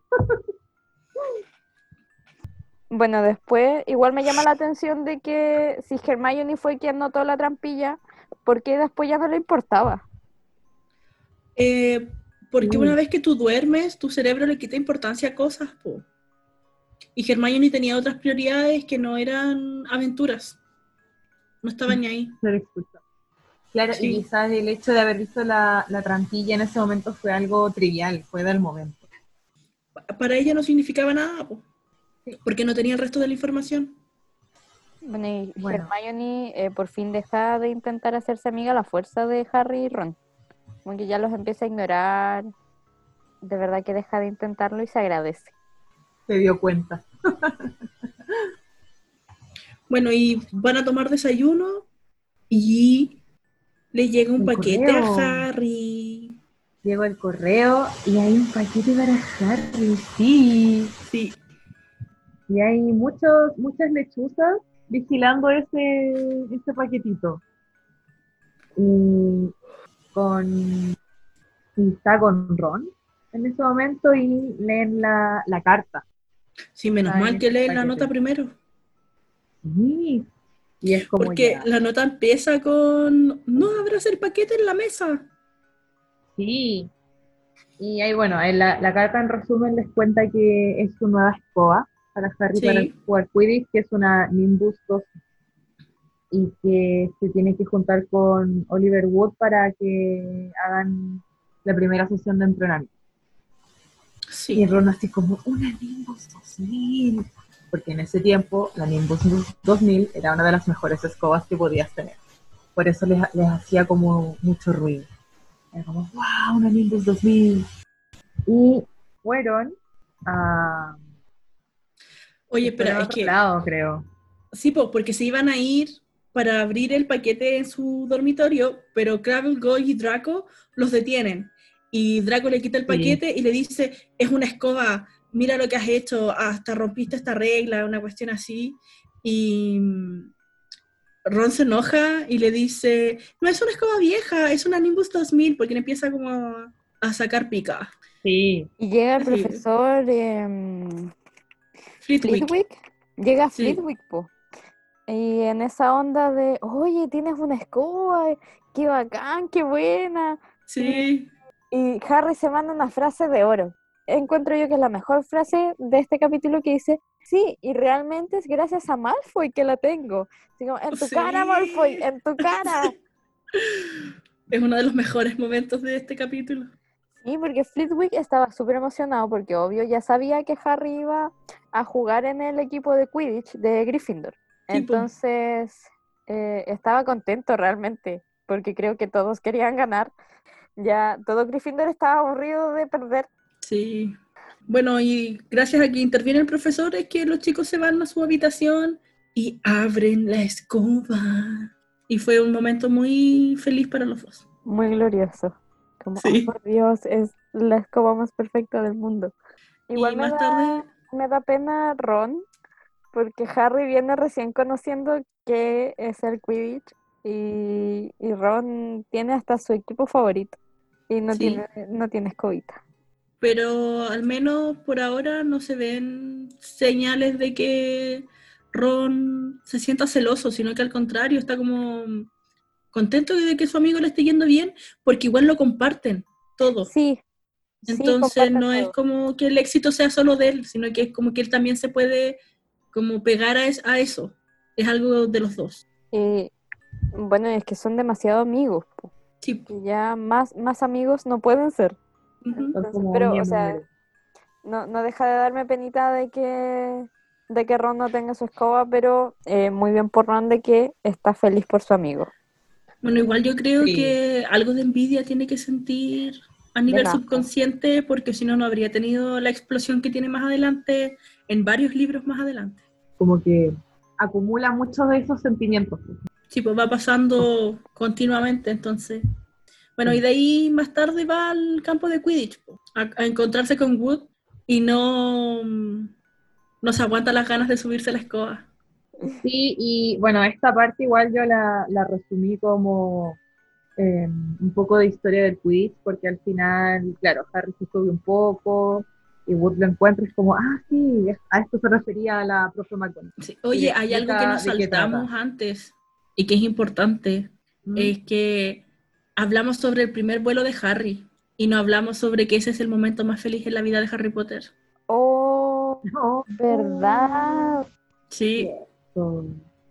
Bueno, después igual me llama la atención de que si Hermione fue quien notó la trampilla, ¿por qué después ya no le importaba? Eh, porque Mm. una vez que tú duermes, tu cerebro le quita importancia a cosas, po. Y Hermione tenía otras prioridades que no eran aventuras. No estaban ni ahí. Claro, Sí. y quizás el hecho de haber visto la, la trampilla en ese momento fue algo trivial, fue del momento. Pa- Para ella no significaba nada, po. Porque no tenía el resto de la información. Bueno, y Bueno. Hermione eh, por fin deja de intentar hacerse amiga a la fuerza de Harry y Ron. Como que ya los empieza a ignorar. De verdad que deja de intentarlo y se agradece. Se dio cuenta. (laughs) Bueno, y van a tomar desayuno y le llega un paquete correo. a Harry. Llegó el correo y hay un paquete para Harry, sí. Sí, Y hay muchos, muchas lechuzas vigilando ese, ese paquetito. Y con y está con Ron en ese momento y leen la, la carta. sí, menos mal que leen la nota primero. Sí. Y es como Porque ya. la nota empieza con, no abras el paquete en la mesa. Sí. Y ahí, bueno, en la, la carta en resumen les cuenta que es su nueva escoba para Harry Sí. para jugar Quidditch, que es una Nimbus 2 y que se tiene que juntar con Oliver Wood para que hagan la primera sesión de entrenamiento. Y Sí, Ron así como, una Nimbus 2000. Porque en ese tiempo la Nimbus 2000 era una de las mejores escobas que podías tener. Por eso les, les hacía como mucho ruido. Era como, wow, una Nimbus 2000. Y fueron a... oye, pero es otro que, lado, creo. sí, po, porque se iban a ir para abrir el paquete en su dormitorio, pero Crabble, Goy y Draco los detienen. Y Draco le quita el Sí. paquete y le dice, es una escoba, mira lo que has hecho, hasta rompiste esta regla, una cuestión así. Y mm, Ron se enoja y le dice, no es una escoba vieja, es una Nimbus 2000, porque le empieza como a sacar pica. Sí. Y llega el Sí. profesor em, Flitwick. Llega Sí. Flitwick, po. Y en esa onda de, oye, tienes una escoba, qué bacán, qué buena. Sí, Y Harry se manda una frase de oro. Encuentro yo que es la mejor frase de este capítulo que dice, sí, y realmente es gracias a Malfoy que la tengo. Como, en tu cara. Malfoy, en tu cara. (laughs) es uno de los mejores momentos de este capítulo. Sí, porque Flitwick estaba súper emocionado porque obvio ya sabía que Harry iba a jugar en el equipo de Quidditch de Gryffindor. Entonces eh, estaba contento realmente porque creo que todos querían ganar. Ya todo Gryffindor estaba aburrido de perder. Sí. Bueno, y gracias a que interviene el profesor es que los chicos se van a su habitación y abren la escoba. Y fue un momento muy feliz para los dos. Muy glorioso. Como, Sí. "Oh, por Dios, es la escoba más perfecta del mundo. Igual me da- tarde, me da pena Ron, porque Harry viene recién conociendo qué es el Quidditch y, y Ron tiene hasta su equipo favorito y no, Sí. tiene, no tiene escobita. pero al menos por ahora no se ven señales de que Ron se sienta celoso, sino que al contrario está como contento de que su amigo le esté yendo bien, porque igual lo comparten todo. Sí. Entonces no es como que el éxito sea solo de él, sino que es como que él también se puede como pegar a, es- a eso. Es algo de los dos. Y, bueno, es que son demasiado amigos. po, Sí. y ya más, más amigos no pueden ser. Entonces, pero, o sea, no, no deja de darme penita de que, de que Ron no tenga su escoba, pero eh, muy bien por Ron de que está feliz por su amigo. Bueno, igual yo creo Sí. que algo de envidia tiene que sentir a nivel subconsciente, porque si no, no habría tenido la explosión que tiene más adelante, en varios libros más adelante. como que acumula muchos de esos sentimientos. Sí, pues va pasando continuamente, entonces. Bueno, y de ahí más tarde va al campo de Quidditch, po, a, a encontrarse con Wood y no, no se aguanta las ganas de subirse a la escoba. Sí, y bueno, esta parte igual yo la, la resumí como eh, un poco de historia del Quidditch, porque al final, claro, Harry se sube un poco y Wood lo encuentra y es como, ah, sí, a esto se refería a la profe McGonagall. Sí. Oye, hay algo que nos saltamos antes y que es importante, Mm. es que hablamos sobre el primer vuelo de Harry y no hablamos sobre que ese es el momento más feliz en la vida de Harry Potter. Oh, (laughs) No, verdad. Sí.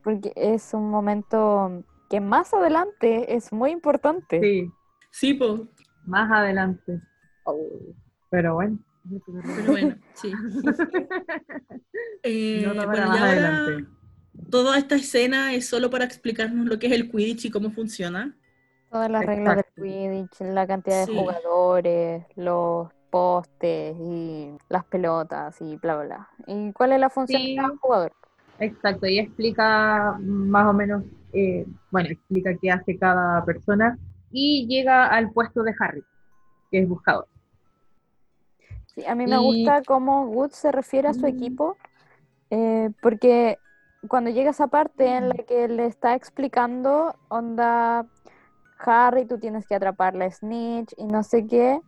Porque es un momento que más adelante es muy importante. Sí, sí, po. más adelante. Oh, Pero bueno. Pero bueno, sí. (laughs) Eh, No, no, bueno, más ahora adelante. toda esta escena es solo para explicarnos lo que es el Quidditch y cómo funciona. Todas las reglas del. Quidditch, la cantidad Sí. de jugadores, los postes y las pelotas y bla, bla, bla. ¿Y cuál es la función Sí. de cada jugador? Exacto, y explica más o menos, eh, bueno, explica qué hace cada persona y llega al puesto de Harry, que es buscador. Sí, a mí me Y- gusta cómo Wood se refiere a su Mm. equipo, eh, porque cuando llega esa parte en la que le está explicando, onda, Harry, tú tienes que atraparle a Snitch y no sé qué,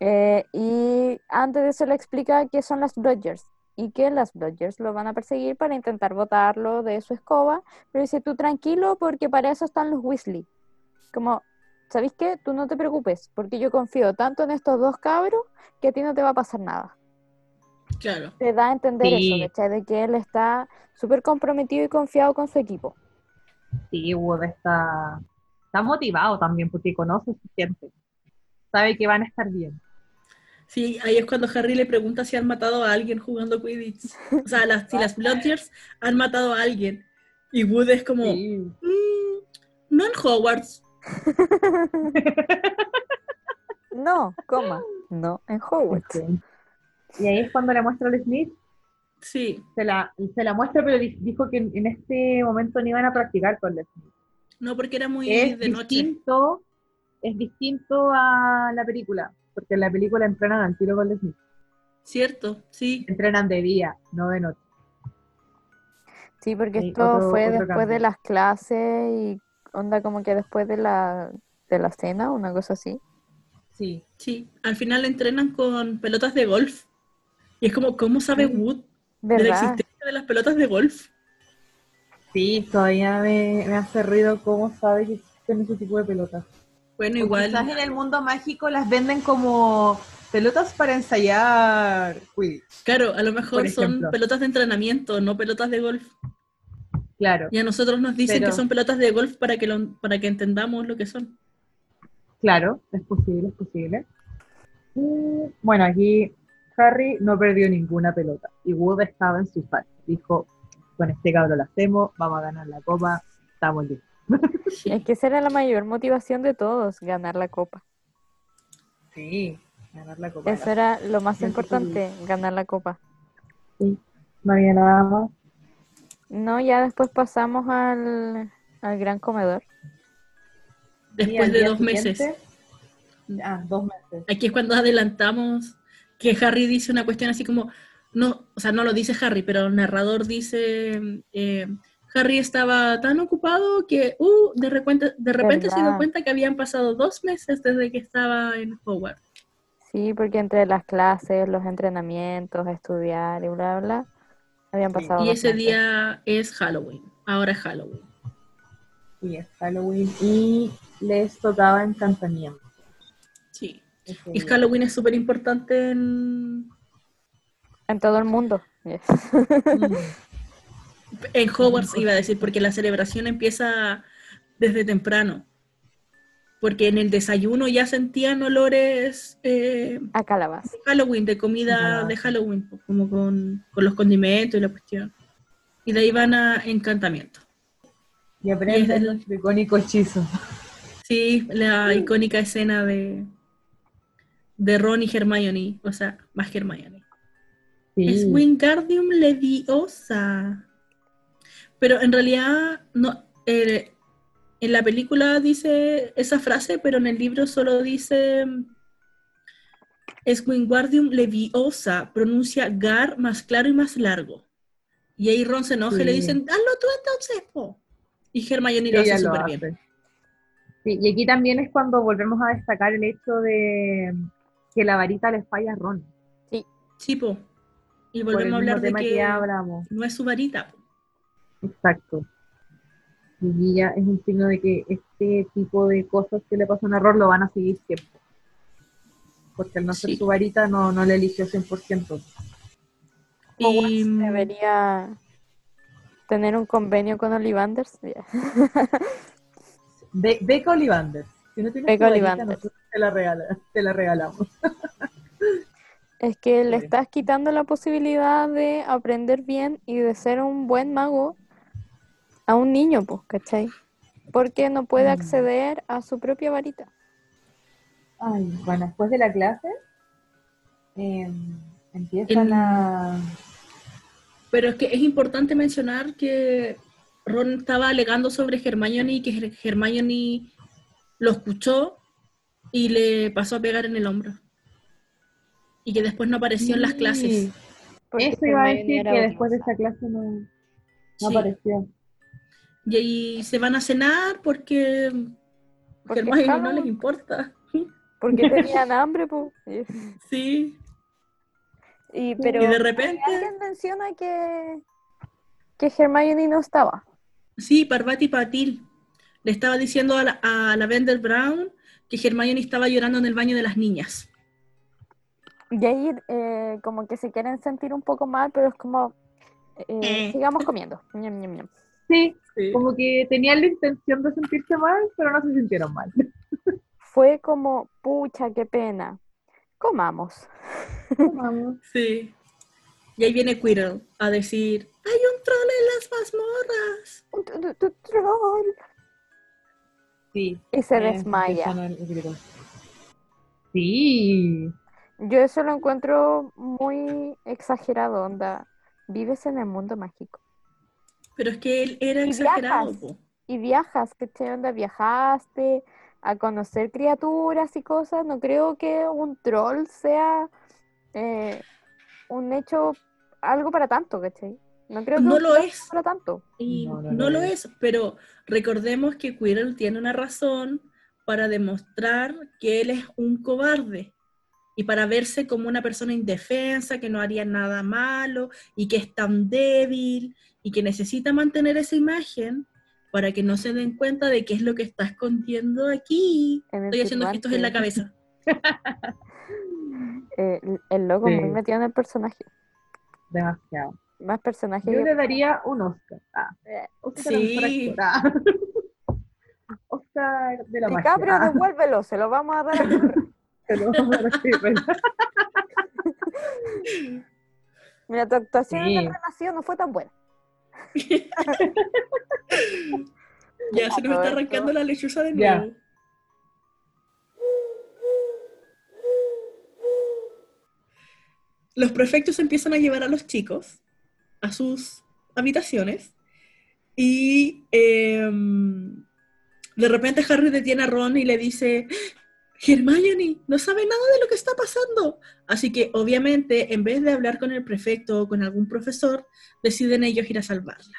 eh, y antes de eso le explica qué son las Bludgers y que las Bludgers lo van a perseguir para intentar botarlo de su escoba, pero dice tú tranquilo porque para eso están los Weasley. Como, ¿sabéis qué? Tú no te preocupes, porque yo confío tanto en estos dos cabros que a ti no te va a pasar nada. Claro. Te da a entender Sí. eso, ¿cachai? De que él está súper comprometido y confiado con su equipo. Sí, Wood está, está motivado también porque conoce su gente. Sabe que van a estar bien. Sí, ahí es cuando Harry le pregunta si han matado a alguien jugando Quidditch. O sea, las, si las (laughs) Bludgers han matado a alguien. Y Wood es como, Sí. "Mm, no en Hogwarts. (laughs) No, coma, no, en Hogwarts. Y ahí es cuando le muestra al Smith, Sí, se la, se la muestra, pero di- dijo que en, en este momento no iban a practicar con el Smith. no porque era muy es de noche. distinto, es distinto a la película, porque en la película entrenan al tiro con Smith. Cierto, sí. Entrenan de día, no de noche. Sí, porque Sí, esto otro- fue otro después de las clases y onda como que después de la, de la cena, una cosa así. Sí. Sí, al final entrenan con pelotas de golf. Y es como, ¿cómo sabe. Wood de la existencia de las pelotas de golf? Sí, todavía me, me hace ruido cómo sabe que existen ese tipo de pelotas. Bueno, O igual. Quizás en el mundo mágico las venden como pelotas para ensayar Quidditch. Claro, a lo mejor son pelotas de entrenamiento, no pelotas de golf. Claro, Y a nosotros nos dicen Pero- que son pelotas de golf para que, lo- para que entendamos lo que son. claro, es posible, es posible. Y, bueno, aquí Harry no perdió ninguna pelota y Wood estaba en su salsa. Dijo, con este cabro lo hacemos, vamos a ganar la copa, estamos listos. (laughs) Es que esa era la mayor motivación de todos, ganar la copa. Sí, ganar la copa. Eso era lo más importante, ganar la copa. Sí, no había nada más. No, ya después pasamos al, al gran comedor. Y Después de dos meses. Ah, dos meses. Aquí es cuando adelantamos que Harry dice una cuestión así como, no, o sea, no lo dice Harry, pero el narrador dice, eh, Harry estaba tan ocupado que, uh, de repente, de repente se dio cuenta que habían pasado dos meses desde que estaba en Hogwarts. Sí, porque entre las clases, los entrenamientos, estudiar y bla, bla, habían Sí. pasado Y dos ese meses. día es Halloween, ahora es Halloween. Sí, es Halloween y les tocaba encantamiento. Sí. ese Y día. Halloween es súper importante en, En todo el mundo. Yes. (laughs) Mm, en Hogwarts, iba a decir, porque la celebración empieza desde temprano. Porque en el desayuno ya sentían olores eh, A calabaza. de Halloween, de comida Ajá. de Halloween, como con, con los condimentos y la cuestión. Y de ahí van a encantamiento. Y aprenden nuestro icónico hechizo. Sí, la icónica escena de, de Ron y Hermione, o sea, más Hermione. Sí. Es Wingardium Leviosa. Pero en realidad, no, eh, en la película dice esa frase, pero en el libro solo dice es Wingardium Leviosa, pronuncia Gar más claro y más largo. Y ahí Ron se enoja y le dicen, hazlo tú entonces, po. Y Hermione lo hace súper bien. Sí, y aquí también es cuando volvemos a destacar el hecho de que la varita le falla a Ron. Sí, sí, po. Y volvemos a hablar de que, no es su varita. Exacto. Y ya es un signo de que este tipo de cosas que le pasan a Ron lo van a seguir siempre. Porque al no ser su varita no, no le eligió 100%. Y debería tener un convenio con Olivanders. Beca Olivanders. Si no tienes Beca Olivanders. Te la, te la regalamos. (laughs) Es que le estás quitando la posibilidad de aprender bien y de ser un buen mago a un niño, pues, ¿cachai? Porque no puede mm. acceder a su propia varita. Ay, bueno, después de la clase em, empiezan a... Pero es que es importante mencionar que Ron estaba alegando sobre Hermione y que Hermione lo escuchó y le pasó a pegar en el hombro y que después no apareció en las clases. Eso iba a decir que después de esa clase no, apareció. Y ahí se van a cenar porque, porque no les importa. Porque tenían hambre, pues. (laughs) Sí. Y, pero de repente. Alguien menciona que, que Hermione no estaba. Sí, Parvati Patil. Le estaba diciendo a la, a la Bender Brown que Hermione estaba llorando en el baño de las niñas. Y ahí eh, como que se quieren sentir un poco mal, pero es como, eh, eh. sigamos comiendo. Sí, como que tenían la intención de sentirse mal, pero no se sintieron mal. (laughs) Fue como, pucha, qué pena. Comamos. Comamos. Sí. Y ahí viene Quirrell a decir, hay un troll en las mazmorras. Un troll. Sí. Y se desmaya. Sí. Yo eso lo encuentro muy exagerado, onda. Vives en el mundo mágico. Pero es que él era exagerado. y viajas, ¿qué onda? Viajaste a conocer criaturas y cosas. No creo que un troll sea eh, un hecho, algo para tanto, ¿cachai? No creo que no lo es para tanto. Y no, lo es, pero recordemos que Quirrell tiene una razón para demostrar que él es un cobarde y para verse como una persona indefensa, que no haría nada malo y que es tan débil y que necesita mantener esa imagen para que no se den cuenta de qué es lo que está escondiendo aquí. Estoy haciendo gestos en la cabeza. (laughs) (laughs) Eh, el loco muy metido en el personaje. Demasiado. Más personaje. Yo le daría un Oscar. Ah, eh, Oscar sí. (laughs) Oscar de la DiCaprio, magia. devuélvelo, se lo vamos a dar a Mira, tu actuación en la relación no fue tan buena. Ya se nos está arrancando la lechuza de nuevo. Los prefectos empiezan a llevar a los chicos a sus habitaciones y em, de repente Harry detiene a Ron y le dice, Hermione no sabe nada de lo que está pasando. Así que obviamente, en vez de hablar con el prefecto o con algún profesor, deciden ellos ir a salvarla.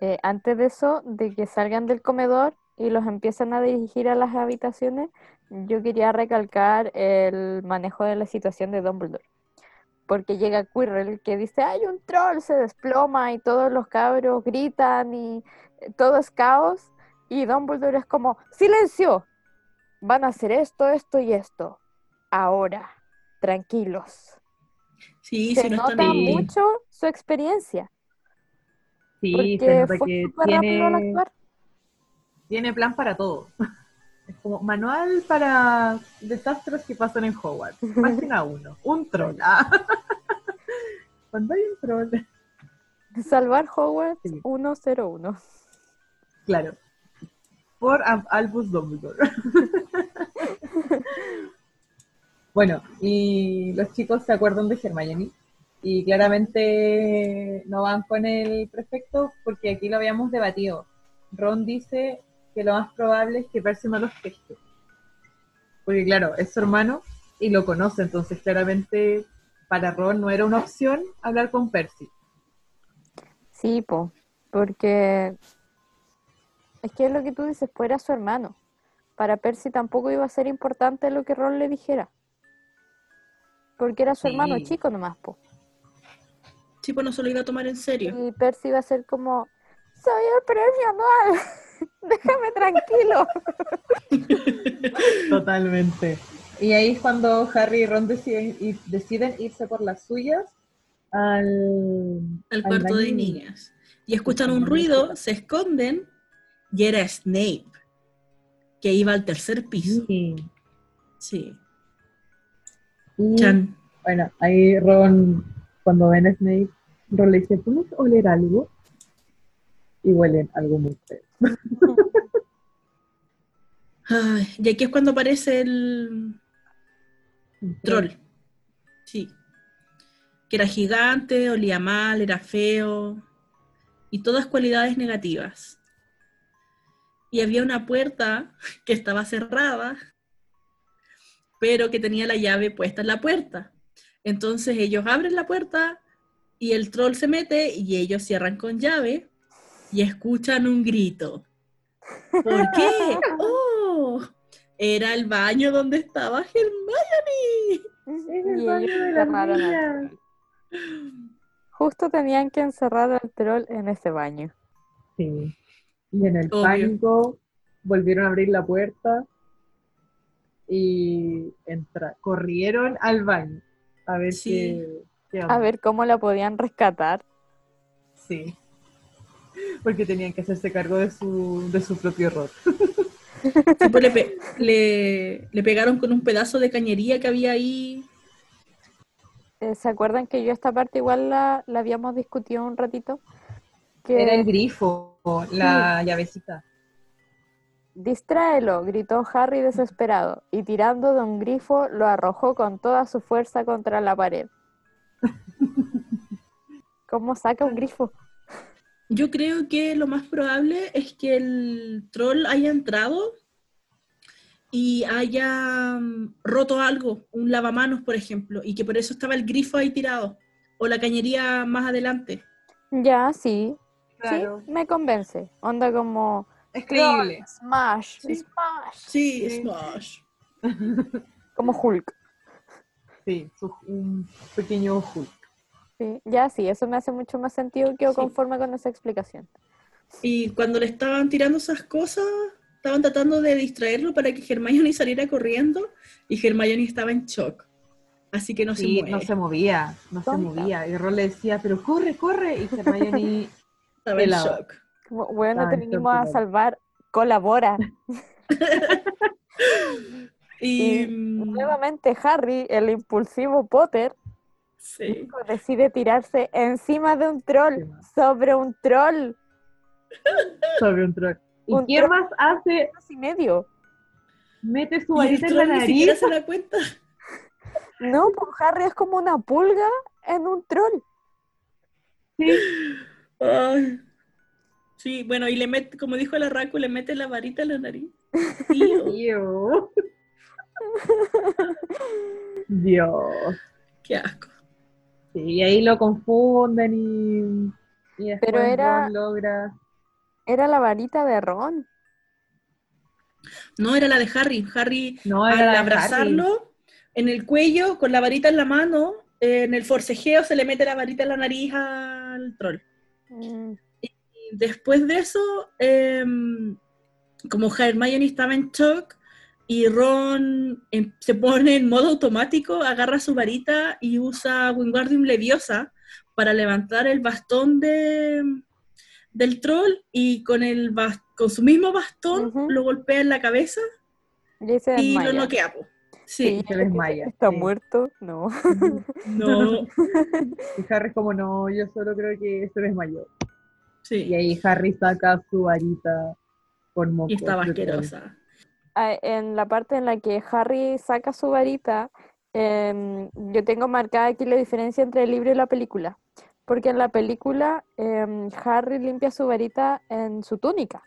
Eh, antes de eso, de que salgan del comedor y los empiezan a dirigir a las habitaciones, yo quería recalcar el manejo de la situación de Dumbledore. Porque llega Quirrell que dice, hay un troll, se desploma y todos los cabros gritan y todo es caos. Y Dumbledore es como, silencio, van a hacer esto, esto y esto. Ahora, tranquilos. Sí, se, nota mucho su experiencia. Sí, se nota que tiene, tiene plan para todo. Es como manual para desastres que pasan en Hogwarts. Página uno. (laughs) Un troll. Ah. Cuando hay un troll. Salvar Hogwarts 101. Claro por Albus Dumbledore. (laughs) bueno, y los chicos se acuerdan de Hermione Y claramente no van con el prefecto porque aquí lo habíamos debatido. Ron dice que lo más probable es que Percy no los pesque. Porque claro, es su hermano y lo conoce, entonces claramente para Ron no era una opción hablar con Percy. Sí, po, porque es que es lo que tú dices, pues era su hermano. Para Percy tampoco iba a ser importante lo que Ron le dijera. Porque era su Sí. hermano chico nomás, po. Sí, pues no se lo iba a tomar en serio. Y Percy iba a ser como, soy el premio anual, (laughs) déjame tranquilo. (laughs) Totalmente. Y ahí es cuando Harry y Ron deciden, y- deciden irse por las suyas al, cuarto de niñas. Y escuchan un ruido, se esconden, y era Snape, que iba al tercer piso. Sí. Sí. Y, Chan. bueno, ahí Ron, cuando ven a Snape, Ron le dice, ¿puedes oler algo? Y huelen algo muy feo. (laughs) Ay, y aquí es cuando aparece el troll. Sí. Que era gigante, olía mal, era feo. Y todas cualidades negativas. Y había una puerta que estaba cerrada, pero que tenía la llave puesta en la puerta. Entonces ellos abren la puerta y el troll se mete y ellos cierran con llave y escuchan un grito. ¿Por qué? (laughs) ¡Oh! Era el baño donde estaba Hermione. Es Y el baño de. Justo tenían que encerrar al troll en ese baño. Sí. Y en el Obvio. pánico volvieron a abrir la puerta y entra, corrieron al baño a ver Sí. qué, qué onda. A ver cómo la podían rescatar. Sí. (laughs) Porque tenían que hacerse cargo de su, de su propio error. Sí, pues le, pe- le- le pegaron con un pedazo de cañería que había ahí. Eh, ¿Se acuerdan que yo esta parte igual la, la habíamos discutido un ratito? Que Era el grifo, la llavecita. Distráelo, gritó Harry desesperado, y tirando de un grifo lo arrojó con toda su fuerza contra la pared. (laughs) ¿Cómo saca un grifo? Yo creo que lo más probable es que el troll haya entrado y haya mm, roto algo, un lavamanos, por ejemplo, y que por eso estaba el grifo ahí tirado, o la cañería más adelante. Ya, sí, Claro. sí, me convence. Onda como Es creíble. "Troll, Smash, Sí. Smash. Sí, Sí. Smash. (laughs) Como Hulk. Sí, un pequeño Hulk. Sí, ya sí, eso me hace mucho más sentido que Sí. conforme con esa explicación. Y cuando le estaban tirando esas cosas, estaban tratando de distraerlo para que Hermione (laughs) saliera corriendo y Hermione estaba en shock. Así que no se mueve. no se movía, no se movía. Y Ron le decía, pero corre, corre. Y Hermione, (laughs) estaba en shock. Como, bueno, te vinimos a salvar, colabora. (laughs) (laughs) Y, Y mm, Nuevamente Harry, el impulsivo Potter, sí. decide tirarse encima de un troll, sobre un troll, (laughs) sobre un troll. ¿Y Un qué troll. más hace? dos y medio. Mete su varita en la troll ni nariz. se da cuenta. No, pues Harry es como una pulga en un troll. Sí, Ay. Sí, bueno, y le mete, como dijo el arraco, le mete la varita en la nariz. Tío, (laughs) Dios. Dios. (laughs) qué asco. Sí, y ahí lo confunden y, y después Pero era- Ron logra. Era la varita de Ron. No, era la de Harry. Harry, No, era al abrazarlo en el cuello, con la varita en la mano, eh, en el forcejeo se le mete la varita en la nariz al troll. Mm, Y después de eso, em, como Hermione estaba en shock y Ron em, se pone en modo automático, agarra su varita y usa Wingardium Leviosa para levantar el bastón de, del troll y con, el con su mismo bastón lo golpea en la cabeza y lo noquea. po. Sí, Se desmaya, ¿Está sí. muerto? No. (laughs) no, Y Harry es como, no, yo solo creo que se desmayó. Y sí, ahí Harry saca su varita con mocos. y estaba asquerosa. Ah, En la parte en la que Harry saca su varita, em, yo tengo marcada aquí la diferencia entre el libro y la película. Porque en la película em, Harry limpia su varita en su túnica.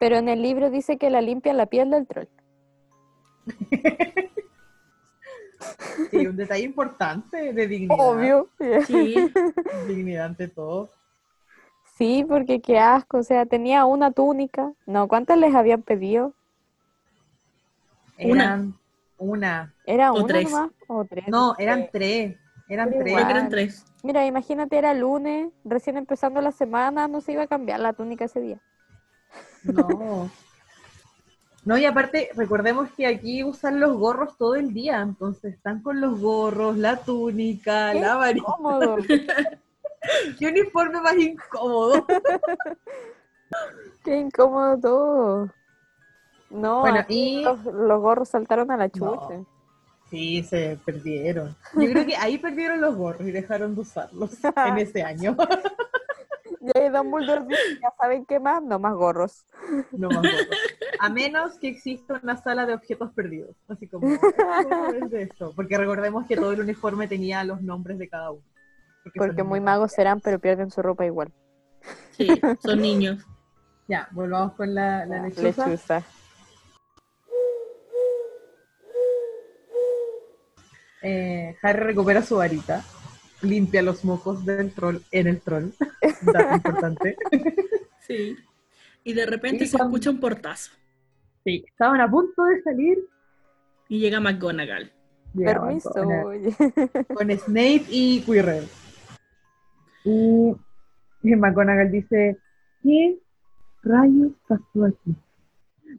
Pero en el libro dice que la limpia en la piel del troll. (laughs) Sí, un detalle importante de dignidad. Obvio. Sí, Dignidad ante todo. Sí, porque qué asco. O sea, tenía una túnica. No, ¿cuántas les habían pedido? Una. Eran una. ¿Era O una tres. nomás? ¿O tres? No, eran tres. Eran Pero tres. creo que eran Igual. tres. Mira, imagínate, era lunes, recién empezando la semana, no se iba a cambiar la túnica ese día. No. (laughs) No, y aparte, recordemos que aquí usan los gorros todo el día, entonces están con los gorros, la túnica, Qué la varita. Cómodo. (laughs) ¿Qué uniforme más incómodo? Qué incómodo todo. No, Bueno, aquí y- los, los gorros saltaron a la No. chucha. Sí, se perdieron. Yo creo que ahí perdieron los gorros y dejaron de usarlos (laughs) en ese año. Y ahí Dumbledore dice, ya saben qué más, no más gorros. No más gorros. A menos que exista una sala de objetos perdidos. Así como, (laughs) "Oh, es de esto". Porque recordemos que todo el uniforme tenía los nombres de cada uno. Porque muy magos serán, pero pierden su ropa igual. Sí, son niños. Ya, volvamos con la, la lechuza. Eh, Harry recupera su varita, limpia los mocos del troll en el troll. (laughs) Dato importante. Sí. Y de repente Y se cuando- escucha un portazo. Sí, estaban a punto de salir. Y llega McGonagall. Permiso. con, Snape y Quirrell. Y y McGonagall dice, ¿qué rayos pasó aquí?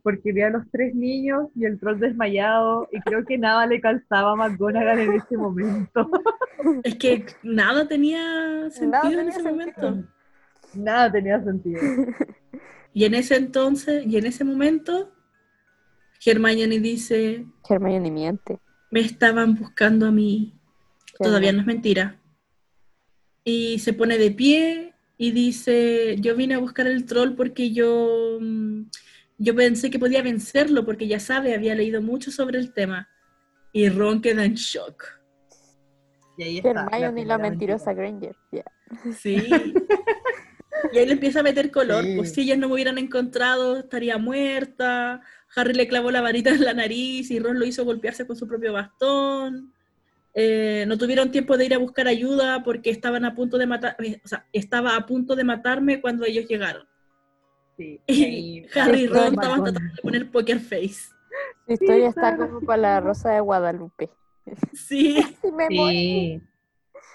Porque vi a los tres niños y el troll desmayado y creo que nada le calzaba a McGonagall en ese momento. (laughs) Es que nada tenía sentido Nada en tenía ese sentido. momento. Nada tenía sentido. (laughs) Y en ese entonces, y en ese momento, Hermione dice, Hermione miente. me estaban buscando a mí. Todavía no es mentira. Y se pone de pie y dice, yo vine a buscar el troll porque yo, mm, yo pensé que podía vencerlo porque ya sabe, había leído mucho sobre el tema. Y Ron queda en shock. Y ahí está. Hermione la mentirosa. Granger. Sí. (laughs) Y ahí le empieza a meter color. Sí. Pues si ellas no me hubieran encontrado, estaría muerta. Harry le clavó la varita en la nariz y Ron lo hizo golpearse con su propio bastón. Eh, no tuvieron tiempo de ir a buscar ayuda porque estaban a punto de matar, o sea, estaba a punto de matarme cuando ellos llegaron. Sí, Y ahí- (laughs) Harry y Ron estaban tratando de poner poker face. Su historia está como para la. Rosa de Guadalupe. Sí, (laughs) Sí, me. Sí.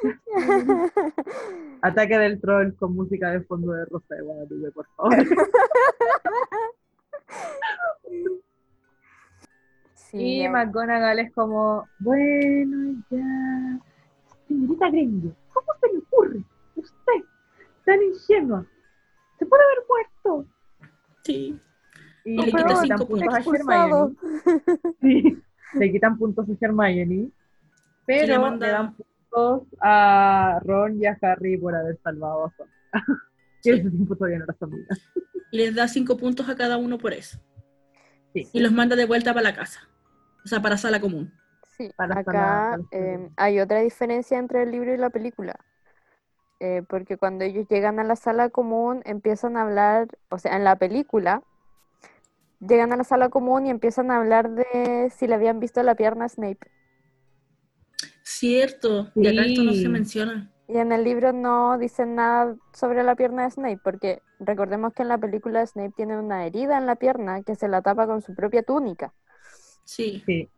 (laughs) Ataque del troll con música de fondo de Rosa de Guadalupe, por favor. Sí, Y ay, McGonagall es como, bueno, ya. Señorita Granger, ¿cómo se le ocurre? Usted, tan ingenua. Se puede haber muerto. Sí. Y le le quita quitan cinco puntos a. (laughs) Sí, le quitan puntos a Hermione. Pero le manda- le dan puntos a Ron y a Harry por haber salvado a Son. (laughs) que en ese tiempo todavía no era. Y les da cinco puntos a cada uno por eso. Sí. Y los manda de vuelta para la casa. O sea, para sala común. Sí, Para acá para eh, problemas. hay otra diferencia entre el libro y la película. Eh, porque cuando ellos llegan a la sala común empiezan a hablar, o sea, en la película, llegan a la sala común y empiezan a hablar de si le habían visto la pierna a Snape. Cierto. Y acá esto no se Sí. menciona. Y en el libro no dicen nada sobre la pierna de Snape, porque recordemos que en la película Snape tiene una herida en la pierna que se la tapa con su propia túnica. Sí. Sí,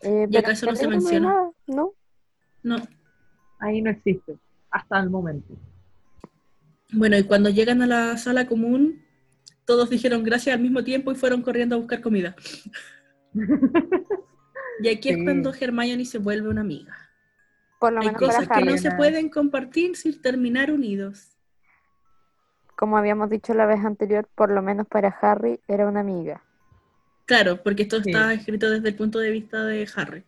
Eh, Y acá eso no se menciona. nada, ¿no? No. ahí no existe. Hasta el momento. Bueno, y cuando llegan a la sala común, todos dijeron gracias al mismo tiempo y fueron corriendo a buscar comida. (laughs) Y aquí es cuando Hermione se vuelve una amiga. Por lo Hay menos para cosas que no se pueden compartir sin terminar unidos. Como habíamos dicho la vez anterior, por lo menos para Harry era una amiga. Claro, porque esto Sí. está escrito desde el punto de vista de Harry.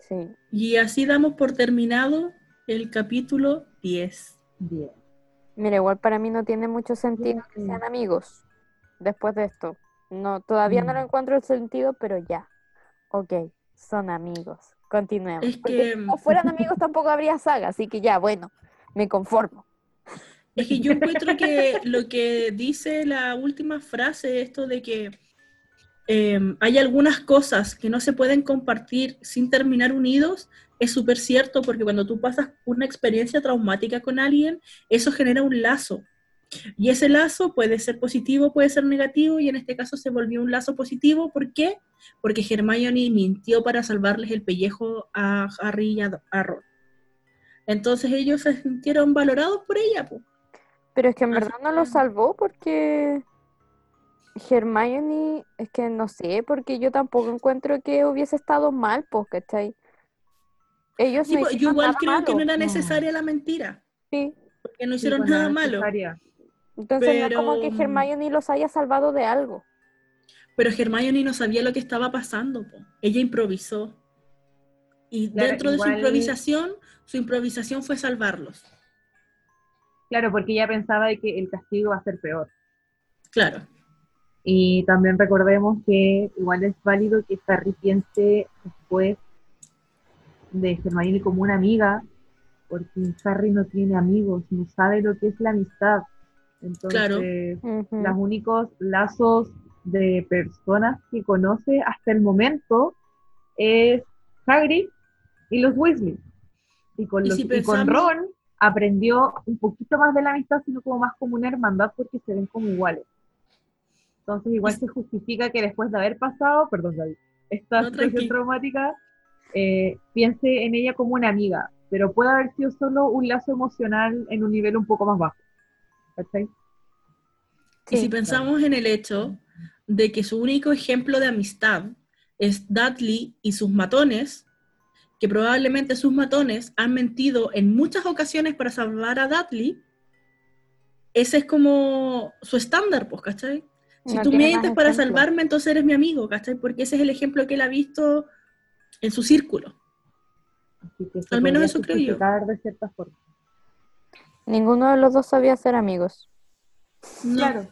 Sí. Y así damos por terminado el capítulo 10. Bien. Mira, igual para mí no tiene mucho sentido que Mm. sean amigos después de esto. No, todavía no le Mm. encuentro el sentido, pero ya. Ok, son amigos. continuemos. Es Porque que- si no fueran amigos tampoco habría saga, así que ya, bueno, me conformo. Es que yo encuentro que lo que dice la última frase, esto de que eh, hay algunas cosas que no se pueden compartir sin terminar unidos, es súper cierto porque cuando tú pasas una experiencia traumática con alguien, eso genera un lazo. Y ese lazo puede ser positivo, puede ser negativo, y en este caso se volvió un lazo positivo. ¿Por qué? Porque Hermione mintió para salvarles el pellejo a Harry y a a Ron. Entonces ellos se sintieron valorados por ella. po. Pero es que en Así verdad no lo salvó porque Hermione, es que no sé, porque yo tampoco encuentro que hubiese estado mal, pues, ¿cachai? Ellos Sí, no po, yo igual nada creo que no era No. necesaria la mentira, Sí, porque no hicieron pues, nada malo. entonces no es como que Hermione los haya salvado de algo. Pero Hermione no sabía lo que estaba pasando, po. ella improvisó. Y Claro, dentro de su improvisación, su improvisación fue salvarlos. Claro, porque ella pensaba de que el castigo va a ser peor. Claro. Y también recordemos que igual es válido que Harry piense después de Hermione como una amiga, porque Harry no tiene amigos, no sabe lo que es la amistad. Entonces, Ujú. los únicos lazos de personas que conoce hasta el momento es Hagrid y los Weasley. Y con, Y los- si y con Ron aprendió un poquito más de la amistad, sino como más como una hermandad porque se ven como iguales. Entonces igual se justifica que después de haber pasado, perdón David, esta No, situación traumática, eh, piense en ella como una amiga, pero puede haber sido solo un lazo emocional en un nivel un poco más bajo. ¿Cachai? Y si pensamos en el hecho de que su único ejemplo de amistad es Dudley y sus matones, que probablemente sus matones han mentido en muchas ocasiones para salvar a Dudley, ese es como su estándar, pues, ¿cachai? Si No tú mientes para ejemplo. salvarme, entonces eres mi amigo, ¿cachai? Porque ese es el ejemplo que él ha visto en su círculo. Así que se Al menos eso creo yo. de cierta forma. Ninguno de los dos sabía ser amigos. No. Claro.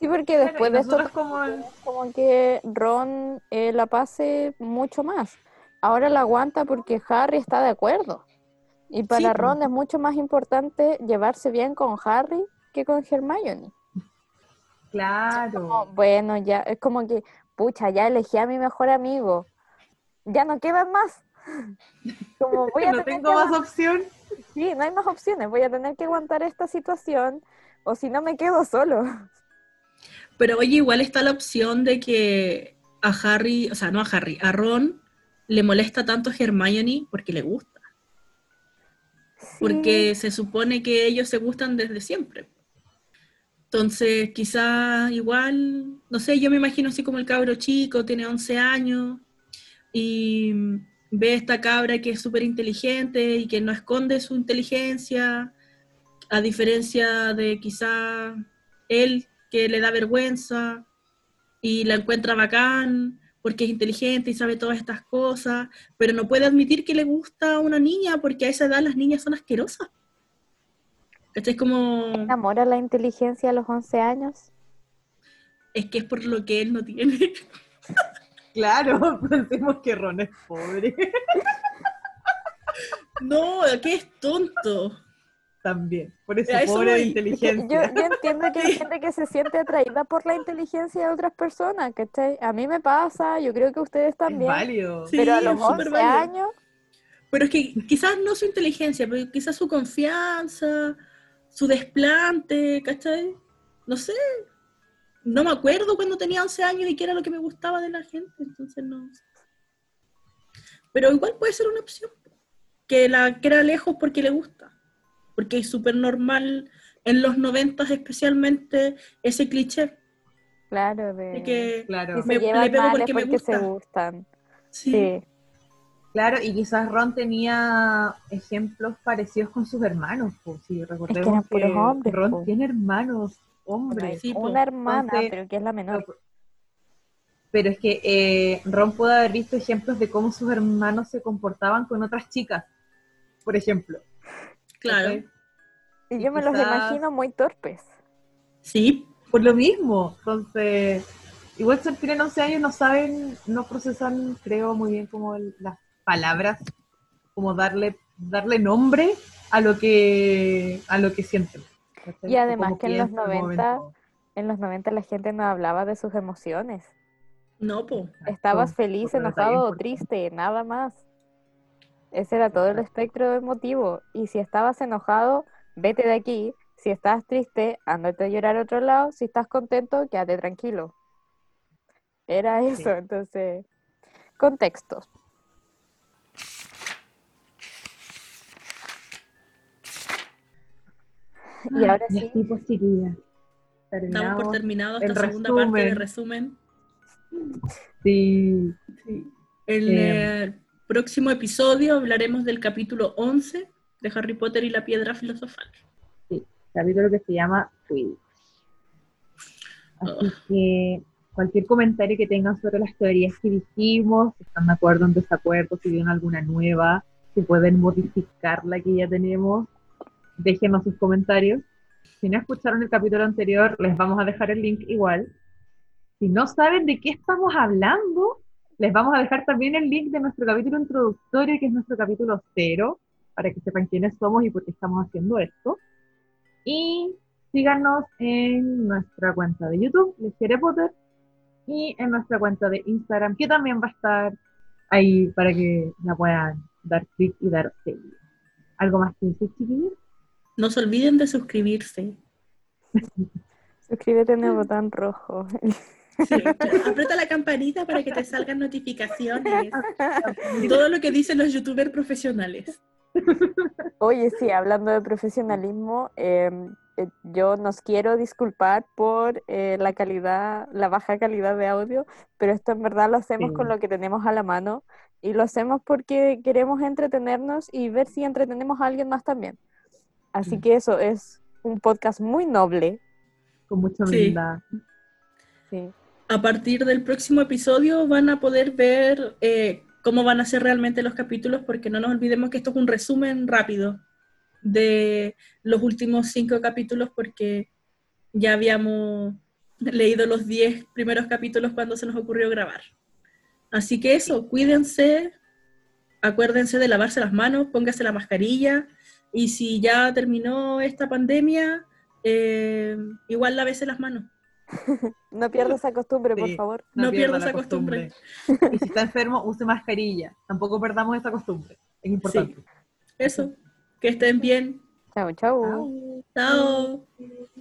Sí, porque después de esto como como que Ron eh, la pase mucho más. Ahora la aguanta porque Harry está de acuerdo. Y para. Ron es mucho más importante llevarse bien con Harry que con Hermione. Como, Claro. bueno, ya es como que, pucha, ya elegí a mi mejor amigo. Ya no quedan más. Como (laughs) voy a no tener tengo más opción. Sí, no hay más opciones. Voy a tener que aguantar esta situación o si no me quedo solo. Pero oye, igual está la opción de que a Harry, o sea, no a Harry, a Ron le molesta tanto Hermione porque le gusta. Porque se supone que ellos se gustan desde siempre. Entonces, quizá igual, no sé, yo me imagino así como el cabro chico, tiene 11 años y ve a esta cabra que es súper inteligente y que no esconde su inteligencia, a diferencia de quizá él que le da vergüenza y la encuentra bacán porque es inteligente y sabe todas estas cosas, pero no puede admitir que le gusta a una niña porque a esa edad las niñas son asquerosas. ¿Cachai? Es como, enamora la inteligencia a los 11 años. es que es por lo que él no tiene. (laughs) Claro, (laughs) pensemos que Ron es pobre (laughs) No, que es tonto. también. Por eso A eso pobre de voy. Es que Yo, inteligencia. yo entiendo que hay (laughs) gente que se siente atraída por la inteligencia de otras personas, ¿cachai? A mí me pasa, yo creo que ustedes Es también. válido. Sí, pero a es los súper 11 válido. años, Pero es que quizás no su inteligencia, pero quizás su confianza, su desplante, ¿cachai? No sé. No me acuerdo cuando tenía 11 años y qué era lo que me gustaba de la gente, entonces no. Pero igual puede ser una opción. Que la quiera lejos porque le gusta. Porque es súper normal en los 90 especialmente ese cliché claro, de, de que Claro. se le pego porque me se gusta. gustan. sí, Sí. Claro, y quizás Ron tenía ejemplos parecidos con sus hermanos. Pues, si recordemos eran que, puros hombres, Ron po. tiene hermanos hombres. Sí, po. una hermana, Entonces, pero que es la menor. Pero es que eh, Ron pudo haber visto ejemplos de cómo sus hermanos se comportaban con otras chicas, por ejemplo. claro. Y yo me los imagino muy torpes. Sí, Por lo mismo. Entonces, igual si tienen 11 años no saben, no procesan, creo, muy bien como el- las palabras, como darle, darle nombre a lo que, a lo que sienten. Y además que en los piensan al 90 momento. En los 90 la gente no hablaba de sus emociones. No, po. Estabas feliz, enojado o triste, nada más. Ese era todo el espectro emotivo. Y si estabas enojado, vete de aquí. Si estás triste, ándate a llorar a otro lado. Si estás contento, quédate tranquilo. Era eso, Sí. entonces. Contextos. (laughs) Y ahora Y sí, así, pues, chiquillas. Damos por terminado esta el segunda parte de resumen. resumen. Sí, En Eh. el próximo episodio hablaremos del capítulo 11 de Harry Potter y la piedra filosofal. capítulo que se llama Quidditch. Así Ugh. que cualquier comentario que tengan sobre las teorías que dijimos, si están de acuerdo o en desacuerdo, si vieron alguna nueva, si pueden modificar la que ya tenemos, déjenos sus comentarios. Si no escucharon el capítulo anterior, les vamos a dejar el link igual. Si no saben de qué estamos hablando, les vamos a dejar también el link de nuestro capítulo introductorio, que es nuestro capítulo cero, para que sepan quiénes somos y por qué estamos haciendo esto. Y síganos en nuestra cuenta de YouTube, Les Quiere Potter, y en nuestra cuenta de Instagram, que también va a estar ahí para que la puedan dar clic y dar seguir. ¿Algo más que decir, chiquillos? No se olviden de suscribirse. suscríbete en el botón rojo. Sí, aprieta la campanita para que te salgan notificaciones. (laughs) Todo lo que dicen los youtubers profesionales. Oye, sí, hablando de profesionalismo, em, eh, yo nos quiero disculpar por eh, la calidad, la baja calidad de audio, pero esto en verdad lo hacemos Sí. con lo que tenemos a la mano y lo hacemos porque queremos entretenernos y ver si entretenemos a alguien más también. Así Mm. que eso es un podcast muy noble. Con mucha Sí. humildad. Sí. A partir del próximo episodio van a poder ver eh, cómo van a ser realmente los capítulos, porque no nos olvidemos que esto es un resumen rápido de los últimos cinco capítulos, porque ya habíamos leído los diez primeros capítulos cuando se nos ocurrió grabar. Así que eso, cuídense, acuérdense de lavarse las manos, póngase la mascarilla, y si ya terminó esta pandemia, eh, igual lávese las manos. (laughs) No pierdas esa costumbre, por favor. No pierda pierda esa costumbre. Y si está enfermo, use mascarilla. Tampoco perdamos esa costumbre. Es importante. Eso, que estén bien. Chao, chao. Chao. Chao.